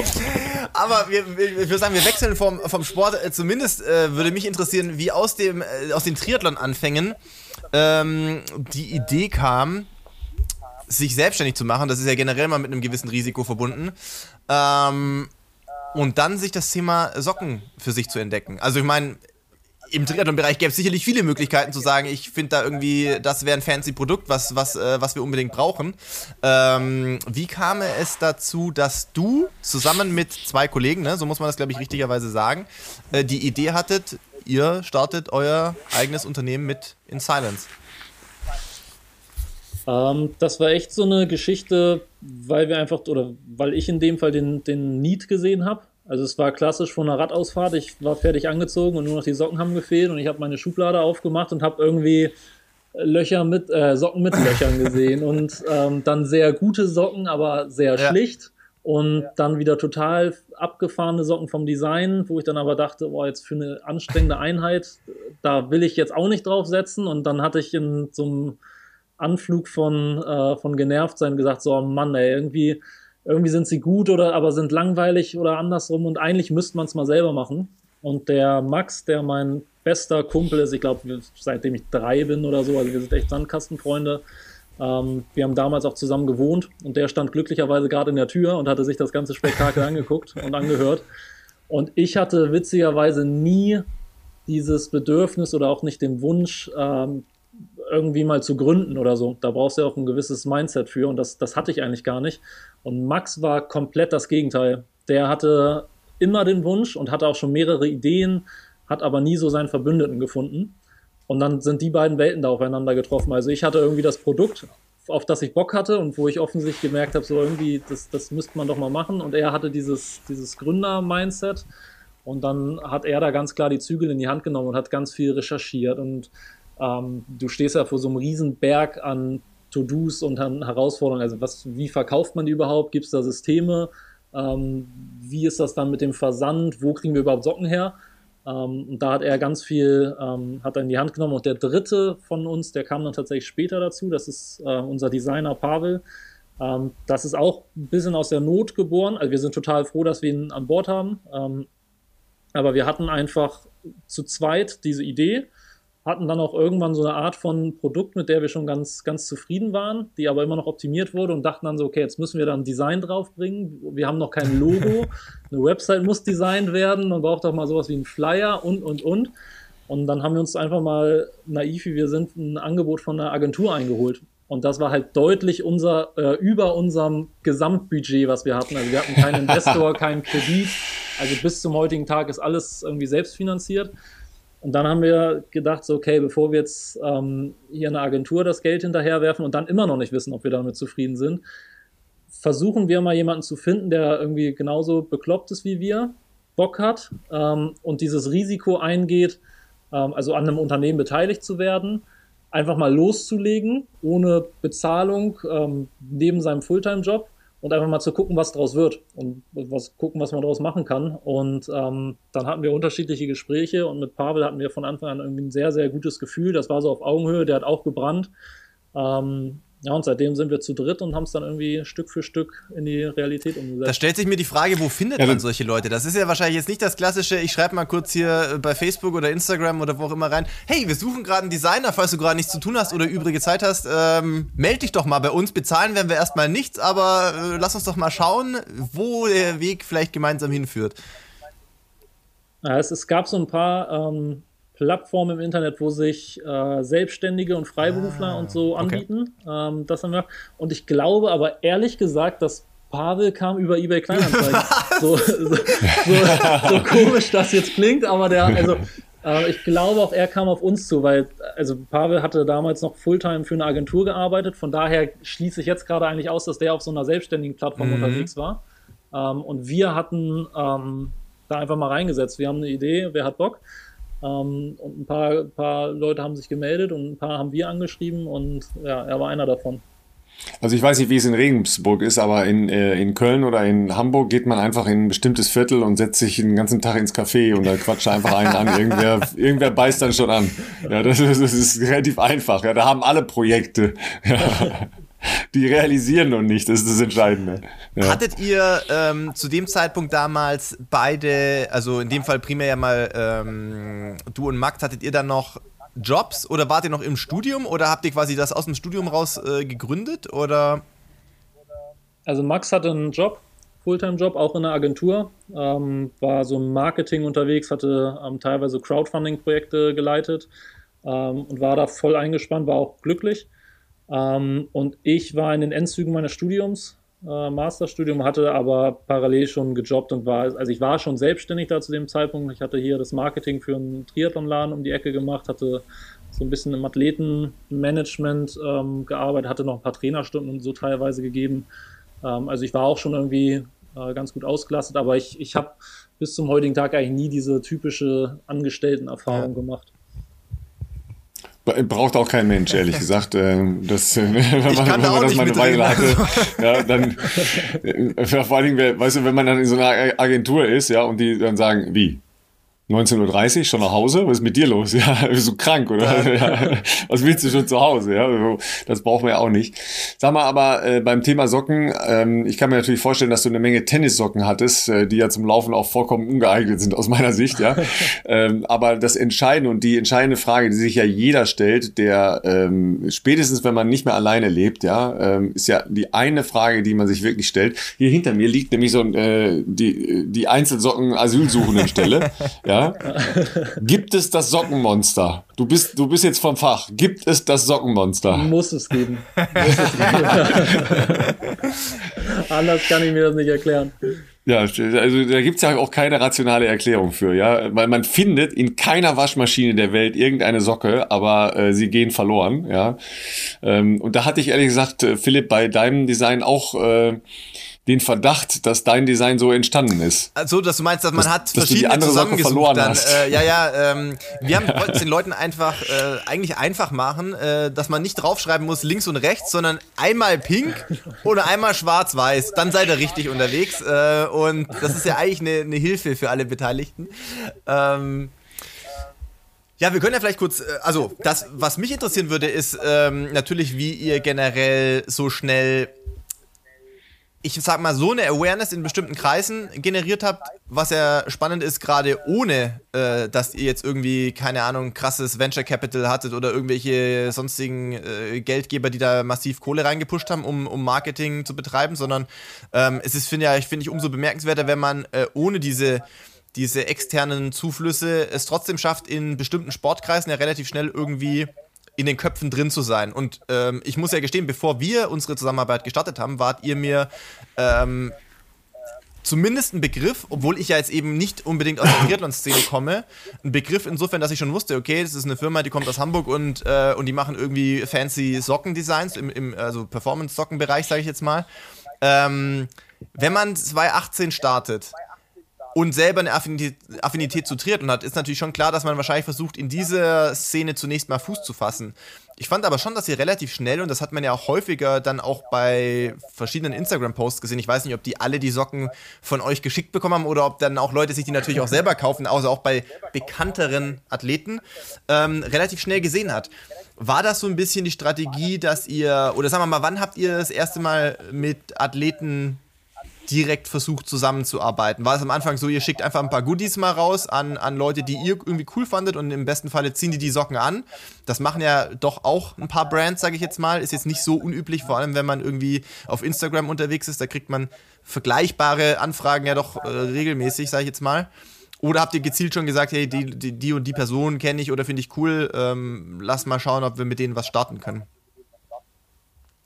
Aber wir, wir, ich würde sagen, wir wechseln vom, vom Sport. Äh, zumindest äh, würde mich interessieren, wie aus, dem, äh, aus den Triathlon-Anfängen ähm, die Idee kam, sich selbstständig zu machen. Das ist ja generell mal mit einem gewissen Risiko verbunden. Ähm, und dann sich das Thema Socken für sich zu entdecken. Also ich meine, im Triathlon-Bereich gäbe es sicherlich viele Möglichkeiten zu sagen, ich finde da irgendwie, das wäre ein fancy Produkt, was, was, äh, was wir unbedingt brauchen. Ähm, wie kam es dazu, dass du zusammen mit zwei Kollegen, ne, so muss man das, glaube ich, richtigerweise sagen, äh, die Idee hattet, ihr startet euer eigenes Unternehmen mit In Silence? Ähm, das war echt so eine Geschichte, weil wir einfach, oder weil ich in dem Fall den, den Need gesehen habe. Also es war klassisch von einer Radausfahrt. Ich war fertig angezogen und nur noch die Socken haben gefehlt und ich habe meine Schublade aufgemacht und habe irgendwie Löcher mit äh, Socken mit Löchern gesehen <laughs> und ähm, dann sehr gute Socken, aber sehr ja. schlicht und ja. dann wieder total abgefahrene Socken vom Design, wo ich dann aber dachte, boah, jetzt für eine anstrengende Einheit, da will ich jetzt auch nicht drauf setzen und dann hatte ich in so einem Anflug von, äh, von genervt sein gesagt, so Mann, ey, irgendwie, irgendwie sind sie gut oder aber sind langweilig oder andersrum und eigentlich müsste man es mal selber machen. Und der Max, der mein bester Kumpel ist, ich glaube, seitdem ich drei bin oder so, also wir sind echt Sandkastenfreunde. Ähm, wir haben damals auch zusammen gewohnt und der stand glücklicherweise gerade in der Tür und hatte sich das ganze Spektakel <laughs> angeguckt und angehört. Und ich hatte witzigerweise nie dieses Bedürfnis oder auch nicht den Wunsch, ähm, irgendwie mal zu gründen oder so. Da brauchst du ja auch ein gewisses Mindset für und das, das hatte ich eigentlich gar nicht. Und Max war komplett das Gegenteil. Der hatte immer den Wunsch und hatte auch schon mehrere Ideen, hat aber nie so seinen Verbündeten gefunden. Und dann sind die beiden Welten da aufeinander getroffen. Also ich hatte irgendwie das Produkt, auf das ich Bock hatte und wo ich offensichtlich gemerkt habe, so irgendwie, das, das müsste man doch mal machen. Und er hatte dieses, dieses Gründer-Mindset. Und dann hat er da ganz klar die Zügel in die Hand genommen und hat ganz viel recherchiert und ähm, du stehst ja vor so einem riesen Berg an To-Dos und an Herausforderungen. Also was, wie verkauft man die überhaupt? Gibt es da Systeme? Ähm, wie ist das dann mit dem Versand? Wo kriegen wir überhaupt Socken her? Ähm, und da hat er ganz viel, ähm, hat er in die Hand genommen. Und der dritte von uns, der kam dann tatsächlich später dazu. Das ist äh, unser Designer Pavel. Ähm, das ist auch ein bisschen aus der Not geboren. Also wir sind total froh, dass wir ihn an Bord haben. Ähm, aber wir hatten einfach zu zweit diese Idee hatten dann auch irgendwann so eine Art von Produkt, mit der wir schon ganz, ganz zufrieden waren, die aber immer noch optimiert wurde und dachten dann so, okay, jetzt müssen wir da ein Design draufbringen. Wir haben noch kein Logo, <laughs> eine Website muss designt werden, man braucht auch mal sowas wie einen Flyer und, und, und. Und dann haben wir uns einfach mal naiv, wie wir sind, ein Angebot von einer Agentur eingeholt. Und das war halt deutlich unser, äh, über unserem Gesamtbudget, was wir hatten. Also wir hatten keinen <laughs> Investor, keinen Kredit. Also bis zum heutigen Tag ist alles irgendwie selbst finanziert. Und dann haben wir gedacht, so, okay, bevor wir jetzt ähm, hier eine Agentur das Geld hinterherwerfen und dann immer noch nicht wissen, ob wir damit zufrieden sind, versuchen wir mal jemanden zu finden, der irgendwie genauso bekloppt ist wie wir, Bock hat ähm, und dieses Risiko eingeht, ähm, also an einem Unternehmen beteiligt zu werden, einfach mal loszulegen, ohne Bezahlung, ähm, neben seinem Fulltime-Job und einfach mal zu gucken, was draus wird und was gucken, was man daraus machen kann. Und ähm, dann hatten wir unterschiedliche Gespräche und mit Pavel hatten wir von Anfang an irgendwie ein sehr, sehr gutes Gefühl. Das war so auf Augenhöhe, der hat auch gebrannt. Ähm, ja, und seitdem sind wir zu dritt und haben es dann irgendwie Stück für Stück in die Realität umgesetzt. Da stellt sich mir die Frage, wo findet ja, man solche Leute? Das ist ja wahrscheinlich jetzt nicht das klassische, ich schreibe mal kurz hier bei Facebook oder Instagram oder wo auch immer rein, hey, wir suchen gerade einen Designer, falls du gerade nichts zu tun hast oder übrige Zeit hast, ähm, melde dich doch mal bei uns. Bezahlen werden wir erstmal nichts, aber äh, lass uns doch mal schauen, wo der Weg vielleicht gemeinsam hinführt. Ja, es, es gab so ein paar ähm, Plattform im Internet, wo sich äh, Selbstständige und Freiberufler ah, und so anbieten. Okay. Ähm, das haben wir. Und ich glaube aber ehrlich gesagt, dass Pavel kam über eBay Kleinanzeigen. <laughs> so, so, so, so, komisch das jetzt klingt, aber der, also äh, ich glaube auch, er kam auf uns zu, weil also Pavel hatte damals noch Fulltime für eine Agentur gearbeitet. Von daher schließe ich jetzt gerade eigentlich aus, dass der auf so einer selbstständigen Plattform mhm. unterwegs war. Ähm, und wir hatten ähm, da einfach mal reingesetzt. Wir haben eine Idee, wer hat Bock? Ähm, und ein paar, paar Leute haben sich gemeldet und ein paar haben wir angeschrieben und ja, er war einer davon. Also ich weiß nicht, wie es in Regensburg ist, aber in, äh, in Köln oder in Hamburg geht man einfach in ein bestimmtes Viertel und setzt sich den ganzen Tag ins Café und da quatscht einfach einen an. Irgendwer, irgendwer beißt dann schon an. Ja, das ist, das ist relativ einfach. Ja, da haben alle Projekte. Ja die realisieren noch nicht, das ist das Entscheidende. Ja. Hattet ihr ähm, zu dem Zeitpunkt damals beide, also in dem Fall primär ja mal ähm, du und Max, hattet ihr dann noch Jobs oder wart ihr noch im Studium oder habt ihr quasi das aus dem Studium raus äh, gegründet oder? Also Max hatte einen Job Fulltime-Job, auch in einer Agentur. Ähm, war so im Marketing unterwegs, hatte ähm, teilweise Crowdfunding-Projekte geleitet ähm, und war da voll eingespannt, war auch glücklich. Ähm, und ich war in den Endzügen meines Studiums, äh, Masterstudium, hatte aber parallel schon gejobbt und war, also ich war schon selbstständig da zu dem Zeitpunkt. Ich hatte hier das Marketing für einen Triathlonladen um die Ecke gemacht, hatte so ein bisschen im Athletenmanagement ähm, gearbeitet, hatte noch ein paar Trainerstunden und so teilweise gegeben. Ähm, also ich war auch schon irgendwie äh, ganz gut ausgelastet, aber ich, ich habe bis zum heutigen Tag eigentlich nie diese typische Angestelltenerfahrung ja. gemacht. Braucht auch kein Mensch, ehrlich <laughs> gesagt. Ähm, das, <laughs> wenn man, das mal eine Weile hatte, ja, dann <laughs> äh, vor allen Dingen, weißt du, wenn man dann in so einer Agentur ist, ja, und die dann sagen, wie? 19.30 Uhr schon nach Hause? Was ist mit dir los? <laughs> Ja, bist du krank, oder? Ja. Was willst du schon zu Hause? Ja, das brauchen wir ja auch nicht. Sag mal aber äh, beim Thema Socken, ähm, ich kann mir natürlich vorstellen, dass du eine Menge Tennissocken hattest, äh, die ja zum Laufen auch vollkommen ungeeignet sind aus meiner Sicht, ja. <laughs> ähm, aber das Entscheidende und die entscheidende Frage, die sich ja jeder stellt, der ähm, spätestens, wenn man nicht mehr alleine lebt, ja, ähm, ist ja die eine Frage, die man sich wirklich stellt. Hier hinter mir liegt nämlich so äh, die, die Einzelsocken Asylsuchenden Stelle. <laughs> Ja, ja? <laughs> Gibt es das Sockenmonster? Du bist, du bist jetzt vom Fach. Gibt es das Sockenmonster? Muss es geben. Muss es geben. <laughs> Anders kann ich mir das nicht erklären. Ja, also da gibt's ja auch keine rationale Erklärung für, ja. Weil man findet in keiner Waschmaschine der Welt irgendeine Socke, aber äh, sie gehen verloren, ja. Ähm, und da hatte ich ehrlich gesagt, äh, Philipp, bei deinem Design auch äh, den Verdacht, dass dein Design so entstanden ist. Also, dass du meinst, dass man dass, hat verschiedene zusammengesucht. Dann, äh, ja, ja, ähm, wir haben <laughs> ja. den Leuten einfach äh, eigentlich einfach machen, äh, dass man nicht draufschreiben muss links und rechts, sondern einmal pink oder einmal schwarz-weiß. Dann seid ihr richtig unterwegs. Äh, und das ist ja eigentlich eine, eine Hilfe für alle Beteiligten. Ähm, ja, wir können ja vielleicht kurz, äh, also das, was mich interessieren würde, ist ähm, natürlich, wie ihr generell so schnell ich sag mal, so eine Awareness in bestimmten Kreisen generiert habt, was ja spannend ist, gerade ohne, äh, dass ihr jetzt irgendwie, keine Ahnung, krasses Venture Capital hattet oder irgendwelche sonstigen äh, Geldgeber, die da massiv Kohle reingepusht haben, um, um Marketing zu betreiben, sondern ähm, es ist, finde ja, ich, find ich umso bemerkenswerter, wenn man äh, ohne diese diese externen Zuflüsse es trotzdem schafft, in bestimmten Sportkreisen ja relativ schnell irgendwie in den Köpfen drin zu sein. Und ähm, ich muss ja gestehen, bevor wir unsere Zusammenarbeit gestartet haben, wart ihr mir ähm, zumindest ein Begriff, obwohl ich ja jetzt eben nicht unbedingt aus der <laughs> Triathlon-Szene komme, ein Begriff insofern, dass ich schon wusste, okay, das ist eine Firma, die kommt aus Hamburg und, äh, und die machen irgendwie fancy Sockendesigns im, im also Performance-Sockenbereich, sage ich jetzt mal. Ähm, wenn man 2018 startet, und selber eine Affinität, Affinität zu Triathlon hat, ist natürlich schon klar, dass man wahrscheinlich versucht, in dieser Szene zunächst mal Fuß zu fassen. Ich fand aber schon, dass sie relativ schnell, und das hat man ja auch häufiger dann auch bei verschiedenen Instagram-Posts gesehen, ich weiß nicht, ob die alle die Socken von euch geschickt bekommen haben oder ob dann auch Leute sich die natürlich auch selber kaufen, also auch bei bekannteren Athleten, ähm, relativ schnell gesehen hat. War das so ein bisschen die Strategie, dass ihr, oder sagen wir mal, wann habt ihr das erste Mal mit Athleten direkt versucht zusammenzuarbeiten? War es am Anfang so, ihr schickt einfach ein paar Goodies mal raus an, an Leute, die ihr irgendwie cool fandet und im besten Falle ziehen die die Socken an? Das machen ja doch auch ein paar Brands, sage ich jetzt mal. Ist jetzt nicht so unüblich, vor allem wenn man irgendwie auf Instagram unterwegs ist. Da kriegt man vergleichbare Anfragen ja doch äh, regelmäßig, sage ich jetzt mal. Oder habt ihr gezielt schon gesagt, hey, die, die, die und die Person kenne ich oder finde ich cool, ähm, lass mal schauen, ob wir mit denen was starten können?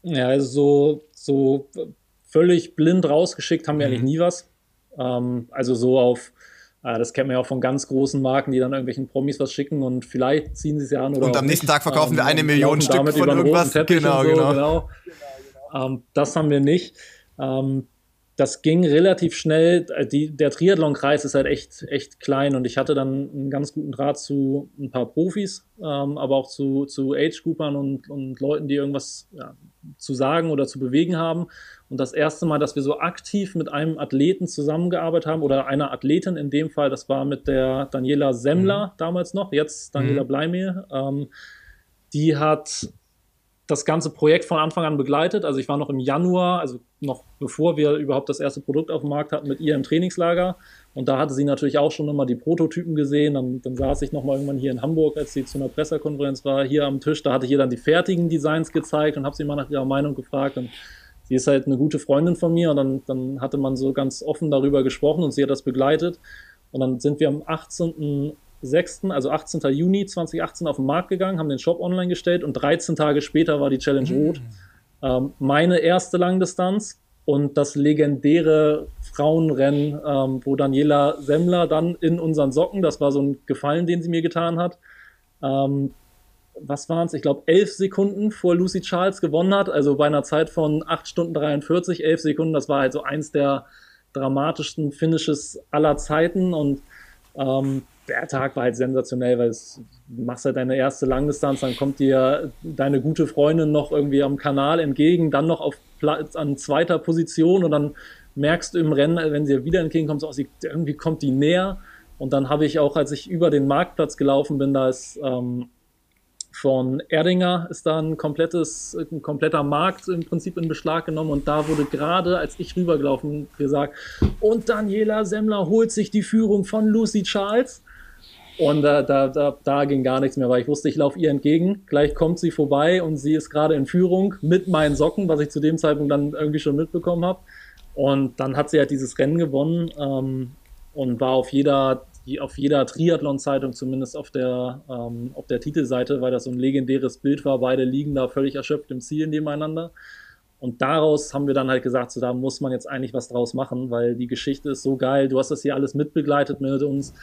Ja, also so, so völlig blind rausgeschickt haben wir mhm. eigentlich nie was. Ähm, also so auf, äh, das kennt man ja auch von ganz großen Marken, die dann irgendwelchen Promis was schicken und vielleicht ziehen sie es ja an. Oder und am nächsten nicht. Tag verkaufen ähm, wir eine Million Stück von irgendwas. Genau, so, genau. genau. Ähm, das haben wir nicht. Ähm, das ging relativ schnell. Äh, die, der Triathlon-Kreis ist halt echt, echt klein und ich hatte dann einen ganz guten Draht zu ein paar Profis, ähm, aber auch zu, zu Age-Groupern und, und Leuten, die irgendwas ja, zu sagen oder zu bewegen haben. Und das erste Mal, dass wir so aktiv mit einem Athleten zusammengearbeitet haben oder einer Athletin in dem Fall, das war mit der Daniela Semmler mhm. damals noch, jetzt Daniela mhm. Bleimir. Ähm, die hat das ganze Projekt von Anfang an begleitet. Also ich war noch im Januar, also noch bevor wir überhaupt das erste Produkt auf dem Markt hatten, mit ihr im Trainingslager. Und da hatte sie natürlich auch schon immer die Prototypen gesehen. Dann, dann saß ich nochmal irgendwann hier in Hamburg, als sie zu einer Pressekonferenz war, hier am Tisch. Da hatte ich ihr dann die fertigen Designs gezeigt und habe sie mal nach ihrer Meinung gefragt. Und sie ist halt eine gute Freundin von mir und dann, dann hatte man so ganz offen darüber gesprochen und sie hat das begleitet. Und dann sind wir am 18.06., also 18. Juni 2018 auf den Markt gegangen, haben den Shop online gestellt und 13 Tage später war die Challenge mhm. Rot. Ähm, meine erste Langdistanz und das legendäre Frauenrennen, ähm, wo Daniela Semmler dann in unseren Socken, das war so ein Gefallen, den sie mir getan hat, ähm, was waren es? Ich glaube, elf Sekunden vor Lucy Charles gewonnen hat, also bei einer Zeit von 8 Stunden 43, elf Sekunden, das war halt so eins der dramatischsten Finishes aller Zeiten und ähm, der Tag war halt sensationell, weil es machst halt deine erste Langdistanz, dann kommt dir deine gute Freundin noch irgendwie am Kanal entgegen, dann noch auf Platz an zweiter Position und dann merkst du im Rennen, wenn sie wieder entgegenkommt, so, irgendwie kommt die näher. Und dann habe ich auch, als ich über den Marktplatz gelaufen bin, da ist ähm, von Erdinger ist da ein komplettes, ein kompletter Markt im Prinzip in Beschlag genommen und da wurde gerade, als ich rübergelaufen, gesagt, und Daniela Semmler holt sich die Führung von Lucy Charles. Und da, da, da, da ging gar nichts mehr, weil ich wusste, ich laufe ihr entgegen. Gleich kommt sie vorbei und sie ist gerade in Führung mit meinen Socken, was ich zu dem Zeitpunkt dann irgendwie schon mitbekommen habe. Und dann hat sie halt dieses Rennen gewonnen ähm, und war auf jeder, auf jeder Triathlon-Zeitung, zumindest auf der, ähm, auf der Titelseite, weil das so ein legendäres Bild war. Beide liegen da völlig erschöpft im Ziel nebeneinander. Und daraus haben wir dann halt gesagt, so da muss man jetzt eigentlich was draus machen, weil die Geschichte ist so geil. Du hast das hier alles mitbegleitet mit uns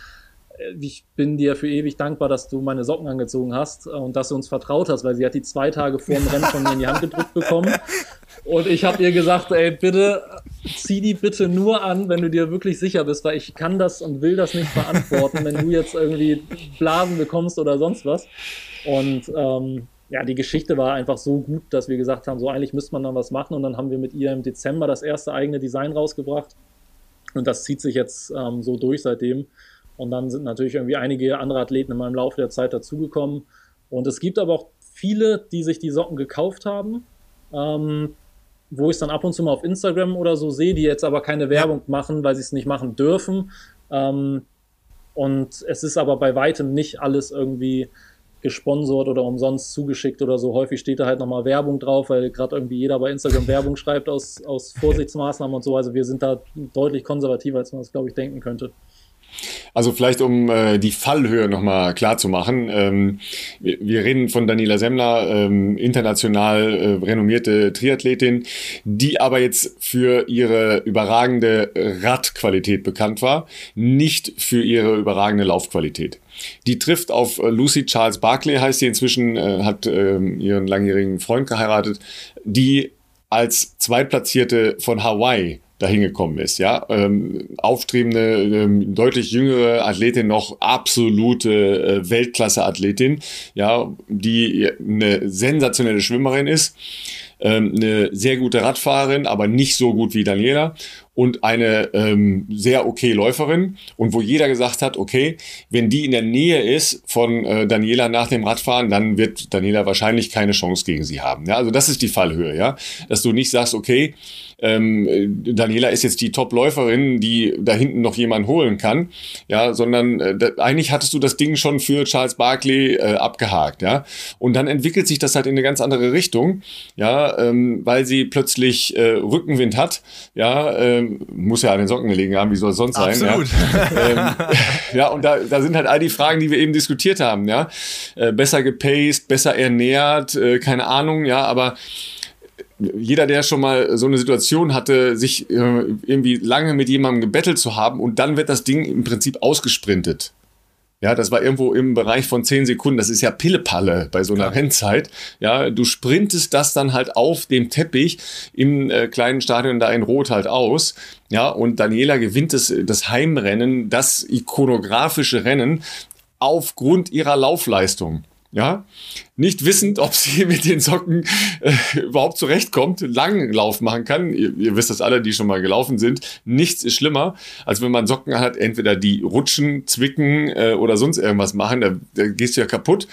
ich bin dir für ewig dankbar, dass du meine Socken angezogen hast und dass du uns vertraut hast, weil sie hat die zwei Tage vor dem Rennen von mir in die Hand gedrückt bekommen. <laughs> Und ich habe ihr gesagt, ey, bitte zieh die bitte nur an, wenn du dir wirklich sicher bist, weil ich kann das und will das nicht verantworten, wenn du jetzt irgendwie Blasen bekommst oder sonst was. Und ähm, ja, die Geschichte war einfach so gut, dass wir gesagt haben, so eigentlich müsste man dann was machen. Und dann haben wir mit ihr im Dezember das erste eigene Design rausgebracht. Und das zieht sich jetzt ähm, so durch seitdem. Und dann sind natürlich irgendwie einige andere Athleten in meinem Laufe der Zeit dazugekommen. Und es gibt aber auch viele, die sich die Socken gekauft haben, ähm, wo ich es dann ab und zu mal auf Instagram oder so sehe, die jetzt aber keine Werbung machen, weil sie es nicht machen dürfen. Ähm, und es ist aber bei weitem nicht alles irgendwie gesponsert oder umsonst zugeschickt oder so. Häufig steht da halt nochmal Werbung drauf, weil gerade irgendwie jeder bei Instagram Werbung schreibt aus, aus Vorsichtsmaßnahmen und so. Also wir sind da deutlich konservativer, als man das, glaube ich, denken könnte. Also vielleicht, um äh, die Fallhöhe nochmal klar zu machen. Ähm, wir, wir, reden von Daniela Semmler, ähm, international äh, renommierte Triathletin, die aber jetzt für ihre überragende Radqualität bekannt war, nicht für ihre überragende Laufqualität. Die trifft auf äh, Lucy Charles Barclay, heißt sie inzwischen, äh, hat äh, ihren langjährigen Freund geheiratet, die als Zweitplatzierte von Hawaii dahin gekommen ist. Ja, ähm, aufstrebende, ähm, deutlich jüngere Athletin, noch absolute äh, Weltklasse-Athletin, ja, die eine sensationelle Schwimmerin ist, ähm, eine sehr gute Radfahrerin, aber nicht so gut wie Daniela und eine ähm, sehr okay Läuferin und wo jeder gesagt hat, okay, wenn die in der Nähe ist von äh, Daniela nach dem Radfahren, dann wird Daniela wahrscheinlich keine Chance gegen sie haben. Ja, also das ist die Fallhöhe, ja, dass du nicht sagst, okay, ähm, Daniela ist jetzt die Top-Läuferin, die da hinten noch jemand holen kann, ja, sondern äh, da, eigentlich hattest du das Ding schon für Charles Barkley äh, abgehakt, ja, und dann entwickelt sich das halt in eine ganz andere Richtung, ja, ähm, weil sie plötzlich äh, Rückenwind hat, ja, ähm, muss ja an den Socken gelegen haben, wie soll es sonst Absolut. sein, ja, ähm, <laughs> ja und da, da sind halt all die Fragen, die wir eben diskutiert haben, ja, äh, besser gepaced, besser ernährt, äh, keine Ahnung, ja, aber jeder, der schon mal so eine Situation hatte, sich äh, irgendwie lange mit jemandem gebettelt zu haben und dann wird das Ding im Prinzip ausgesprintet. Ja, das war irgendwo im Bereich von zehn Sekunden. Das ist ja Pillepalle bei so einer ja. Rennzeit. Ja, du sprintest das dann halt auf dem Teppich im äh, kleinen Stadion da in Rot halt aus. Ja, und Daniela gewinnt das, das Heimrennen, das ikonografische Rennen aufgrund ihrer Laufleistung ja, nicht wissend, ob sie mit den Socken äh, überhaupt zurechtkommt, langen Lauf machen kann. Ihr, ihr, wisst das alle, die schon mal gelaufen sind. Nichts ist schlimmer, als wenn man Socken hat, entweder die rutschen, zwicken äh, oder sonst irgendwas machen, da, da gehst du ja kaputt.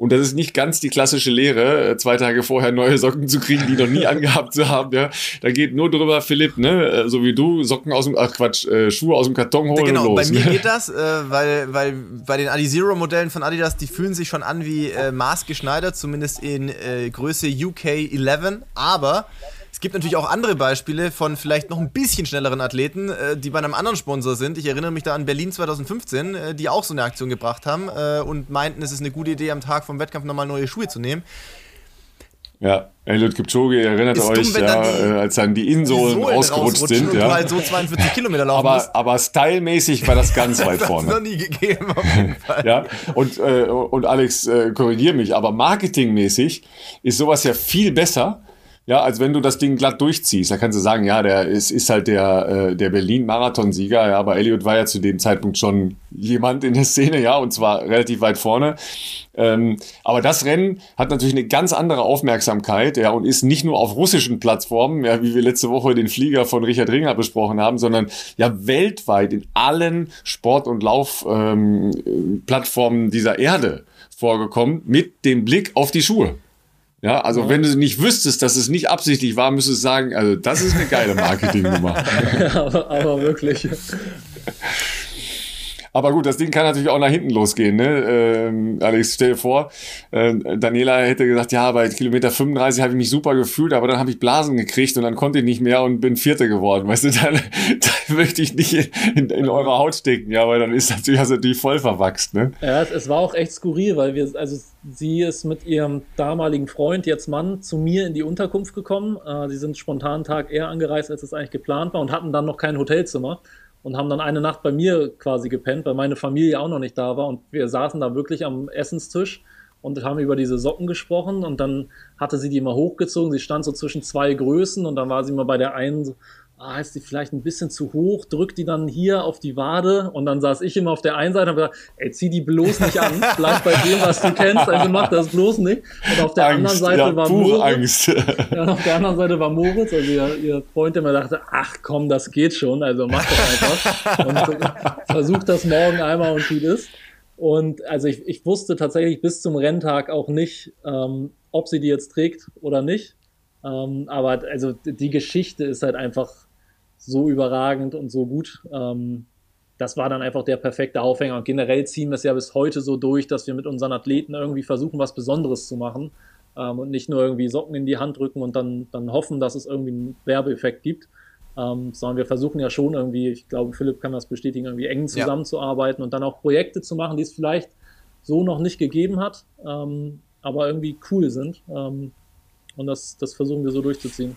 Und das ist nicht ganz die klassische Lehre, äh, zwei Tage vorher neue Socken zu kriegen, die noch nie <laughs> angehabt zu haben. Ja. Da geht nur drüber, Philipp, ne, äh, so wie du, Socken aus dem, ach Quatsch, äh, Schuhe aus dem Karton holen genau, und los. Genau, bei mir ne? geht das, äh, weil, weil bei den Adizero Modellen von Adidas, die fühlen sich schon an wie äh, maßgeschneidert, zumindest in äh, Größe UK 11, aber Es gibt natürlich auch andere Beispiele von vielleicht noch ein bisschen schnelleren Athleten, äh, die bei einem anderen Sponsor sind. Ich erinnere mich da an Berlin 2015, äh, die auch so eine Aktion gebracht haben äh, und meinten, es ist eine gute Idee, am Tag vom Wettkampf nochmal neue Schuhe zu nehmen. Ja, Eliud Kipchoge, erinnert Ist euch, dumm, ja, dann die- als dann die Insohlen Sohlen rausgerutscht rausrutschen sind. Ja. halt so 42 Kilometer laufen musst. Aber, aber stylmäßig war das ganz <laughs> weit Das hat es noch vorne. nie gegeben, auf jeden <laughs> Fall. Ja, und, äh, und Alex, äh, korrigier mich, aber marketingmäßig ist sowas ja viel besser, ja, als wenn du das Ding glatt durchziehst. Da kannst du sagen, ja, der ist, ist halt der, äh, der Berlin-Marathonsieger, ja, aber Elliot war ja zu dem Zeitpunkt schon jemand in der Szene, ja, und zwar relativ weit vorne. Ähm, aber das Rennen hat natürlich eine ganz andere Aufmerksamkeit, ja, und ist nicht nur auf russischen Plattformen, ja, wie wir letzte Woche den Flieger von Richard Ringer besprochen haben, sondern ja weltweit in allen Sport- und Laufplattformen ähm, dieser Erde vorgekommen mit dem Blick auf die Schuhe. Ja, also wenn du nicht wüsstest, dass es nicht absichtlich war, müsstest du sagen, also das ist eine geile Marketingnummer. <laughs> aber, aber wirklich. Aber gut, das Ding kann natürlich auch nach hinten losgehen. Ne? Ähm, Alex, stell dir vor, äh, Daniela hätte gesagt, ja, bei Kilometer 35 habe ich mich super gefühlt, aber dann habe ich Blasen gekriegt und dann konnte ich nicht mehr und bin Vierte geworden. Weißt du, <laughs> dann, dann möchte ich nicht in, in eure Haut stecken, ja, weil dann ist natürlich, du natürlich voll verwachst. Ne? Ja, es, es war auch echt skurril, weil wir, also sie ist mit ihrem damaligen Freund, jetzt Mann, zu mir in die Unterkunft gekommen. Äh, sie sind spontan einen Tag eher angereist, als es eigentlich geplant war und hatten dann noch kein Hotelzimmer und haben dann eine Nacht bei mir quasi gepennt, weil meine Familie auch noch nicht da war. Und wir saßen da wirklich am Essenstisch und haben über diese Socken gesprochen. Und dann hatte sie die immer hochgezogen, sie stand so zwischen zwei Größen und dann war sie immer bei der einen ah, ist die vielleicht ein bisschen zu hoch, drückt die dann hier auf die Wade und dann saß ich immer auf der einen Seite und hab gesagt, ey, zieh die bloß nicht an, <laughs> bleib bei dem, was du kennst, also mach das bloß nicht. Und auf der anderen Angst, Seite ja, war Moritz, Angst. <laughs> ja, und auf der anderen Seite war Moritz, also ihr, ihr Freund, der mir dachte, ach komm, das geht schon, also mach das einfach und äh, versuch das morgen einmal und gut ist. Und also ich, ich wusste tatsächlich bis zum Renntag auch nicht, ähm, ob sie die jetzt trägt oder nicht. Ähm, aber also die Geschichte ist halt einfach so überragend und so gut. Ähm, das war dann einfach der perfekte Aufhänger. Und generell ziehen wir es ja bis heute so durch, dass wir mit unseren Athleten irgendwie versuchen, was Besonderes zu machen. Ähm, und nicht nur irgendwie Socken in die Hand drücken und dann, dann hoffen, dass es irgendwie einen Werbeeffekt gibt. Ähm, sondern wir versuchen ja schon irgendwie, ich glaube, Philipp kann das bestätigen, irgendwie eng Ja. zusammenzuarbeiten und dann auch Projekte zu machen, die es vielleicht so noch nicht gegeben hat, ähm, aber irgendwie cool sind. Ähm, und das, das versuchen wir so durchzuziehen.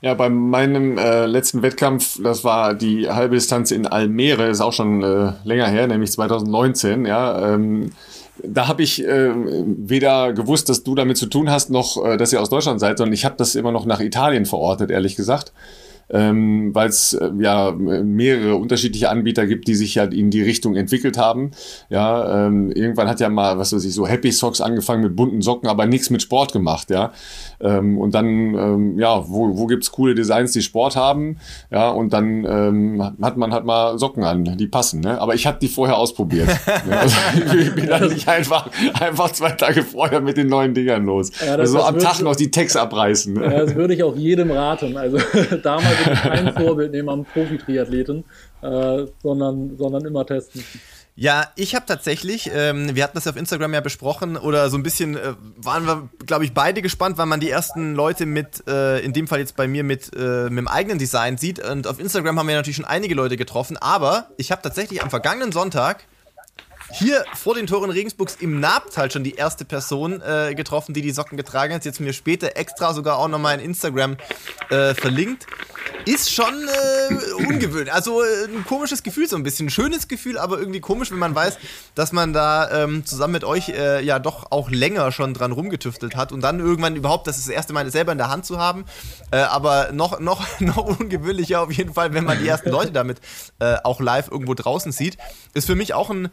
Ja, bei meinem äh, letzten Wettkampf, das war die halbe Distanz in Almere, ist auch schon äh, länger her, nämlich 2019, ja. Ähm, da habe ich äh, weder gewusst, dass du damit zu tun hast, noch äh, dass ihr aus Deutschland seid, sondern ich habe das immer noch nach Italien verortet, ehrlich gesagt. Ähm, weil es äh, ja mehrere unterschiedliche Anbieter gibt, die sich halt in die Richtung entwickelt haben. Ja, ähm, irgendwann hat ja mal, was weiß ich, so Happy Socks angefangen mit bunten Socken, aber nichts mit Sport gemacht, ja. Ähm, und dann, ähm, ja, wo, wo gibt's coole Designs, die Sport haben? Ja, und dann ähm, hat man halt mal Socken an, die passen, ne? Aber ich habe die vorher ausprobiert. <laughs> ja, also, ich bin dann nicht einfach, einfach zwei Tage vorher mit den neuen Dingern los. Ja, das- also das am Tag noch die Tags abreißen. Ne? Ja, das würde ich auch jedem raten. Also <laughs> damals ich <laughs> kein Vorbild nehmen am Profi-Triathleten, äh, sondern, sondern immer testen. Ja, ich habe tatsächlich, ähm, wir hatten das ja auf Instagram ja besprochen, oder so ein bisschen äh, waren wir, glaube ich, beide gespannt, weil man die ersten Leute mit, äh, in dem Fall jetzt bei mir mit, äh, mit dem eigenen Design sieht. Und auf Instagram haben wir natürlich schon einige Leute getroffen, aber ich habe tatsächlich am vergangenen Sonntag hier vor den Toren Regensburgs im Nabtal schon die erste Person äh, getroffen, die die Socken getragen hat. Jetzt mir später extra sogar auch nochmal in Instagram äh, verlinkt. Ist schon äh, ungewöhnlich. Also äh, ein komisches Gefühl, so ein bisschen. Schönes Gefühl, aber irgendwie komisch, wenn man weiß, dass man da ähm, zusammen mit euch äh, ja doch auch länger schon dran rumgetüftelt hat und dann irgendwann überhaupt das, das erste Mal selber in der Hand zu haben. Äh, aber noch, <laughs> noch, noch ungewöhnlicher auf jeden Fall, wenn man die ersten Leute damit auch live irgendwo draußen sieht. Ist für mich auch ein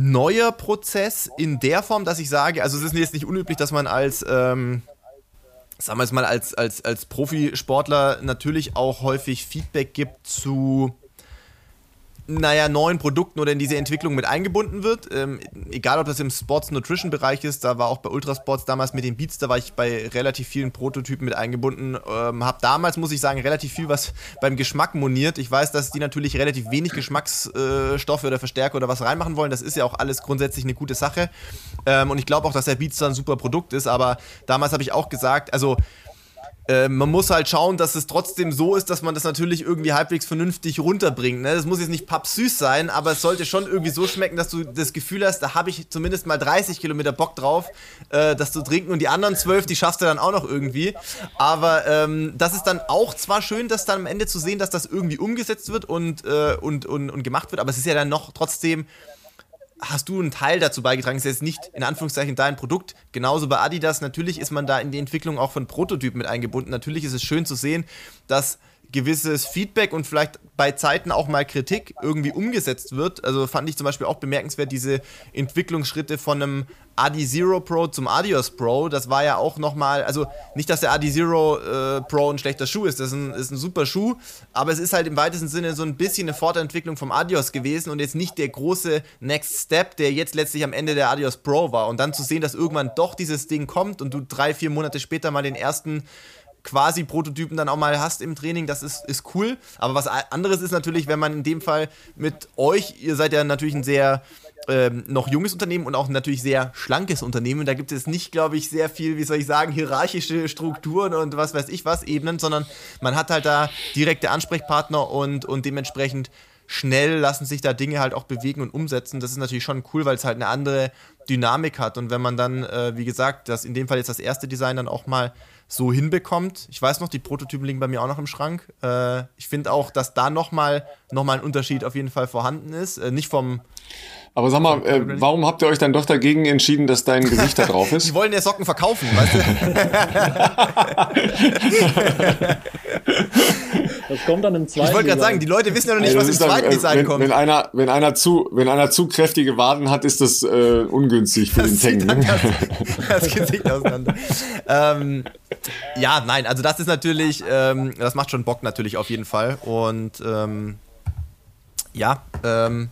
neuer Prozess in der Form, dass ich sage, also es ist jetzt nicht unüblich, dass man als, ähm, sagen wir es mal, als, als, als Profisportler natürlich auch häufig Feedback gibt zu naja, neuen Produkten oder in diese Entwicklung mit eingebunden wird. Ähm, egal, ob das im Sports-Nutrition-Bereich ist, da war auch bei Ultrasports damals mit den Beats, da war ich bei relativ vielen Prototypen mit eingebunden. Ähm, hab damals, muss ich sagen, relativ viel was beim Geschmack moniert. Ich weiß, dass die natürlich relativ wenig Geschmacksstoffe oder Verstärker oder was reinmachen wollen. Das ist ja auch alles grundsätzlich eine gute Sache. Ähm, und ich glaube auch, dass der Beats ein super Produkt ist, aber damals habe ich auch gesagt, also äh, man muss halt schauen, dass es trotzdem so ist, dass man das natürlich irgendwie halbwegs vernünftig runterbringt. Ne? Das muss jetzt nicht pappsüß sein, aber es sollte schon irgendwie so schmecken, dass du das Gefühl hast, da habe ich zumindest mal 30 Kilometer Bock drauf, äh, das zu trinken. Und die anderen 12, die schaffst du dann auch noch irgendwie. Aber ähm, das ist dann auch zwar schön, dass dann am Ende zu sehen, dass das irgendwie umgesetzt wird und, äh, und, und, und gemacht wird, aber es ist ja dann noch trotzdem hast du einen Teil dazu beigetragen. Ist jetzt nicht in Anführungszeichen dein Produkt. Genauso bei Adidas. Natürlich ist man da in die Entwicklung auch von Prototypen mit eingebunden. Natürlich ist es schön zu sehen, dass gewisses Feedback und vielleicht bei Zeiten auch mal Kritik irgendwie umgesetzt wird. Also fand ich zum Beispiel auch bemerkenswert diese Entwicklungsschritte von einem Adi Zero Pro zum Adios Pro. Das war ja auch nochmal, also nicht, dass der Adi Zero äh, Pro ein schlechter Schuh ist, das ist ein, ist ein super Schuh, aber es ist halt im weitesten Sinne so ein bisschen eine Fortentwicklung vom Adios gewesen und jetzt nicht der große Next Step, der jetzt letztlich am Ende der Adios Pro war. Und dann zu sehen, dass irgendwann doch dieses Ding kommt und du drei, vier Monate später mal den ersten quasi Prototypen dann auch mal hast im Training, das ist, ist cool. Aber was anderes ist natürlich, wenn man in dem Fall mit euch, ihr seid ja natürlich ein sehr ähm, noch junges Unternehmen und auch natürlich sehr schlankes Unternehmen. Da gibt es nicht, glaube ich, sehr viel, wie soll ich sagen, hierarchische Strukturen und was weiß ich was, Ebenen, sondern man hat halt da direkte Ansprechpartner und, und dementsprechend schnell lassen sich da Dinge halt auch bewegen und umsetzen. Das ist natürlich schon cool, weil es halt eine andere Dynamik hat. Und wenn man dann, äh, wie gesagt, das in dem Fall jetzt das erste Design dann auch mal so hinbekommt. Ich weiß noch, die Prototypen liegen bei mir auch noch im Schrank. Äh, ich finde auch, dass da nochmal noch mal ein Unterschied auf jeden Fall vorhanden ist. Äh, nicht vom. Aber sag mal, äh, warum habt ihr euch dann doch dagegen entschieden, dass dein Gesicht da drauf ist? <laughs> die wollen ja Socken verkaufen, weißt du? <laughs> <laughs> das kommt dann im zweiten. Ich wollte gerade sagen, die Leute wissen ja noch nicht, also was im zweiten dann, Design wenn, kommt. Wenn einer, wenn, einer zu, wenn einer zu kräftige Waden hat, ist das äh, ungünstig für das den Teng. Das, <laughs> das Gesicht auseinander. ähm, ja, nein, also das ist natürlich, ähm, das macht schon Bock natürlich auf jeden Fall. Und ähm, ja, ähm,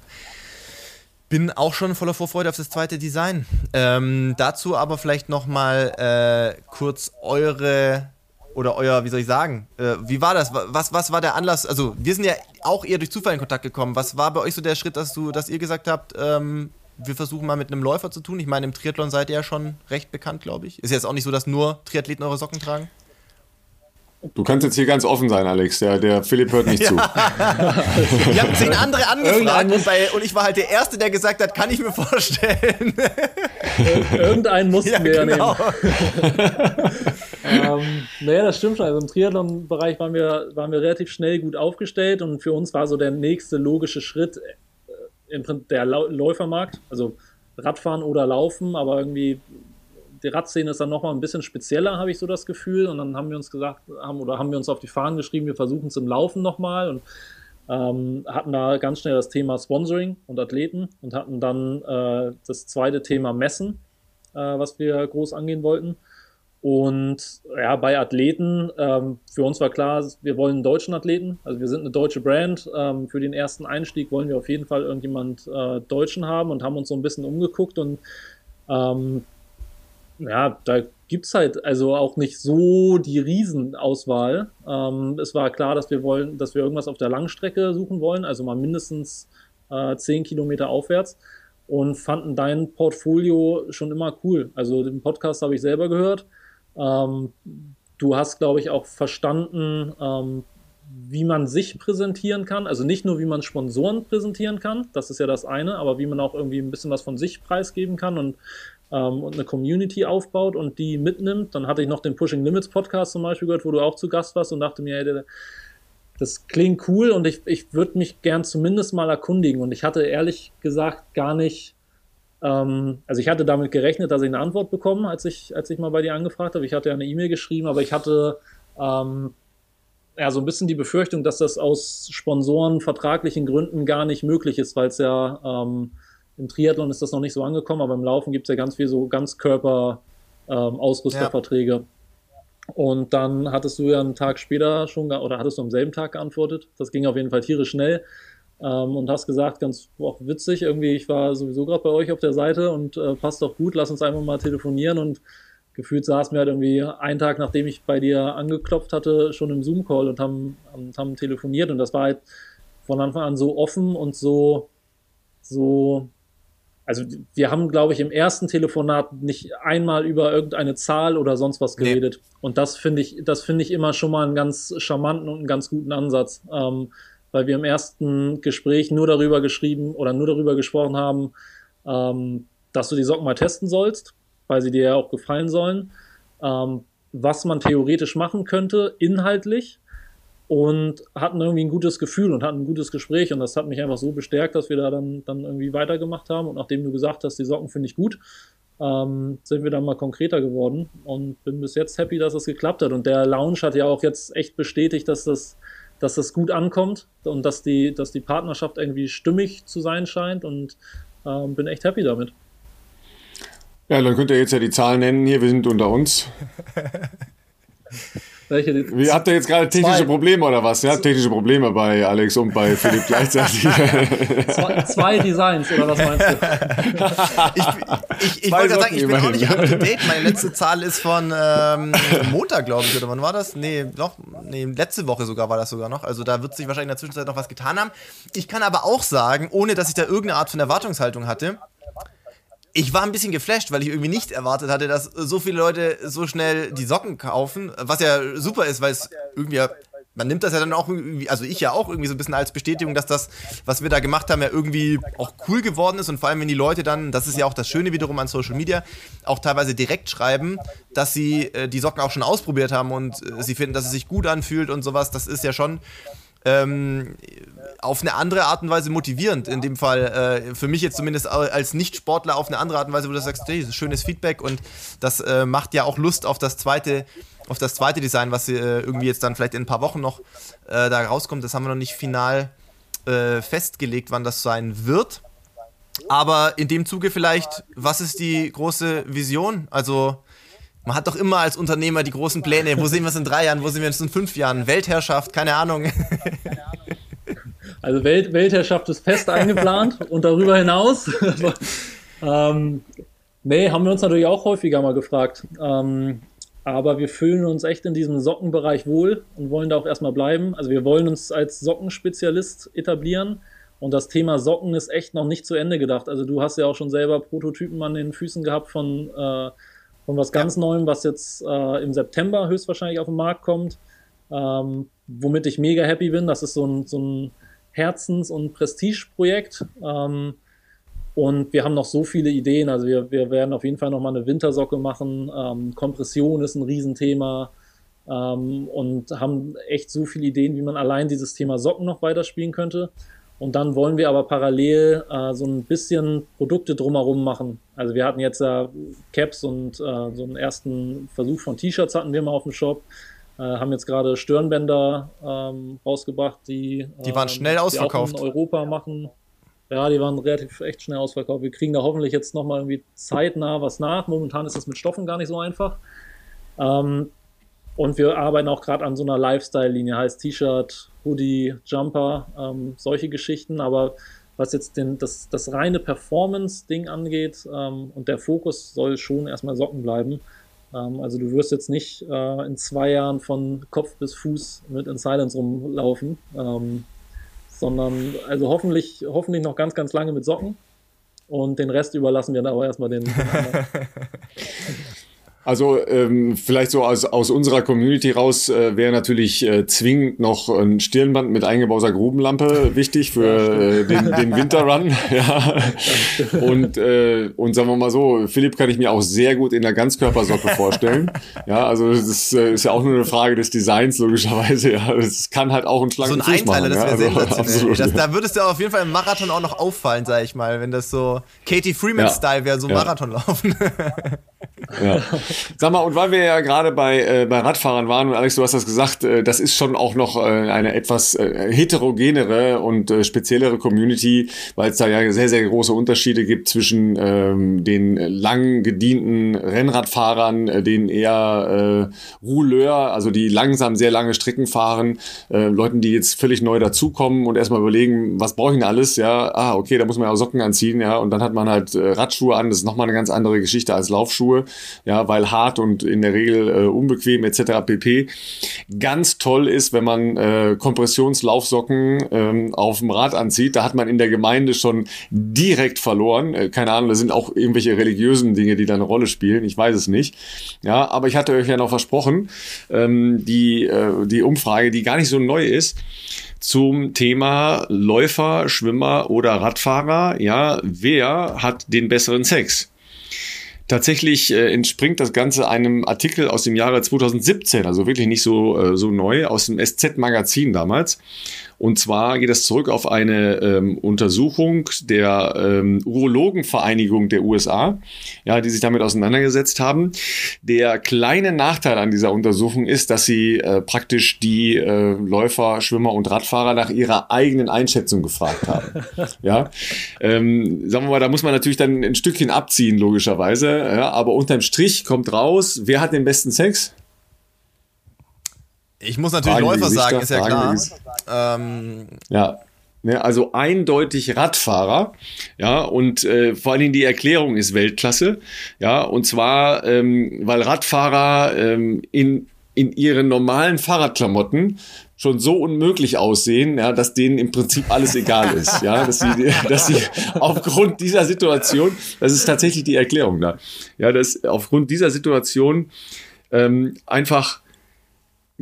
bin auch schon voller Vorfreude auf das zweite Design. Ähm, dazu aber vielleicht nochmal äh, kurz eure oder euer, wie soll ich sagen, äh, wie war das? Was, was war der Anlass? Also, wir sind ja auch eher durch Zufall in Kontakt gekommen. Was war bei euch so der Schritt, dass, du, dass ihr gesagt habt, ähm, wir versuchen mal mit einem Läufer zu tun? Ich meine, im Triathlon seid ihr ja schon recht bekannt, glaube ich. Ist jetzt auch nicht so, dass nur Triathleten eure Socken tragen? Du kannst jetzt hier ganz offen sein, Alex. Der, der Philipp hört nicht <laughs> ja. zu. Wir haben zehn andere angefragt und, bei, und, ich war halt der Erste, der gesagt hat, kann ich mir vorstellen. Irgendeinen mussten ja, wir ja genau. nehmen. <laughs> ähm, naja, das stimmt schon. Also im Triathlon-Bereich waren wir, waren wir relativ schnell gut aufgestellt und für uns war so der nächste logische Schritt äh, der Läufermarkt. Also Radfahren oder Laufen, aber irgendwie die Radszene ist dann nochmal ein bisschen spezieller, habe ich so das Gefühl. Und dann haben wir uns gesagt, haben, oder haben wir uns auf die Fahnen geschrieben, wir versuchen es im Laufen nochmal und ähm, hatten da ganz schnell das Thema Sponsoring und Athleten und hatten dann äh, das zweite Thema Messen, äh, was wir groß angehen wollten. Und ja, bei Athleten, ähm, für uns war klar, wir wollen einen deutschen Athleten. Also wir sind eine deutsche Brand. Ähm, für den ersten Einstieg wollen wir auf jeden Fall irgendjemand äh, Deutschen haben und haben uns so ein bisschen umgeguckt und ähm, ja, da gibt es halt also auch nicht so die Riesenauswahl. Ähm, es war klar, dass wir wollen, dass wir irgendwas auf der Langstrecke suchen wollen, also mal mindestens äh, 10 Kilometer aufwärts und fanden dein Portfolio schon immer cool. Also den Podcast habe ich selber gehört. Ähm, du hast, glaube ich, auch verstanden, ähm, wie man sich präsentieren kann. Also nicht nur, wie man Sponsoren präsentieren kann, das ist ja das eine, aber wie man auch irgendwie ein bisschen was von sich preisgeben kann und ähm, und eine Community aufbaut und die mitnimmt. Dann hatte ich noch den Pushing Limits Podcast zum Beispiel gehört, wo du auch zu Gast warst und dachte mir, hey, das klingt cool und ich, ich würde mich gern zumindest mal erkundigen. Und ich hatte ehrlich gesagt gar nicht, ähm, also ich hatte damit gerechnet, dass ich eine Antwort bekomme, als ich, als ich mal bei dir angefragt habe. Ich hatte ja eine E-Mail geschrieben, aber ich hatte ähm, ja so ein bisschen die Befürchtung, dass das aus Sponsoren vertraglichen Gründen gar nicht möglich ist, weil es ja ähm, im Triathlon ist das noch nicht so angekommen, aber im Laufen gibt es ja ganz viel so Ganzkörper-Ausrüsterverträge. Ähm, ja. Und dann hattest du ja einen Tag später schon, oder hattest du am selben Tag geantwortet. Das ging auf jeden Fall tierisch schnell. Ähm, und hast gesagt, ganz auch witzig, irgendwie, ich war sowieso gerade bei euch auf der Seite und äh, passt doch gut, lass uns einfach mal telefonieren. Und gefühlt saßen wir halt irgendwie einen Tag, nachdem ich bei dir angeklopft hatte, schon im Zoom-Call und haben, haben, haben telefoniert. Und das war halt von Anfang an so offen und so, so also wir haben, glaube ich, im ersten Telefonat nicht einmal über irgendeine Zahl oder sonst was geredet. Nee. Und das finde ich, das finde ich immer schon mal einen ganz charmanten und einen ganz guten Ansatz. Ähm, weil wir im ersten Gespräch nur darüber geschrieben oder nur darüber gesprochen haben, ähm, dass du die Socken mal testen sollst, weil sie dir ja auch gefallen sollen, ähm, was man theoretisch machen könnte, inhaltlich und hatten irgendwie ein gutes Gefühl und hatten ein gutes Gespräch. Und das hat mich einfach so bestärkt, dass wir da dann, dann irgendwie weitergemacht haben. Und nachdem du gesagt hast, die Socken finde ich gut, ähm, sind wir dann mal konkreter geworden und bin bis jetzt happy, dass es geklappt hat. Und der Lounge hat ja auch jetzt echt bestätigt, dass das, dass das gut ankommt und dass die, dass die Partnerschaft irgendwie stimmig zu sein scheint. Und ähm, bin echt happy damit. Ja, dann könnt ihr jetzt ja die Zahlen nennen. Hier, wir sind unter uns. <laughs> Welche? Wie, habt ihr jetzt gerade technische zwei. Probleme oder was? Ja, technische Probleme bei Alex und bei Philipp <laughs> gleichzeitig. zwei, zwei, Designs oder was meinst du? ich ich, ich wollte sagen, ich bin auch nicht up to date. Meine letzte Zahl ist von ähm, Montag, glaube ich, oder wann war das? Nee, doch, nee, letzte Woche sogar war das sogar noch. Also da wird sich wahrscheinlich in der Zwischenzeit noch was getan haben. Ich kann aber auch sagen, ohne dass ich da irgendeine Art von Erwartungshaltung hatte, ich war ein bisschen geflasht, weil ich irgendwie nicht erwartet hatte, dass so viele Leute so schnell die Socken kaufen, was ja super ist, weil es irgendwie man nimmt das ja dann auch irgendwie, also ich ja auch irgendwie so ein bisschen als Bestätigung, dass das, was wir da gemacht haben, ja irgendwie auch cool geworden ist. Und vor allem, wenn die Leute dann, das ist ja auch das Schöne wiederum an Social Media, auch teilweise direkt schreiben, dass sie äh, die Socken auch schon ausprobiert haben und äh, sie finden, dass es sich gut anfühlt und sowas, das ist ja schon ähm, auf eine andere Art und Weise motivierend. In dem Fall äh, für mich jetzt zumindest als Nicht-Sportler auf eine andere Art und Weise, wo du sagst, hey, das ist schönes Feedback und das äh, macht ja auch Lust auf das zweite, auf das zweite Design, was äh, irgendwie jetzt dann vielleicht in ein paar Wochen noch äh, da rauskommt. Das haben wir noch nicht final äh, festgelegt, wann das sein wird. Aber in dem Zuge vielleicht, was ist die große Vision? Also man hat doch immer als Unternehmer die großen Pläne. Wo sehen wir es in drei Jahren? Wo sehen wir es in fünf Jahren? Weltherrschaft? Keine Ahnung. Also Welt, Weltherrschaft ist fest <laughs> eingeplant und darüber hinaus. <laughs> ähm, nee, haben wir uns natürlich auch häufiger mal gefragt. Ähm, aber wir fühlen uns echt in diesem Sockenbereich wohl und wollen da auch erstmal bleiben. Also wir wollen uns als Sockenspezialist etablieren. Und das Thema Socken ist echt noch nicht zu Ende gedacht. Also du hast ja auch schon selber Prototypen an den Füßen gehabt von äh, von was ganz ja. Neuem, was jetzt äh, im September höchstwahrscheinlich auf den Markt kommt, ähm, womit ich mega happy bin. Das ist so ein, so ein Herzens- und Prestigeprojekt. Ähm, und wir haben noch so viele Ideen. Also wir, wir werden auf jeden Fall noch mal eine Wintersocke machen. Ähm, Kompression ist ein Riesenthema. Ähm, und haben echt so viele Ideen, wie man allein dieses Thema Socken noch weiterspielen könnte. Und dann wollen wir aber parallel äh, so ein bisschen Produkte drumherum machen. Also wir hatten jetzt äh, Caps und äh, so einen ersten Versuch von T-Shirts hatten wir mal auf dem Shop. Äh, haben jetzt gerade Stirnbänder ähm, rausgebracht, die die waren ähm, schnell ausverkauft. Die auch in Europa machen. Ja, die waren relativ echt schnell ausverkauft. Wir kriegen da hoffentlich jetzt nochmal irgendwie zeitnah was nach. Momentan ist das mit Stoffen gar nicht so einfach. Ähm, und wir arbeiten auch gerade an so einer Lifestyle-Linie, heißt T-Shirt, Hoodie, Jumper, ähm, solche Geschichten. Aber was jetzt den, das, das reine Performance-Ding angeht ähm, und der Fokus soll schon erstmal Socken bleiben. Ähm, also du wirst jetzt nicht äh, in zwei Jahren von Kopf bis Fuß mit In Silence rumlaufen, ähm, sondern also hoffentlich, hoffentlich noch ganz, ganz lange mit Socken. Und den Rest überlassen wir dann aber erstmal den. den <laughs> <laughs> Also ähm, vielleicht so aus, aus unserer Community raus äh, wäre natürlich äh, zwingend noch ein Stirnband mit eingebauter Grubenlampe wichtig für äh, den, den Winterrun. <laughs> ja. Und, äh, und sagen wir mal so, Philipp kann ich mir auch sehr gut in der Ganzkörpersocke vorstellen. Ja, also das äh, ist ja auch nur eine Frage des Designs, logischerweise. Ja, das kann halt auch ein schlanken so ein Fuß Einteiler, machen. Das ja? also, <laughs> das, da würdest du auf jeden Fall im Marathon auch noch auffallen, sag ich mal, wenn das so Katie Freeman-Style wäre, so ja. Marathon laufen. ja. <laughs> Sag mal, und weil wir ja gerade bei, äh, bei Radfahrern waren, und Alex, du hast das gesagt, äh, das ist schon auch noch äh, eine etwas äh, heterogenere und äh, speziellere Community, weil es da ja sehr, sehr große Unterschiede gibt zwischen ähm, den lang gedienten Rennradfahrern, äh, denen eher äh, Rouleur, also die langsam sehr lange Strecken fahren, äh, Leuten, die jetzt völlig neu dazukommen und erstmal überlegen, was brauche ich denn alles? Ja, ah, okay, da muss man ja auch Socken anziehen, ja, und dann hat man halt äh, Radschuhe an, das ist nochmal eine ganz andere Geschichte als Laufschuhe. ja, weil hart und in der Regel äh, unbequem etc. pp. Ganz toll ist, wenn man äh, Kompressionslaufsocken ähm, auf dem Rad anzieht. Da hat man in der Gemeinde schon direkt verloren. Äh, keine Ahnung, da sind auch irgendwelche religiösen Dinge, die da eine Rolle spielen. Ich weiß es nicht. Ja, aber ich hatte euch ja noch versprochen, ähm, die, äh, die Umfrage, die gar nicht so neu ist zum Thema Läufer, Schwimmer oder Radfahrer. Ja, wer hat den besseren Sex? Tatsächlich äh, entspringt das Ganze einem Artikel aus dem Jahre 2017, also wirklich nicht so, äh, so neu, aus dem SZ-Magazin damals. Und zwar geht es zurück auf eine ähm, Untersuchung der ähm, Urologenvereinigung der USA, ja, die sich damit auseinandergesetzt haben. Der kleine Nachteil an dieser Untersuchung ist, dass sie äh, praktisch die äh, Läufer, Schwimmer und Radfahrer nach ihrer eigenen Einschätzung gefragt haben. <laughs> ja, ähm, sagen wir mal, da muss man natürlich dann ein Stückchen abziehen, logischerweise. Ja, aber unterm Strich kommt raus, wer hat den besten Sex? Ich muss natürlich Fragen Läufer sagen, ist ja klar. Ähm, ja. Ne, also eindeutig Radfahrer, ja, und äh, vor allen Dingen die Erklärung ist Weltklasse, ja, und zwar, ähm, weil Radfahrer ähm, in, in ihren normalen Fahrradklamotten schon so unmöglich aussehen, ja, dass denen im Prinzip alles egal ist, ja, dass sie, <laughs> dass sie aufgrund dieser Situation, das ist tatsächlich die Erklärung da, ja, dass aufgrund dieser Situation ähm, einfach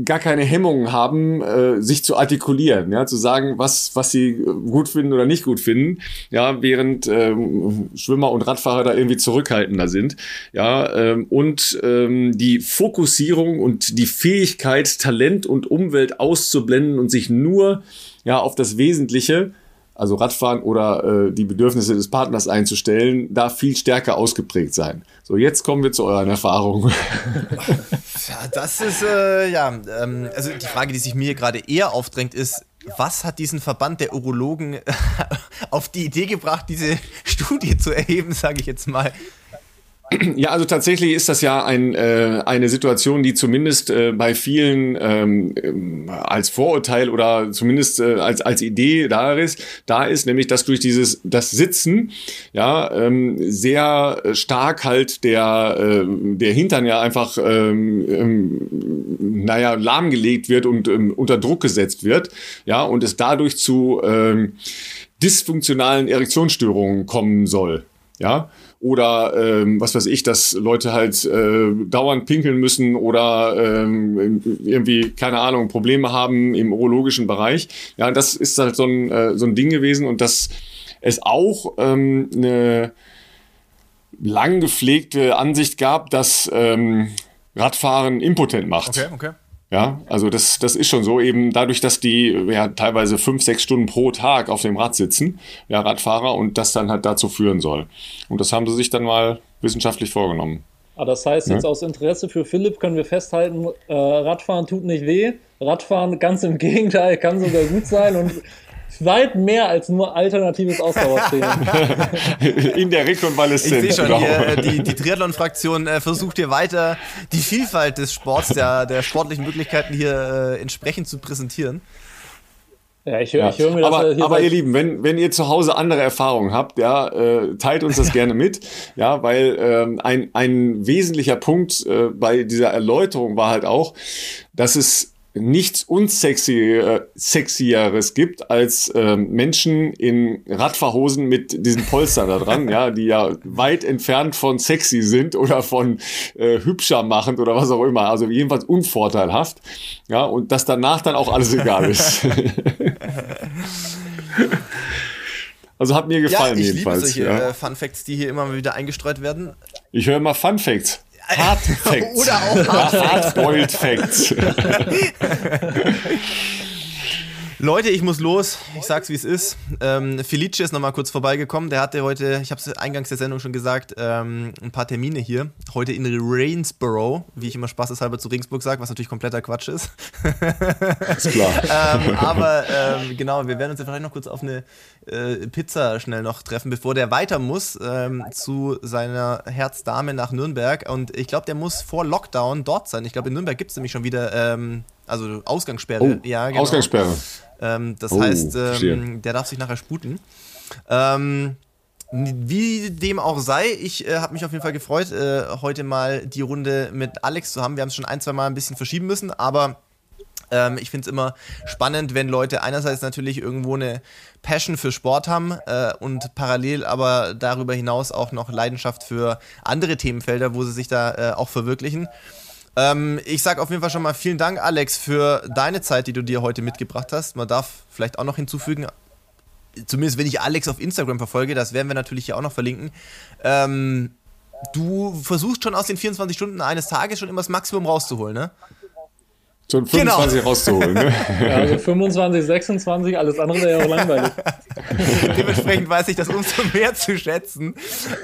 gar keine Hemmungen haben, äh, sich zu artikulieren, ja, zu sagen, was, was sie gut finden oder nicht gut finden, ja, während ähm, Schwimmer und Radfahrer da irgendwie zurückhaltender sind, ja, ähm, und ähm, die Fokussierung und die Fähigkeit, Talent und Umwelt auszublenden und sich nur ja auf das Wesentliche also Radfahren oder äh, die Bedürfnisse des Partners einzustellen, da viel stärker ausgeprägt sein. So, jetzt kommen wir zu euren Erfahrungen. <laughs> ja, das ist, äh, ja, ähm, also die Frage, die sich mir gerade eher aufdrängt, ist, was hat diesen Verband der Urologen <laughs> auf die Idee gebracht, diese Studie zu erheben, sage ich jetzt mal? Ja, also tatsächlich ist das ja ein, äh, eine Situation, die zumindest äh, bei vielen ähm, ähm, als Vorurteil oder zumindest äh, als, als Idee da ist, da ist, nämlich dass durch dieses das Sitzen ja ähm, sehr stark halt der, äh, der Hintern ja einfach ähm, ähm, naja, lahmgelegt wird und ähm, unter Druck gesetzt wird, ja, und es dadurch zu ähm, dysfunktionalen Erektionsstörungen kommen soll. Ja, oder ähm, was weiß ich, dass Leute halt äh, dauernd pinkeln müssen oder ähm, irgendwie, keine Ahnung, Probleme haben im urologischen Bereich. Ja, das ist halt so ein, äh, so ein Ding gewesen und dass es auch ähm, eine lang gepflegte Ansicht gab, dass ähm, Radfahren impotent macht. Okay, okay. Ja, also das, das ist schon so, eben dadurch, dass die ja teilweise fünf, sechs Stunden pro Tag auf dem Rad sitzen, ja, Radfahrer, und das dann halt dazu führen soll. Und das haben sie sich dann mal wissenschaftlich vorgenommen. Ah, das heißt, jetzt ja. aus Interesse für Philipp können wir festhalten, äh, Radfahren tut nicht weh. Radfahren ganz im Gegenteil kann sogar gut sein und weit mehr als nur alternatives Ausdauertraining. <laughs> In der Rekonvaleszenz. Ich sehe schon, hier, äh, die, die Triathlon-Fraktion äh, versucht hier weiter die Vielfalt des Sports, der, der sportlichen Möglichkeiten hier äh, entsprechend zu präsentieren. Ja, ich, ja. ich höre mir das aber, aber ihr Lieben, wenn, wenn ihr zu Hause andere Erfahrungen habt, ja, äh, teilt uns das <laughs> gerne mit, ja, weil ähm, ein, ein wesentlicher Punkt äh, bei dieser Erläuterung war halt auch, dass es nichts unsexieres gibt als ähm, Menschen in Radfahrhosen mit diesen Polstern da dran, <laughs> ja, die ja weit entfernt von sexy sind oder von äh, hübscher machend oder was auch immer, also jedenfalls unvorteilhaft, ja, und dass danach dann auch alles egal ist. <laughs> Also hat mir gefallen ja, ich jedenfalls. Liebe solche ja. äh, Fun Facts, die hier immer wieder eingestreut werden. Ich höre immer Fun Facts. <laughs> <laughs> Hard Facts. Oder auch Hard Facts. Hard Facts. <laughs> Leute, ich muss los. Ich sag's, wie es ist. Ähm, Felice ist nochmal kurz vorbeigekommen. Der hatte heute, ich habe es eingangs der Sendung schon gesagt, ähm, ein paar Termine hier. Heute in Rainsborough, wie ich immer spaßeshalber zu Regensburg sage, was natürlich kompletter Quatsch ist. ist klar. ähm, aber ähm, genau, wir werden uns ja vielleicht noch kurz auf eine äh, Pizza schnell noch treffen, bevor der weiter muss ähm, zu seiner Herzdame nach Nürnberg. Und ich glaube, der muss vor Lockdown dort sein. Ich glaube, in Nürnberg gibt es nämlich schon wieder ähm, also Ausgangssperre. Oh, ja, genau. Ausgangssperre. Ähm, das oh, heißt, ähm, der darf sich nachher sputen. Ähm, wie dem auch sei, ich äh, habe mich auf jeden Fall gefreut, äh, heute mal die Runde mit Alex zu haben. Wir haben es schon ein, zwei Mal ein bisschen verschieben müssen, aber ähm, ich finde es immer spannend, wenn Leute einerseits natürlich irgendwo eine Passion für Sport haben äh, und parallel aber darüber hinaus auch noch Leidenschaft für andere Themenfelder, wo sie sich da äh, auch verwirklichen. Ähm, ich sage auf jeden Fall schon mal vielen Dank, Alex, für deine Zeit, die du dir heute mitgebracht hast. Man darf vielleicht auch noch hinzufügen, zumindest wenn ich Alex auf Instagram verfolge, das werden wir natürlich hier auch noch verlinken. Ähm, du versuchst schon aus den 24 Stunden eines Tages schon immer das Maximum rauszuholen, ne? Schon 25 genau. rauszuholen. Ne? Ja, also 25, 26, alles andere wäre ja auch langweilig. <laughs> Dementsprechend weiß ich das umso mehr zu schätzen,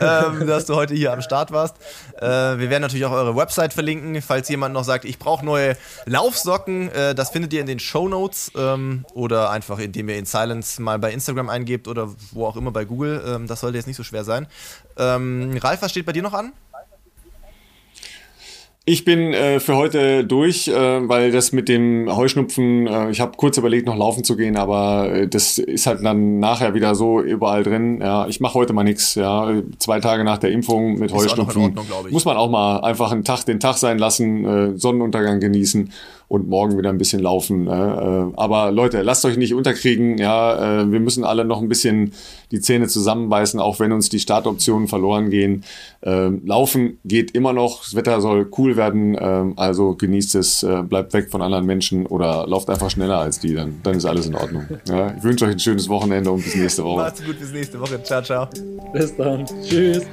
ähm, dass du heute hier am Start warst. Äh, wir werden natürlich auch eure Website verlinken, falls jemand noch sagt, ich brauche neue Laufsocken. Äh, das findet ihr in den Show Notes ähm, oder einfach indem ihr in Silence mal bei Instagram eingebt oder wo auch immer bei Google. Ähm, das sollte jetzt nicht so schwer sein. Ähm, Ralf, was steht bei dir noch an? Ich bin äh, für heute durch, äh, weil das mit dem Heuschnupfen, äh, ich habe kurz überlegt, noch laufen zu gehen, aber äh, das ist halt dann nachher wieder so überall drin. Ja, ich mache heute mal nichts. Ja, zwei Tage nach der Impfung mit ist Heuschnupfen Ordnung, muss man auch mal einfach einen Tag den Tag sein lassen, äh, Sonnenuntergang genießen und morgen wieder ein bisschen laufen. Äh, aber Leute, lasst euch nicht unterkriegen. Ja, äh, wir müssen alle noch ein bisschen die Zähne zusammenbeißen, auch wenn uns die Startoptionen verloren gehen. Äh, laufen geht immer noch. Das Wetter soll cool werden. Äh, also genießt es, äh, bleibt weg von anderen Menschen oder lauft einfach schneller als die. Dann, dann ist alles in Ordnung. Ja, ich wünsche euch ein schönes Wochenende und bis nächste Woche. Macht's gut, bis nächste Woche. Ciao, ciao. Bis dann. Tschüss.